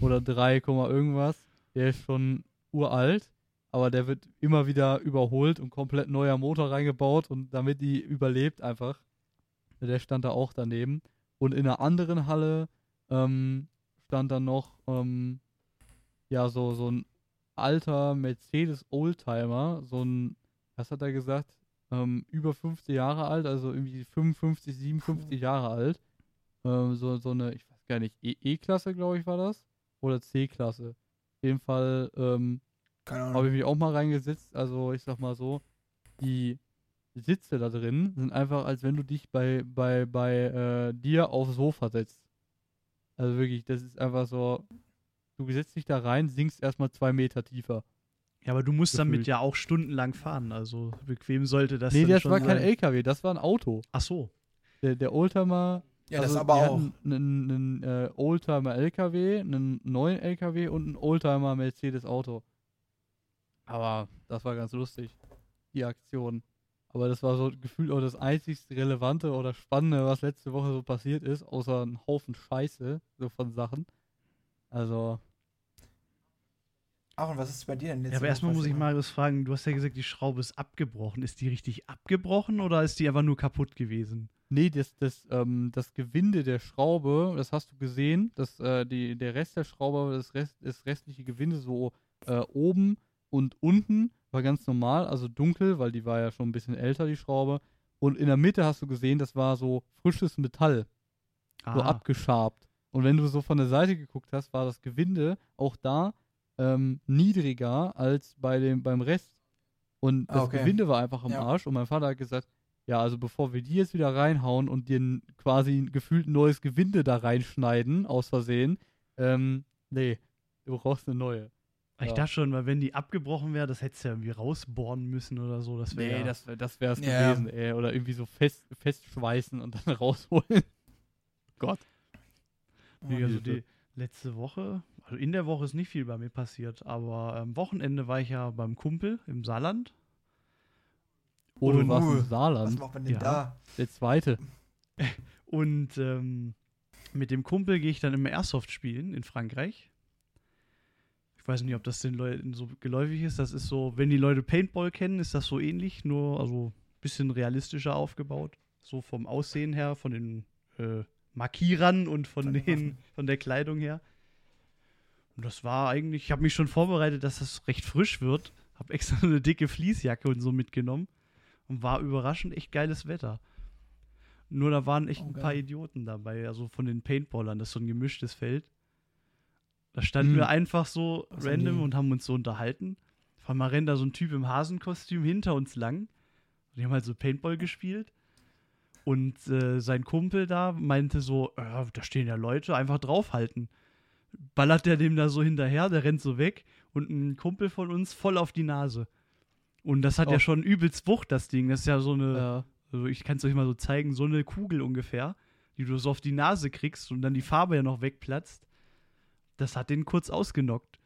oder 3, Komma irgendwas. Der ist schon uralt, aber der wird immer wieder überholt und komplett neuer Motor reingebaut und damit die überlebt einfach. Der stand da auch daneben. Und in einer anderen Halle ähm, stand dann noch ähm, ja so, so ein alter Mercedes Oldtimer, so ein, was hat er gesagt? Ähm, über 50 Jahre alt, also irgendwie 55, 57 Jahre alt. Ähm, so, so eine, ich weiß gar nicht, E- E-Klasse, glaube ich, war das. Oder C-Klasse. Auf jeden Fall ähm, habe Ahnung. ich mich auch mal reingesetzt. Also ich sag mal so, die Sitze da drin sind einfach, als wenn du dich bei, bei, bei äh, dir aufs Sofa setzt. Also wirklich, das ist einfach so, du setzt dich da rein, sinkst erstmal zwei Meter tiefer. Ja, aber du musst damit Gefühlt. ja auch stundenlang fahren. Also bequem sollte das nee, dann das schon war kein sein. LKW, das war ein Auto. Ach so. Der, der Oldtimer, Ja, das also aber die auch. einen, einen äh, Oldtimer LKW, einen neuen LKW und einen Oldtimer Mercedes Auto. Aber das war ganz lustig, die Aktion. Aber das war so gefühlt auch das einzigst Relevante oder Spannende, was letzte Woche so passiert ist, außer ein Haufen Scheiße, so von Sachen. Also, Ach, und was ist bei dir denn jetzt? Ja, aber erstmal muss ich Marius fragen, du hast ja gesagt, die Schraube ist abgebrochen. Ist die richtig abgebrochen oder ist die einfach nur kaputt gewesen? nee, das, das, ähm, das Gewinde der Schraube, das hast du gesehen, dass äh, die, der Rest der Schraube, das, Rest, das restliche Gewinde so äh, oben und unten war ganz normal, also dunkel, weil die war ja schon ein bisschen älter, die Schraube. Und in der Mitte hast du gesehen, das war so frisches Metall, so Ah, abgeschabt. Und wenn du so von der Seite geguckt hast, war das Gewinde auch da ähm, niedriger als bei dem, beim Rest. Und Ah, das okay. Gewinde war einfach am Ja. Arsch. Und mein Vater hat gesagt, ja, also bevor wir die jetzt wieder reinhauen und dir quasi ein gefühlt neues Gewinde da reinschneiden, aus Versehen, ähm, nee, du brauchst eine neue. Ich Ja. dachte schon, weil wenn die abgebrochen wäre, das hättest du ja irgendwie rausbohren müssen oder so. Das wäre Nee, ja, das, das wäre es Ja. gewesen, ey. Oder irgendwie so fest, festschweißen und dann rausholen. Gott. Nee, also die letzte Woche, also in der Woche ist nicht viel bei mir passiert, aber am Wochenende war ich ja beim Kumpel im Saarland. Oh, du warst Uh, im Was Saarland. macht man denn Ja. da? Der zweite. Und ähm, mit dem Kumpel gehe ich dann immer Airsoft spielen in Frankreich. Ich weiß nicht, ob das den Leuten so geläufig ist. Das ist so, wenn die Leute Paintball kennen, ist das so ähnlich, nur also ein bisschen realistischer aufgebaut. So vom Aussehen her, von den äh, Markierern und von, den von der Kleidung her. Und das war eigentlich, ich habe mich schon vorbereitet, dass das recht frisch wird. Habe extra eine dicke Fließjacke und so mitgenommen. Und war überraschend echt geiles Wetter. Nur da waren echt Oh, ein paar Idioten dabei, also von den Paintballern, das ist so ein gemischtes Feld. Da standen Hm. wir einfach so Was random und haben uns so unterhalten. Auf einmal rennt da so ein Typ im Hasenkostüm hinter uns lang. Die haben halt so Paintball gespielt. Und äh, sein Kumpel da meinte so, ja, da stehen ja Leute, einfach draufhalten. Ballert der dem da so hinterher, der rennt so weg und ein Kumpel von uns voll auf die Nase. Und das hat Oh. ja schon übelst Wucht, das Ding. Das ist ja so eine, Ja. also ich kann es euch mal so zeigen, so eine Kugel ungefähr, die du so auf die Nase kriegst und dann die Farbe ja noch wegplatzt. Das hat den kurz ausgenockt.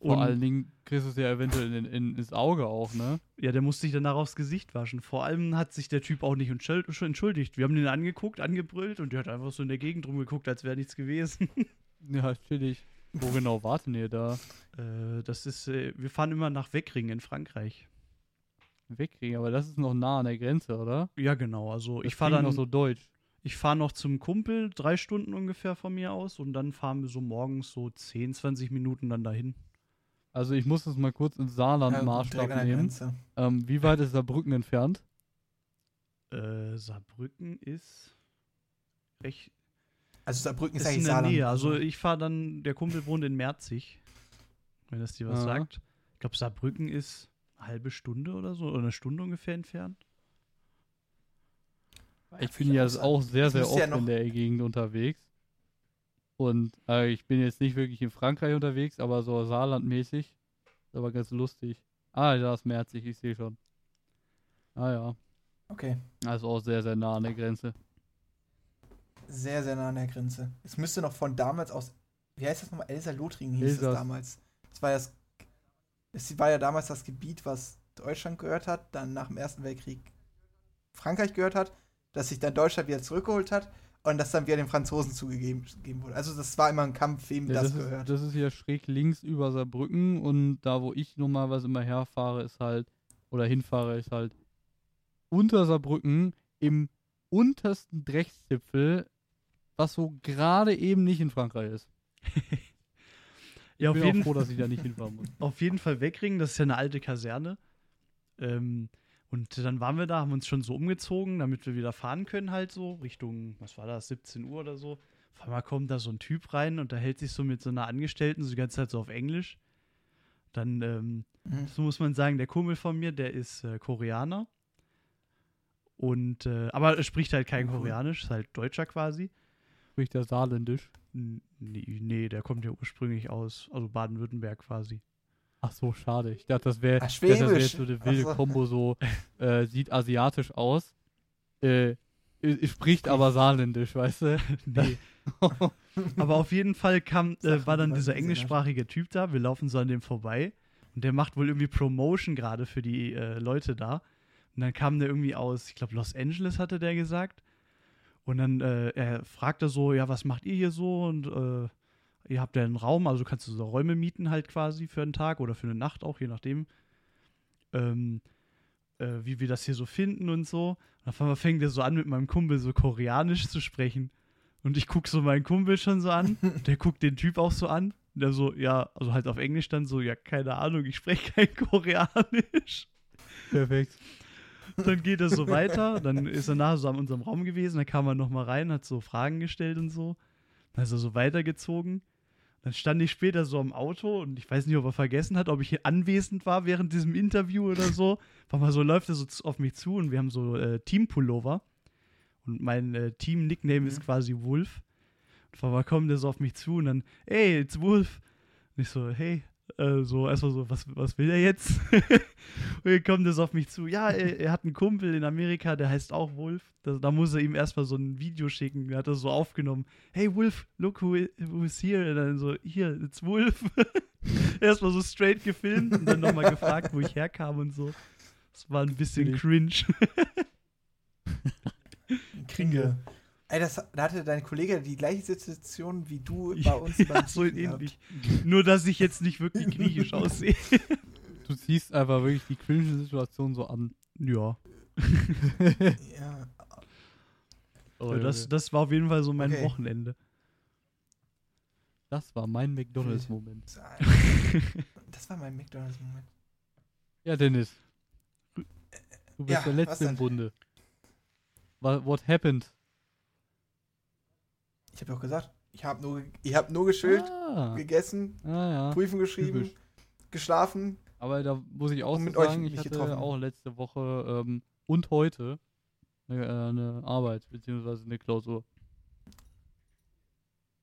Vor Und- allen Dingen kriegst du es ja eventuell in, in, ins Auge auch, ne? Ja, der musste sich danach aufs Gesicht waschen. Vor allem hat sich der Typ auch nicht entschuldigt. Wir haben den angeguckt, angebrüllt und der hat einfach so in der Gegend rumgeguckt, als wäre nichts gewesen. Ja, chillig. Wo genau warten ihr da? äh, das ist, äh, wir fahren immer nach Weckring in Frankreich. Wegkriegen, aber das ist noch nah an der Grenze, oder? Ja, genau. Also Das ich fahre dann noch so deutsch. Ich fahre noch zum Kumpel, drei Stunden ungefähr von mir aus und dann fahren wir so morgens so 10, 20 Minuten dann dahin. Also ich muss das mal kurz ins Saarland Ja, nehmen. Ähm, wie weit ist Saarbrücken entfernt? Äh, Saarbrücken ist recht, Also Saarbrücken ist, ist in eigentlich der Saarland. Nähe. Also ich fahre dann, der Kumpel wohnt in Merzig, wenn das dir was Aha. sagt. Ich glaube, Saarbrücken ist eine halbe Stunde oder so, oder eine Stunde ungefähr entfernt. Ich bin ja auch sehr, Das sehr oft ja in der Gegend unterwegs. Und äh, ich bin jetzt nicht wirklich in Frankreich unterwegs, aber so Saarlandmäßig. Ist aber ganz lustig. Ah, da ist Merzig, ich sehe schon. Ah ja. Okay. Also auch sehr, sehr nah an der Grenze. Sehr, sehr nah an der Grenze. Es müsste noch von damals aus. Wie heißt das nochmal? Elsa-Lothringen hieß Elsass. es damals. Das war, das, es war ja damals das Gebiet, was Deutschland gehört hat, dann nach dem Ersten Weltkrieg Frankreich gehört hat, dass sich dann Deutschland wieder zurückgeholt hat und das dann wieder den Franzosen zugegeben gegeben wurde. Also das war immer ein Kampf, wem Ja, das, das, gehört. ist, das ist ja schräg links über Saarbrücken und da, wo ich normalerweise immer herfahre, ist halt, oder hinfahre, ist halt unter Saarbrücken im untersten Dreckszipfel, was so gerade eben nicht in Frankreich ist. Ich Ja, auf bin jeden auch froh, dass ich da nicht hinfahren muss. auf jeden Fall Weckring, das ist ja eine alte Kaserne. Ähm, und dann waren wir da, haben uns schon so umgezogen, damit wir wieder fahren können, halt so, Richtung, was war das, 17 Uhr oder so. Auf einmal kommt da so ein Typ rein und da hält sich so mit so einer Angestellten so die ganze Zeit so auf Englisch. Dann, ähm, Mhm. so muss man sagen, der Kumpel von mir, der ist äh, Koreaner. Und, äh, aber er spricht halt kein. Koreanisch, ist halt Deutscher quasi. Spricht der Saarländisch. N- Nee, nee, der kommt ja ursprünglich aus, also Baden-Württemberg quasi. Ach so, schade. Ich dachte, das wäre das wär jetzt so eine wilde so. Kombo, so äh, sieht asiatisch aus, äh, spricht aber Saarländisch, weißt du? Nee. Aber auf jeden Fall kam, äh, war dann dieser englischsprachige Typ da. Wir laufen so an dem vorbei. Und der macht wohl irgendwie Promotion gerade für die äh, Leute da. Und dann kam der irgendwie aus, ich glaube, Los Angeles hatte der gesagt. Und dann äh, er fragte so, ja, was macht ihr hier so? Und äh, ihr habt ja einen Raum, also kannst du so Räume mieten halt quasi für einen Tag oder für eine Nacht auch, je nachdem. Ähm, äh, wie wir das hier so finden und so. Und auf einmal fängt er so an, mit meinem Kumpel so koreanisch zu sprechen. Und ich guck so meinen Kumpel schon so an. Der guckt den Typ auch so an. Und der so, ja, also halt auf Englisch dann so, ja, keine Ahnung, ich spreche kein Koreanisch. Perfekt. Dann geht er so weiter. Dann ist er nachher so an unserem Raum gewesen. Dann kam er nochmal rein, hat so Fragen gestellt und so. Dann ist er so weitergezogen. Dann stand ich später so am Auto und ich weiß nicht, ob er vergessen hat, ob ich hier anwesend war während diesem Interview oder so. Auf einmal so läuft er so auf mich zu und wir haben so äh, Team-Pullover. Und mein äh, Team-Nickname ist Mhm. quasi Wolf. Und auf einmal kommt er so auf mich zu und dann, hey, it's Wolf. Und ich so, hey. Äh, so erstmal so, was, was will er jetzt? und dann kommt es auf mich zu. Ja, er, er, hat einen Kumpel in Amerika, der heißt auch Wolf. Da, da muss er ihm erstmal so ein Video schicken. Der hat das so aufgenommen. Hey Wolf, look who, who is here. Und dann so, hier, it's Wolf. erstmal so straight gefilmt und dann nochmal gefragt, wo ich herkam und so. Das war ein bisschen cringe. Kringe. Ey, das, da hatte dein Kollege die gleiche Situation wie du bei uns ja, beim so ähnlich. Nur, dass ich jetzt nicht wirklich griechisch aussehe. Du ziehst einfach wirklich die cringe Situation so an. Ja. Ja, Oh, das, das war auf jeden Fall so mein Okay. Wochenende. das war mein McDonalds-Moment. das war mein McDonalds-Moment. Ja, Dennis. Du bist Ja, der Letzte im Bunde. What happened? Ich habe doch gesagt, ich habe nur, ich hab nur geschillt, Ah, gegessen, ah ja. Prüfung geschrieben, typisch. geschlafen. Aber da muss ich auch so mit euch sagen, ich hatte getroffen. auch letzte Woche ähm, und heute eine, äh, eine Arbeit, beziehungsweise eine Klausur.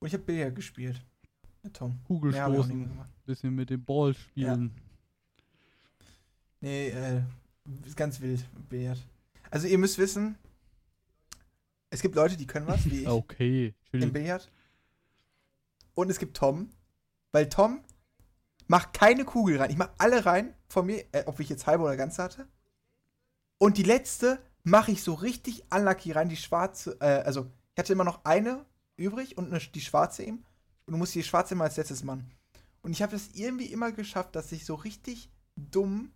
Und ich habe Billard gespielt. Mit Tom. Auch Kugelstoßen, bisschen mit dem Ball spielen. Nee, äh, ist ganz wild, Billard. Also ihr müsst wissen, es gibt Leute, die können was, wie ich, Okay, im. Billard. Und es gibt Tom, weil Tom macht keine Kugel rein. Ich mach alle rein von mir, äh, ob ich jetzt halbe oder ganze hatte. Und die letzte mache ich so richtig unlucky rein, die schwarze, äh, also ich hatte immer noch eine übrig und eine, die schwarze eben. Und du musst die schwarze immer als letztes machen. Und ich habe das irgendwie immer geschafft, dass ich so richtig dumm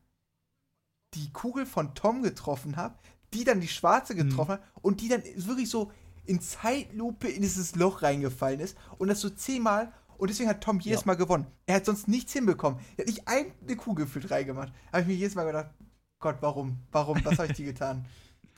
die Kugel von Tom getroffen habe, die dann die schwarze getroffen hat und die dann wirklich so in Zeitlupe in dieses Loch reingefallen ist und das so zehnmal und deswegen hat Tom jedes Ja. Mal gewonnen. Er hat sonst nichts hinbekommen. Er hat nicht eine Kugel gefühlt reingemacht. Habe ich mir jedes Mal gedacht, Gott, warum? Warum? Was habe ich dir getan?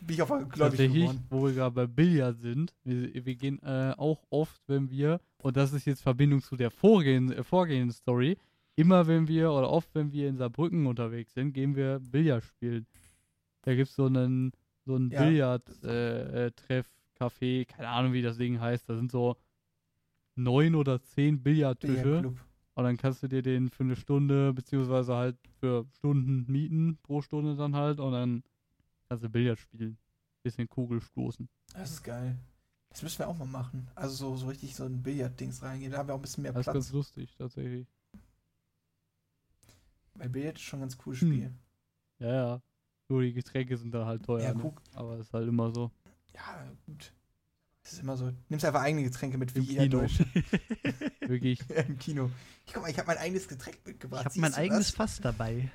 Bin ich auf einmal gläubig Tatsächlich, geworden. wo wir gerade bei Billard sind, wir, wir gehen äh, auch oft, wenn wir, und das ist jetzt Verbindung zu der vorgehenden, äh, vorgehenden Story, immer wenn wir, oder oft wenn wir in Saarbrücken unterwegs sind, gehen wir Billard spielen. Da gibt es so einen, so einen Ja. Billard-Treff, äh, Treff, Café, keine Ahnung, wie das Ding heißt. Da sind so neun oder zehn Billardtische. Und dann kannst du dir den für eine Stunde, beziehungsweise halt für Stunden mieten, pro Stunde dann halt, und dann kannst du Billard spielen. Bisschen Kugel stoßen. Das ist geil. Das müssen wir auch mal machen. Also so, so richtig so ein Billard-Dings reingehen. Da haben wir auch ein bisschen mehr Das ist Platz. ganz lustig, tatsächlich. Weil Billard ist schon ein ganz cooles Hm. Spiel. Ja, ja. Nur die Getränke sind dann halt teuer. Ja, ne? guck. Aber ist halt immer so. Ja, gut. Das ist immer so. Nimmst einfach eigene Getränke mit, wie Im jeder Kino. Deutsche. Wirklich. Ja, Im Kino. Ich guck mal, ich habe mein eigenes Getränk mitgebracht. Ich habe mein du eigenes das? Fass dabei.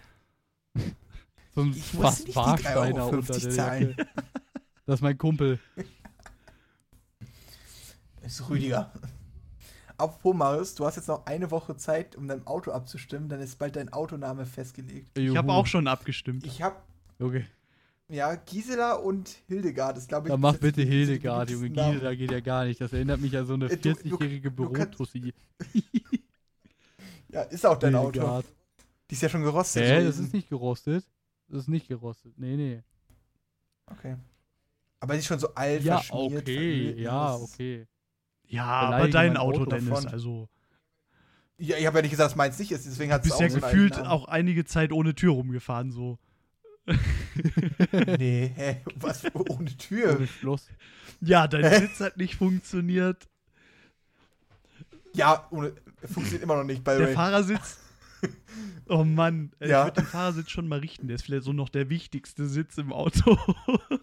So ein Ich muss fast nicht die Warsteiner 3,50 unter der zahlen. Jacke. Das ist mein Kumpel. Das ist Rüdiger. Apropos Marius, du hast jetzt noch eine Woche Zeit, um dein Auto abzustimmen, dann ist bald dein Autoname festgelegt. Ich habe auch schon abgestimmt. Ich habe Okay. ja Gisela und Hildegard, das glaube ich. Dann mach bitte Hildegard, Junge. Gisela geht ja gar nicht. Das erinnert mich an so eine Äh, du- du- 40-jährige du kannst- Bürotussi. Ja, ist auch dein Auto. Hildegard. Die ist ja schon gerostet. Hä, so das ist nicht gerostet. Das ist nicht gerostet. Nee, nee. Okay. Aber die ist schon so alt, Ja, verschmiert, okay. ne? Ja, ist- okay. Ja, aber dein Auto, Auto Dennis, also. Ja, ich habe ja nicht gesagt, dass meins nicht ist, deswegen hat Du es bist auch ja so einen gefühlt auch einige Zeit ohne Tür rumgefahren, so. Nee, hä, was, ohne Tür? Ohne Schloss. Ja, dein Sitz hat nicht funktioniert. Ja, ohne, funktioniert immer noch nicht bei Der Ray. Fahrersitz. Oh Mann, Ja. ich würde den Fahrersitz schon mal richten. Der ist vielleicht so noch der wichtigste Sitz im Auto.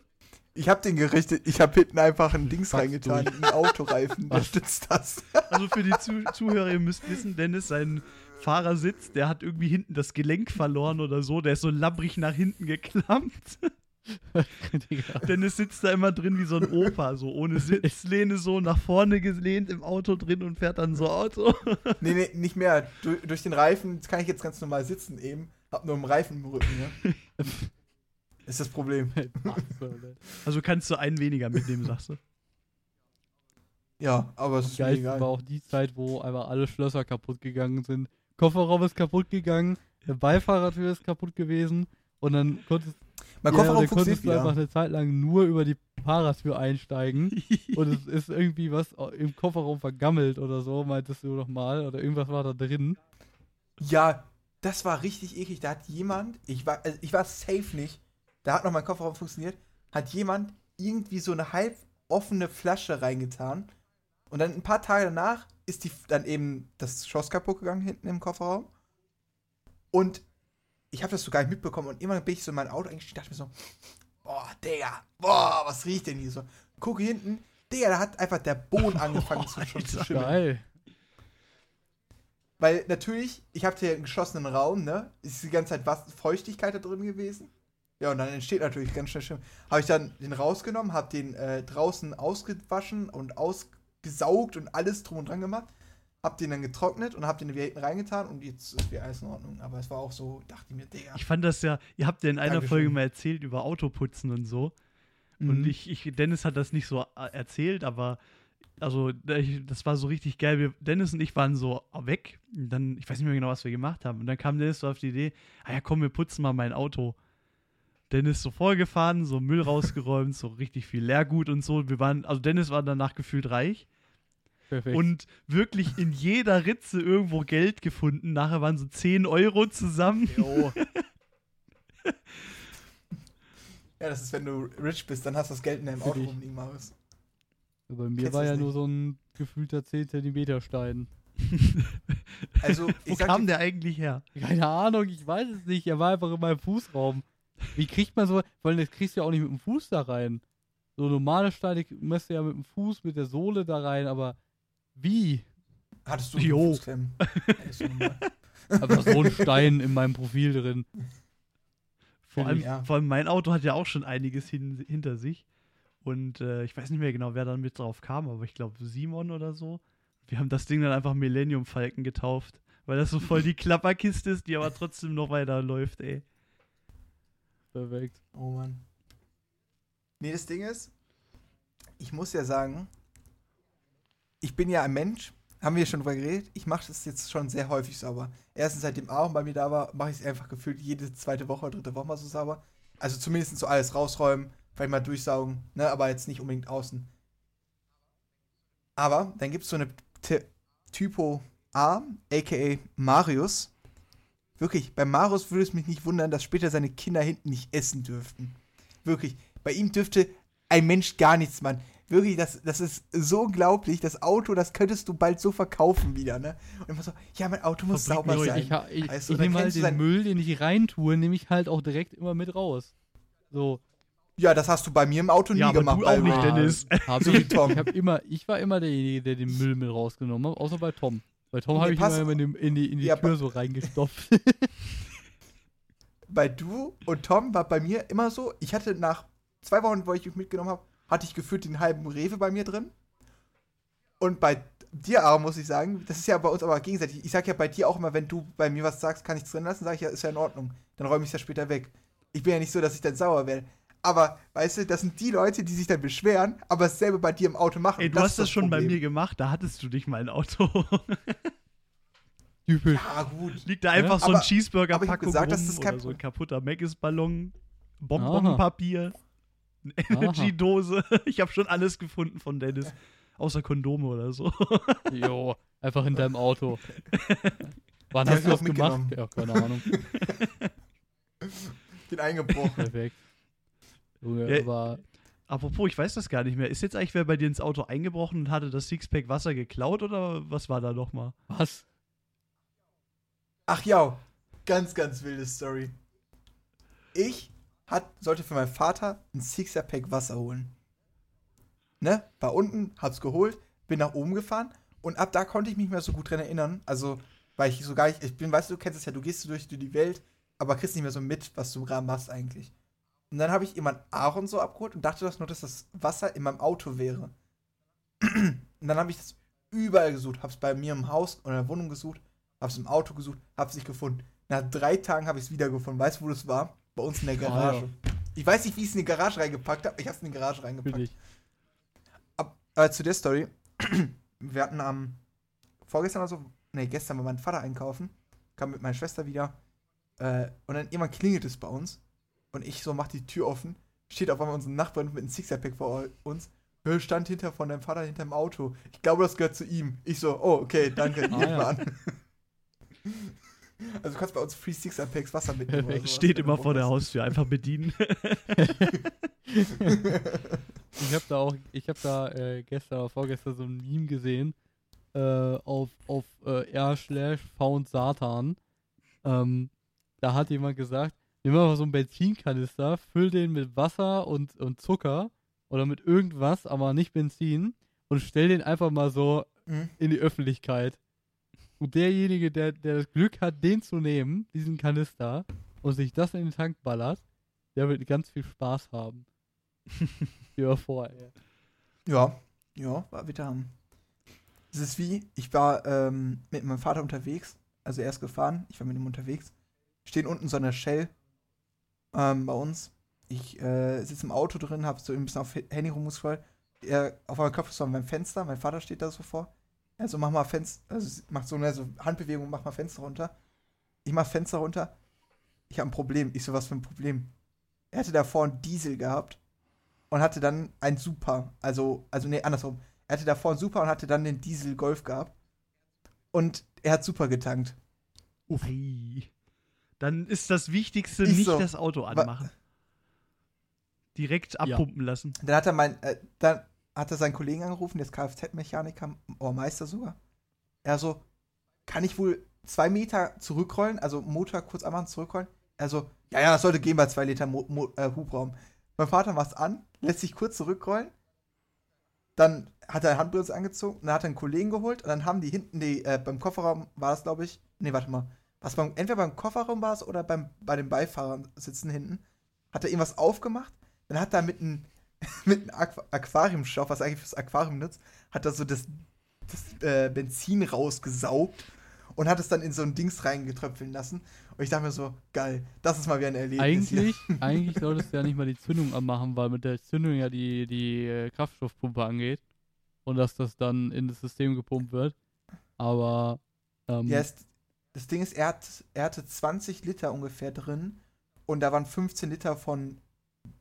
Ich habe den gerichtet, ich habe hinten einfach ein Dings Fax reingetan, durch. ein Autoreifen, der Was? stützt das. Also für die Zu Zuhörer, ihr müsst wissen, Dennis, sein Fahrersitz, der hat irgendwie hinten das Gelenk verloren oder so. Der ist so labbrig nach hinten geklammt. Dennis sitzt da immer drin wie so ein Opa, so ohne Sitzlehne, so nach vorne gelehnt im Auto drin und fährt dann so Auto. Nee, nee, nicht mehr. Du, durch den Reifen kann ich jetzt ganz normal sitzen eben. Hab nur einen Reifen im Rücken, ja. Ist das Problem. Also kannst du einen weniger mitnehmen, sagst du? Ja, aber es ist mir Geil egal. war auch die Zeit, wo einfach alle Schlösser kaputt gegangen sind. Kofferraum ist kaputt gegangen, der Beifahrertür ist kaputt gewesen und dann konntest, Mein ja, Kofferraum dann konntest du einfach eine Zeit lang nur über die Fahrertür einsteigen und es ist irgendwie was im Kofferraum vergammelt oder so, meintest du doch mal, oder irgendwas war da drin. Ja, das war richtig eklig. Da hat jemand, ich war, also ich war safe nicht, da hat noch mein Kofferraum funktioniert, hat jemand irgendwie so eine halb offene Flasche reingetan. Und dann ein paar Tage danach ist die dann eben das Schloss kaputt gegangen hinten im Kofferraum. Und ich habe das so gar nicht mitbekommen. Und immer bin ich so in mein Auto eingestiegen dachte mir so, boah, Digga, boah, was riecht denn hier so? Gucke hinten, Digga, da hat einfach der Boden angefangen zu, schon zu schimmeln. Geil. Weil natürlich, ich habe hier einen geschlossenen Raum, ne? Ist die ganze Zeit was, Feuchtigkeit da drin gewesen. Ja, und dann entsteht natürlich ganz schnell Schimmel. Habe ich dann den rausgenommen, habe den äh, draußen ausgewaschen und ausgesaugt und alles drum und dran gemacht. Hab den dann getrocknet und hab den wieder hinten reingetan und jetzt ist wieder alles in Ordnung. Aber es war auch so, dachte ich mir, Digga. Ich fand das ja, ihr habt ja in einer Dankeschön. Folge mal erzählt über Autoputzen und so. Und Mhm. ich, ich, Dennis hat das nicht so äh, erzählt, aber also das war so richtig geil. Wir, Dennis und ich waren so weg. Und dann, ich weiß nicht mehr genau, was wir gemacht haben. Und dann kam Dennis so auf die Idee, ah ja, komm, wir putzen mal mein Auto. Dennis so vorgefahren, so Müll rausgeräumt, so richtig viel Leergut und so. Wir waren, also Dennis war danach gefühlt reich Perfekt. und wirklich in jeder Ritze irgendwo Geld gefunden. Nachher waren so 10 Euro zusammen. Jo. Ja, das ist, wenn du rich bist, dann hast du das Geld in deinem Auto rumliegen, Marius. Bei mir Kennst war ja nicht? nur so ein gefühlter 10 cm Stein. Also, Wo kam dir, der eigentlich her? Keine Ahnung, ich weiß es nicht. Er war einfach in meinem Fußraum. Wie kriegt man so, weil das kriegst du ja auch nicht mit dem Fuß da rein. So normale Steine müsst du ja mit dem Fuß, mit der Sohle da rein, aber wie? hattest du Jo. Fußklemmen? Aber so ein Stein in meinem Profil drin. Vor allem, Ja. vor allem mein Auto hat ja auch schon einiges hin, hinter sich. Und äh, ich weiß nicht mehr genau, wer dann mit drauf kam, aber ich glaube Simon oder so. Wir haben das Ding dann einfach Millennium Falken getauft, weil das so voll die Klapperkiste ist, die aber trotzdem noch weiter läuft, ey. Perfekt. Oh Mann. Nee, das Ding ist, ich muss ja sagen, ich bin ja ein Mensch, haben wir schon drüber geredet, ich mache das jetzt schon sehr häufig sauber. Erstens, seitdem Aaron bei mir da war, mache ich es einfach gefühlt jede zweite Woche, dritte Woche mal so sauber. Also zumindest so alles rausräumen, vielleicht mal durchsaugen, ne, aber jetzt nicht unbedingt außen. Aber dann gibt es so eine T Typo A, aka Marius. Wirklich, bei Marius würde es mich nicht wundern, dass später seine Kinder hinten nicht essen dürften. Wirklich, bei ihm dürfte ein Mensch gar nichts machen. Wirklich, das, das ist so unglaublich. Das Auto, das könntest du bald so verkaufen wieder, ne? Und immer so, ja, mein Auto muss Fabrik sauber sein. Ich, ich, du, ich nehme halt den Müll, den ich reintue, nehme ich halt auch direkt immer mit raus. So. Ja, das hast du bei mir im Auto nie Ja, aber gemacht. du auch nicht. Dennis. Hab So ich, Tom. Ich, hab immer, ich war immer derjenige, der den Müll mit rausgenommen hat, außer bei Tom. Bei Tom habe ich immer in, in die, in die Ja, Tür so reingestopft. Bei du und Tom war bei mir immer so, ich hatte nach zwei Wochen, wo ich mich mitgenommen habe, hatte ich gefühlt den halben Rewe bei mir drin. Und bei dir, Aaron, muss ich sagen, das ist ja bei uns aber gegenseitig. Ich sag ja bei dir auch immer, wenn du bei mir was sagst, kann ich es drin lassen, sage ich ja, ist ja in Ordnung. Dann räume ich es ja später weg. Ich bin ja nicht so, dass ich dann sauer werde. Aber, weißt du, das sind die Leute, die sich dann beschweren, aber dasselbe bei dir im Auto machen. Ey, du hast ist das schon bei mir gemacht, da hattest du nicht mal ein Auto. Typisch. Ja, gut. Liegt da einfach so Aber- ein Cheeseburger-Packung aber ich hab gesagt, rum das ist kein oder so ein kaputter Maggis-Ballon, Bonbonpapier, Aha. Energy-Dose. Ich habe schon alles gefunden von Dennis. Außer Kondome oder so. Jo, einfach in deinem Auto. Wann hast du das gemacht? Ja, keine Ahnung. Den eingebrochen. Perfekt. Junge, Ja, aber Apropos, ich weiß das gar nicht mehr. Ist jetzt eigentlich wer bei dir ins Auto eingebrochen und hatte das Sixpack Wasser geklaut oder was war da nochmal? was? Ach ja, ganz, ganz wilde Story. Ich hat, sollte für meinen Vater ein Sixer-Pack Wasser holen. Ne? War unten, hab's geholt, bin nach oben gefahren und ab da konnte ich mich mehr so gut dran erinnern. Also, weil ich so gar nicht, ich bin, weißt du, du kennst es ja, du gehst durch, durch die Welt, aber kriegst nicht mehr so mit, was du gerade machst eigentlich. Und dann habe ich jemand Aaron so abgeholt und dachte das nur, dass das Wasser in meinem Auto wäre. und dann habe ich das überall gesucht, hab's bei mir im Haus oder in der Wohnung gesucht, hab's im Auto gesucht, hab's nicht gefunden. Nach drei Tagen habe ich es wiedergefunden. Weißt du, wo das war? Bei uns in der Garage. Ich weiß nicht, wie ich es in die Garage reingepackt habe. Ich habe es in die Garage reingepackt. Ab, äh, zu der Story. Wir hatten am vorgestern oder so, nee, gestern war mein Vater einkaufen, kam mit meiner Schwester wieder. Äh, und dann irgendwann klingelt es bei uns. Und ich so mach die Tür offen. Steht auf einmal unser Nachbarn mit einem Sixer-Pack vor uns. Hör, stand hinter von deinem Vater hinterm Auto. Ich glaube, das gehört zu ihm. Ich so, oh, okay, danke. Ah, ja. an. Also du kannst bei uns Free Six Packs Wasser mitnehmen. oder sowas, Steht immer vor der. Haustür, einfach bedienen. Ich habe da auch, ich habe da äh, gestern oder vorgestern so ein Meme gesehen äh, auf, auf äh, r slash found Satan. Ähm, da hat jemand gesagt, nimm mal so einen Benzinkanister, füll den mit Wasser und, und Zucker oder mit irgendwas, aber nicht Benzin und stell den einfach mal so Mhm. in die Öffentlichkeit. Und derjenige, der, der das Glück hat, den zu nehmen, diesen Kanister, und sich das in den Tank ballert, der wird ganz viel Spaß haben. Ja, vor, ey. Ja, ja, war wieder haben. Es ist wie, ich war ähm, mit meinem Vater unterwegs, also er ist gefahren, ich war mit ihm unterwegs. Stehen unten so eine Shell ähm, bei uns. Ich äh, sitze im Auto drin, hab so ein bisschen auf Handy rumgescrollt. Er auf einmal klopft es so an meinem Fenster, mein Vater steht da so vor. Also mach mal Fenster, also macht so eine so Handbewegung, mach mal Fenster runter. Ich mach Fenster runter. Ich habe ein Problem. Ich so, was für ein Problem? Er hatte davor einen Diesel gehabt und hatte dann ein Super, also, also nee, andersrum. Er hatte davor einen Super und hatte dann den Diesel Golf gehabt. Und er hat Super getankt. Ei. Dann ist das Wichtigste Ich nicht so, das Auto anmachen. Direkt abpumpen lassen. Dann hat er mein, äh, dann hat er seinen Kollegen angerufen, der ist Kfz-Mechaniker, oder Meister sogar. Er so, kann ich wohl zwei Meter zurückrollen, also Motor kurz anmachen, zurückrollen? Er so, ja, ja, das sollte gehen bei zwei Liter Mo Mo äh, Hubraum. Mein Vater macht's an, lässt sich kurz zurückrollen, dann hat er eine Handbremse angezogen, dann hat er einen Kollegen geholt und dann haben die hinten die, äh, beim Kofferraum war das, glaube ich, nee, warte mal, was beim, entweder beim Kofferraum war es oder beim, bei den Beifahrern sitzen hinten, hat er irgendwas aufgemacht, dann hat er mit einem mit einem Aqu Aquariumstoff, was eigentlich fürs Aquarium nutzt, hat er so das, das äh, Benzin rausgesaugt und hat es dann in so ein Dings reingetröpfeln lassen. Und ich dachte mir so, geil, das ist mal wieder ein Erlebnis. Eigentlich, eigentlich solltest du ja nicht mal die Zündung anmachen, weil mit der Zündung ja die, die äh, Kraftstoffpumpe angeht. Und dass das dann in das System gepumpt wird. Aber ähm, Ja, es, das Ding ist, er, hat, er hatte 20 Liter ungefähr drin und da waren 15 Liter von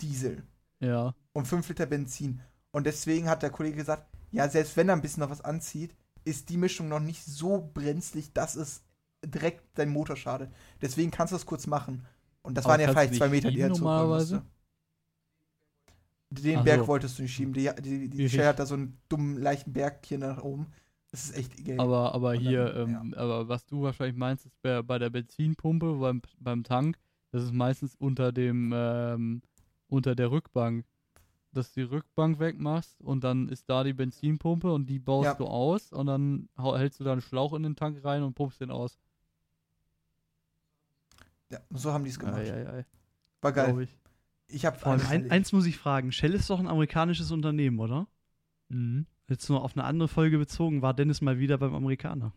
Diesel ja. Und 5 Liter Benzin. Und deswegen hat der Kollege gesagt, ja, selbst wenn er ein bisschen noch was anzieht, ist die Mischung noch nicht so brenzlig, dass es direkt dein Motor schadet. Deswegen kannst du das kurz machen. Und das Aber waren ja vielleicht zwei Meter, die er normalerweise? Den Ach Berg so. wolltest du nicht schieben. Die, die, die Shell hat da so einen dummen, leichten Berg hier nach oben. Das ist echt geil. Aber, aber Und hier, dann, ähm, aber was du wahrscheinlich meinst, ist bei, bei der Benzinpumpe, beim, beim Tank, das ist meistens unter dem, ähm, unter der Rückbank. Dass du die Rückbank wegmachst und dann ist da die Benzinpumpe und die baust Ja. du aus und dann hältst du da einen Schlauch in den Tank rein und pumpst den aus. ja, so haben die es gemacht. Ei, ei, ei, War geil. ich. Ich habe Vor allem ein, eins muss ich fragen: Shell ist doch ein amerikanisches Unternehmen, oder? Mhm. Jetzt nur auf eine andere Folge bezogen, war Dennis mal wieder beim Amerikaner.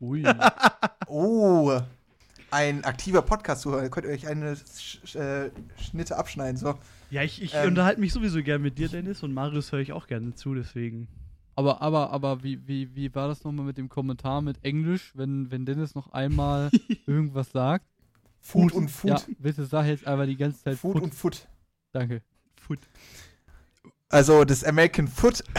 Ui. Oh, ein aktiver Podcast-Zuhörer. Ihr könnt euch eine Sch äh, Schnitte abschneiden. So. Ja, ich, ich Ähm. unterhalte mich sowieso gern mit dir, Dennis, und Marius höre ich auch gerne zu, deswegen. Aber, aber, aber wie, wie, wie war das nochmal mit dem Kommentar mit Englisch, wenn, wenn Dennis noch einmal irgendwas sagt? Food und Food. Ja, bitte sag jetzt einfach die ganze Zeit Food Food. und Food. Danke. Foot. Also das American Food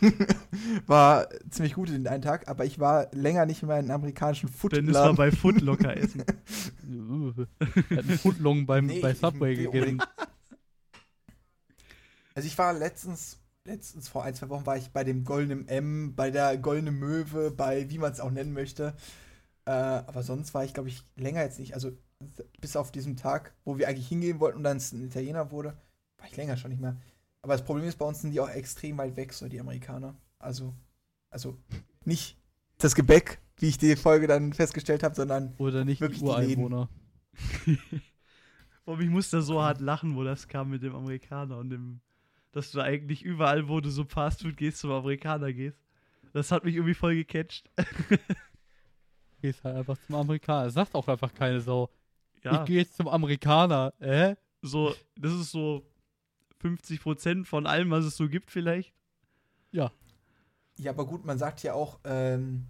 war ziemlich gut in einen Tag, aber ich war länger nicht mehr in einem amerikanischen Dennis war bei Footlocker essen. Hat einen Footlong beim, Nee, bei ich Subway gegessen. Also ich war letztens, letztens vor ein, zwei Wochen war ich bei dem Goldenen M, bei der Goldenen Möwe, bei wie man es auch nennen möchte. Äh, aber sonst war ich, glaube ich, länger jetzt nicht. Also bis auf diesen Tag, wo wir eigentlich hingehen wollten und dann es ein Italiener wurde, war ich länger schon nicht mehr. Aber das Problem ist, bei uns sind die auch extrem weit weg, so die Amerikaner. Also, also nicht das Gebäck, wie ich die Folge dann festgestellt habe, sondern Oder nicht Wirklich die. Ureinwohner. Boah, ich musste so hart lachen, wo das kam mit dem Amerikaner und dem, dass du eigentlich überall, wo du so Fastfood gehst, zum Amerikaner gehst. Das hat mich irgendwie voll gecatcht. Gehst halt einfach zum Amerikaner. Sagt auch einfach keine Sau. Ja, Ich gehe jetzt zum Amerikaner. Äh? so, das ist so 50% von allem, was es so gibt, vielleicht. ja, aber gut, man sagt ja auch, ähm,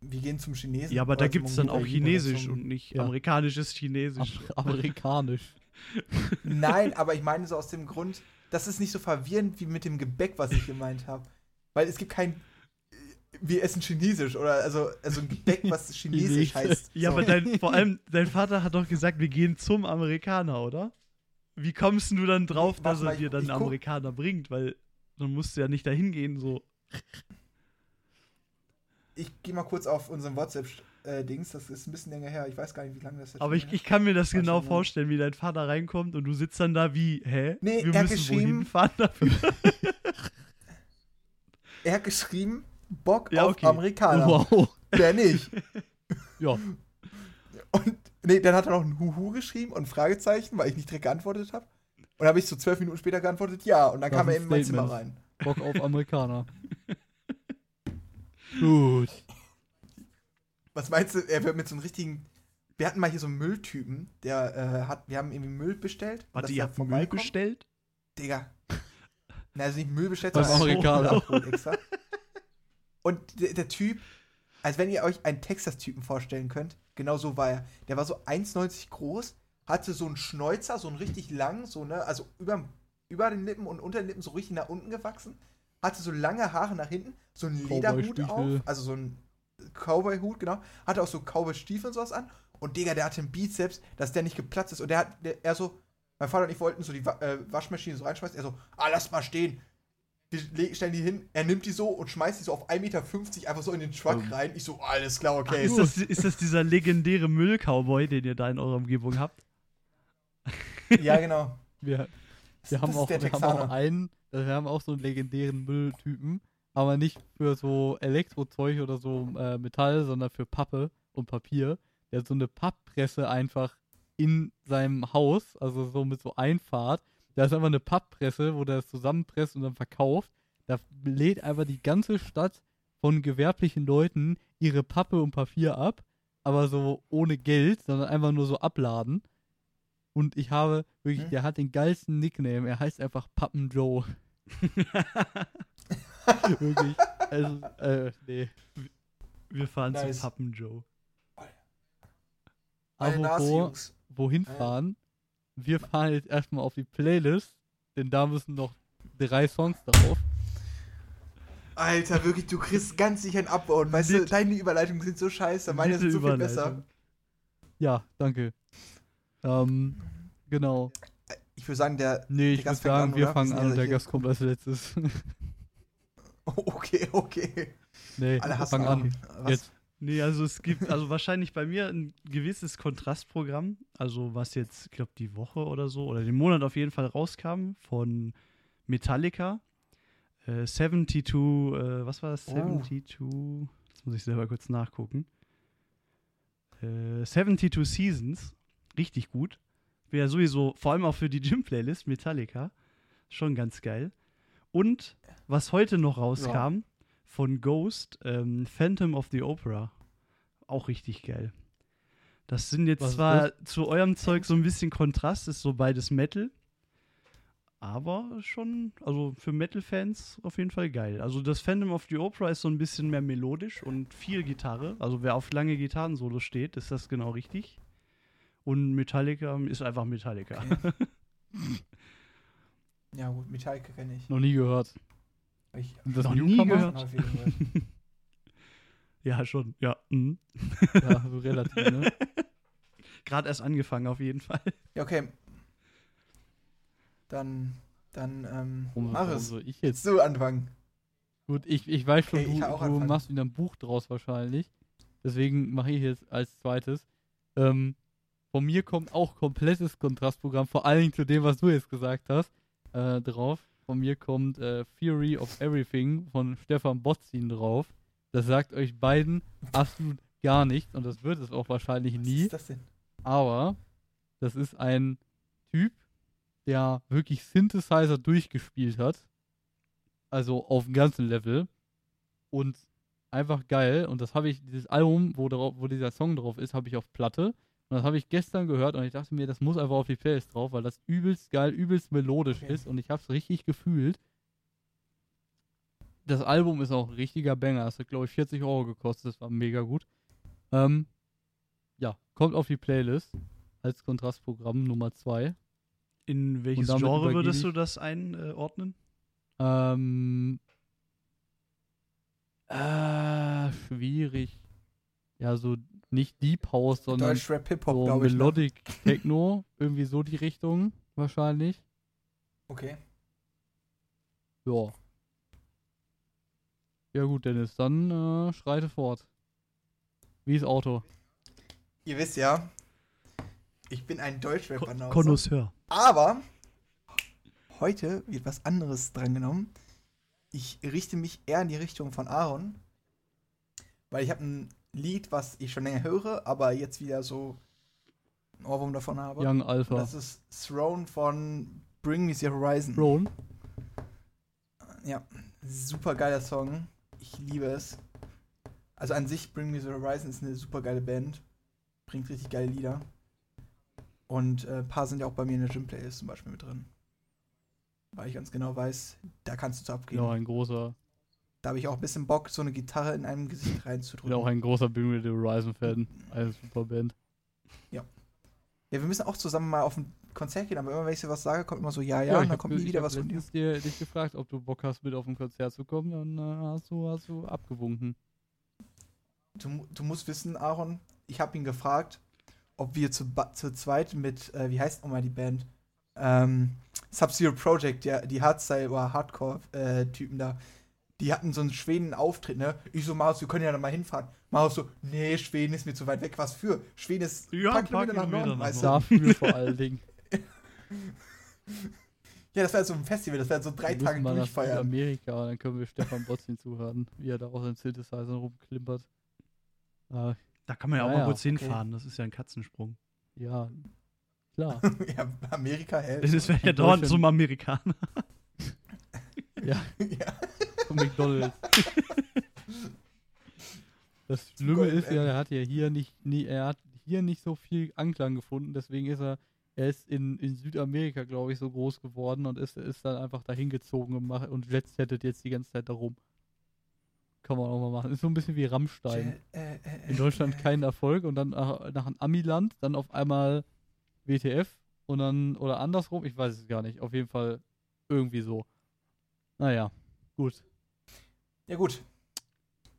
wir gehen zum Chinesen. Ja, aber da gibt es dann auch Chinesisch zum- und nicht Ja. amerikanisches Chinesisch. Am Amerikanisch. Nein, aber ich meine so aus dem Grund, das ist nicht so verwirrend wie mit dem Gebäck, was ich gemeint habe. Weil es gibt kein wir essen Chinesisch oder also, also ein Gebäck, was Chinesisch Chinesisch. heißt. Ja, So. aber dein, vor allem, dein Vater hat doch gesagt, wir gehen zum Amerikaner, oder? Wie kommst du dann drauf, dass er dir dann einen Amerikaner bringt? Weil dann musst du ja nicht dahin gehen, so. Ich gehe mal kurz auf unseren WhatsApp-Dings, das ist ein bisschen länger her. Ich weiß gar nicht, wie lange das jetzt Aber ich, ich kann mir das genau vorstellen, wie dein Vater reinkommt und du sitzt dann da wie, hä? Nee, wir er müssen geschrieben- wohin fahren dafür. Er hat geschrieben, Bock Ja, auf okay. Amerikaner. Wow. Wer nicht? Ja, Und nee, dann hat er noch ein Huhu geschrieben und ein Fragezeichen, weil ich nicht direkt geantwortet habe. Und dann habe ich so zwölf Minuten später geantwortet, ja. Und dann Das kam er in ein mein Statement. Zimmer rein. Bock auf Amerikaner. Gut. Was meinst du, er wird mit so einem richtigen. Wir hatten mal hier so einen Mülltypen, der äh, hat, wir haben irgendwie Müll bestellt. Warte, ihr habt Müll bestellt? Digga. Na, also nicht Müll bestellt, sondern Amerikaner. Und der, der Typ, als wenn ihr euch einen Texas-Typen vorstellen könnt, genau so war er. Der war so 1,90 groß, hatte so einen Schnäuzer, so einen richtig lang, so, ne, also über, über den Lippen und unter den Lippen so richtig nach unten gewachsen, hatte so lange Haare nach hinten, so einen Lederhut auf, also so einen Cowboy-Hut, genau, hatte auch so Cowboy-Stiefel und sowas an. Und Digga, der hatte einen Bizeps, dass der nicht geplatzt ist. Und der hat, der, er so, mein Vater und ich wollten so die äh, Waschmaschine so reinschmeißen. Er so, ah, lass mal stehen. Wir le- stellen die hin. Er nimmt die so und schmeißt die so auf 1,50 Meter einfach so in den Truck Ähm. rein. Ich so, alles klar, okay. Ist das, ist das dieser legendäre Müll-Cowboy, den ihr da in eurer Umgebung habt? ja, genau. Wir, wir, haben auch, wir haben auch einen, wir haben auch so einen legendären Mülltypen, aber nicht für so Elektrozeug oder so äh, Metall, sondern für Pappe und Papier. Der hat so eine Papppresse einfach in seinem Haus, also so mit so Einfahrt. Da ist einfach eine Papppresse, wo der es zusammenpresst und dann verkauft. Da lädt einfach die ganze Stadt von gewerblichen Leuten ihre Pappe und Papier ab, aber so ohne Geld, sondern einfach nur so abladen. Und ich habe wirklich, Hm. der hat den geilsten Nickname. Er heißt einfach Pappen Joe. wirklich. Also, äh, nee. Wir fahren Nice. zu Pappen Joe. Apropos, wohin Ja. fahren? Wir fahren jetzt erstmal auf die Playlist, denn da müssen noch drei Songs drauf. Alter, wirklich, du kriegst ganz sicher ein Upvote. Weißt du, deine Überleitungen sind so scheiße, meine sind so viel besser. Ja, danke. Ähm, genau. Ich würde sagen, der. Nee, ich würde sagen, an, wir fangen an und der. Gast kommt als letztes. Okay, okay. nee, Alle hassen fang an. Was? Jetzt. Nee, also es gibt also wahrscheinlich bei mir ein gewisses Kontrastprogramm, also was jetzt, ich glaube, die Woche oder so, oder den Monat auf jeden Fall rauskam von Metallica. Äh, 72, äh, was war das? Oh. 72, jetzt muss ich selber kurz nachgucken. Äh, 72 Seasons, richtig gut. Wäre sowieso, vor allem auch für die Gym-Playlist, Metallica, schon ganz geil. Und was heute noch rauskam, von Ghost, ähm, Phantom of the Opera. Auch richtig geil. Das sind jetzt Was zwar zu eurem Zeug so ein bisschen Kontrast, ist so beides Metal. Aber schon, also für Metal-Fans auf jeden Fall geil. Also das Phantom of the Opera ist so ein bisschen mehr melodisch und viel Gitarre. Also wer auf lange Gitarren-Solo steht, ist das genau richtig. Und Metallica ist einfach Metallica. Okay. ja, gut, Metallica kenne ich. Noch nie gehört. Ich Sind das Noch nie Newcomer? gehört. Ja, schon. Ja. Mhm. Ja, so relativ, ne? Gerade erst angefangen auf jeden Fall. Ja, okay. Dann, dann, ähm, Warum, mach warum es. soll ich Jetzt so anfangen. Gut, ich, ich weiß schon, Okay, ich du, du machst wieder ein Buch draus wahrscheinlich. Deswegen mache ich jetzt als zweites. Ähm, von mir kommt auch komplettes Kontrastprogramm, vor allen Dingen zu dem, was du jetzt gesagt hast, äh, drauf. Von mir kommt äh, Theory of Everything von Stefan Botzin drauf. Das sagt euch beiden absolut gar nichts und das wird es auch wahrscheinlich Was nie. ist das denn? Aber das ist ein Typ, der wirklich Synthesizer durchgespielt hat. Also auf dem ganzen Level. Und einfach geil. Und das habe ich, dieses Album, wo, drauf, wo dieser Song drauf ist, habe ich auf Platte. Und das habe ich gestern gehört und ich dachte mir, das muss einfach auf die Playlist drauf, weil das übelst geil, übelst melodisch Okay. ist und ich habe es richtig gefühlt. Das Album ist auch ein richtiger Banger. Das hat, glaube ich, 40 Euro gekostet. Das war mega gut. Ähm, ja, kommt auf die Playlist als Kontrastprogramm Nummer 2. In welches Genre würdest du das einordnen? Ähm, Äh, schwierig. Ja, so nicht Deep House, sondern Deutschrap Hip-Hop, so glaube ich. Ne? Melodic Techno. irgendwie so die Richtung, wahrscheinlich. Okay. Ja. Ja gut, Dennis, dann äh, schreite fort. Wie ist Auto? Ihr wisst ja, ich bin ein Deutschrap-Banause. Konnoisseur. Aber heute wird was anderes drangenommen. Ich richte mich eher in die Richtung von Aaron, weil ich habe ein Lied, was ich schon länger höre, aber jetzt wieder so einen Ohrwurm davon habe. Young Und Alpha. das ist Throne von Bring Me the Horizon. Throne. Ja, super geiler Song. Ich liebe es. Also an sich Bring Me the Horizon ist eine super geile Band. Bringt richtig geile Lieder. Und äh, ein paar sind ja auch bei mir in der Gym-Playlist zum Beispiel mit drin. Weil ich ganz genau weiß, da kannst du zu abgehen. Ja, ein großer, Da habe ich auch ein bisschen Bock, so eine Gitarre in einem Gesicht bin reinzudrücken. auch ein großer Bring Me the Horizon Fan. Eine super Band. ja, wir müssen auch zusammen mal auf ein Konzert gehen, aber immer wenn ich so was sage, kommt immer so, ja, ja, ich und dann kommt nie ich wieder was von dir. letztens dir dich gefragt, ob du Bock hast, mit auf ein Konzert zu kommen, dann äh, hast, du, hast du abgewunken. Du, du musst wissen, Aaron, ich habe ihn gefragt, ob wir zu, zu zweit mit, äh, wie heißt nochmal die Band? Ähm, Sub-Zero Project, ja, die Hardstyle- oder Hardcore-Typen da, die hatten so einen Schweden Auftritt, ne? Ich so, Marius, wir können ja da mal hinfahren. Marius so, nee, Schweden ist mir zu weit weg. Was für? Schweden ist Ja, paar Kilometer Norden, nach weißt du? Dafür vor allen Dingen. Ja, das wäre so ein Festival, das wäre so drei Wir Tage mal nach durchfeiern. Amerika und dann können wir Stefan Botzin zuhören, wie er da auf seinen Synthesizer rumklimpert. Äh, Da kann man ja auch Ja, mal kurz okay. hinfahren. Das ist ja ein Katzensprung. ja, klar. ja, Amerika, hä? Das wäre ja dauernd zum Amerikaner. ja, ja. Von McDonalds. Das Schlimme ist ja, er hat ja hier nicht, nie, er hat hier nicht so viel Anklang gefunden, deswegen ist er, er ist in, in Südamerika, glaube ich, so groß geworden und ist, ist dann einfach dahin gezogen und, macht, und jetsettet jetzt die ganze Zeit darum. Kann man auch mal machen. Ist so ein bisschen wie Rammstein. Äh, äh, äh, In Deutschland keinen Erfolg und dann nach, nach einem Amiland, dann auf einmal WTF und dann, oder andersrum, ich weiß es gar nicht. Auf jeden Fall irgendwie so. Naja, gut. Ja, gut.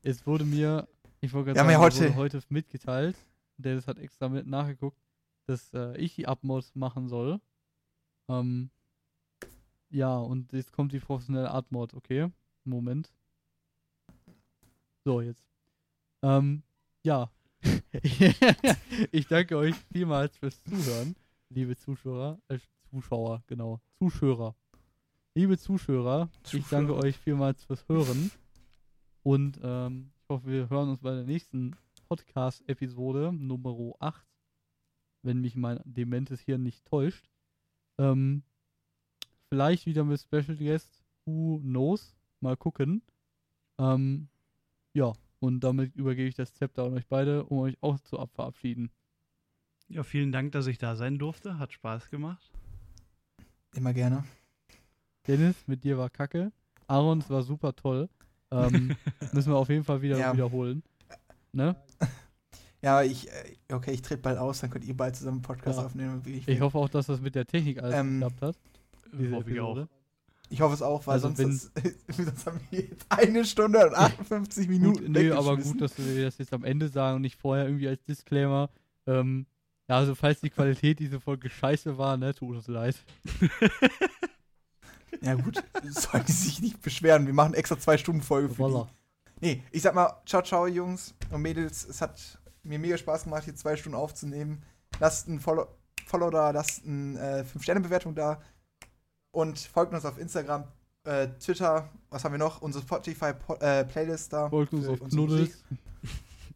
Es wurde mir, ich wollte gerade ja mir heute- heute mitgeteilt, Dennis hat extra mit nachgeguckt, dass äh, ich die Abmod machen soll. Ähm, ja, und jetzt kommt die professionelle Artmod, okay? Moment. So, jetzt. Ähm, ja. ich danke euch vielmals fürs Zuhören, liebe Zuschauer, äh, Zuschauer, genau, Zuschauer. Liebe Zuschauer, ich danke Zuschauer. euch vielmals fürs Hören. Und ähm, ich hoffe, wir hören uns bei der nächsten Podcast-Episode, Nummer 8, wenn mich mein dementes Hirn nicht täuscht. Ähm, vielleicht wieder mit Special Guest, who knows? Mal gucken. Ähm, ja, und damit übergebe ich das Zepter an euch beide, um euch auch zu ab- verabschieden. Ja, vielen Dank, dass ich da sein durfte. Hat Spaß gemacht. Immer gerne. Dennis, mit dir war kacke. Aaron, es war super toll. Ähm, müssen wir auf jeden Fall wieder Ja. wiederholen. Ne? Ja, ich, äh, okay, ich trete bald aus, dann könnt ihr bald zusammen einen Podcast Ja. aufnehmen. und Ich, Ich hoffe auch, dass das mit der Technik alles Ähm, geklappt hat. diese Hoffe ich auch. Ich hoffe es auch, weil Also sonst, ist, sonst haben wir jetzt eine Stunde und 58 Minuten. Gut, nee, aber gut, dass wir das jetzt am Ende sagen und nicht vorher irgendwie als Disclaimer. Ähm, ja, also falls die Qualität dieser Folge scheiße war, ne, tut uns leid. Ja, gut, sollen die sich nicht beschweren. Wir machen extra zwei Stunden Folge für Voila. die. Nee, ich sag mal, ciao, ciao, Jungs und Mädels. Es hat mir mega Spaß gemacht, hier zwei Stunden aufzunehmen. Lasst ein Follow, Follow da, lasst eine äh, 5-Sterne-Bewertung da. Und folgt uns auf Instagram, äh, Twitter, was haben wir noch? Unsere Spotify-Playlist da. Folgt uns auf Knuddels.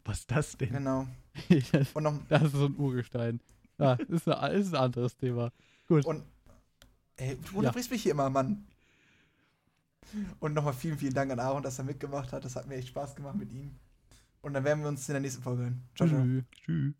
Was ist das denn? Genau. das, Und noch, das ist so ein Urgestein. Ja, ist, ein- ist ein anderes Thema. Gut. Und ey, du unterbrichst mich hier immer, Mann. Und nochmal vielen, vielen Dank an Aaron, dass er mitgemacht hat. Das hat mir echt Spaß gemacht mit ihm. Und dann werden wir uns in der nächsten Folge hören. Ciao, ciao. Tschüss. Tschüss.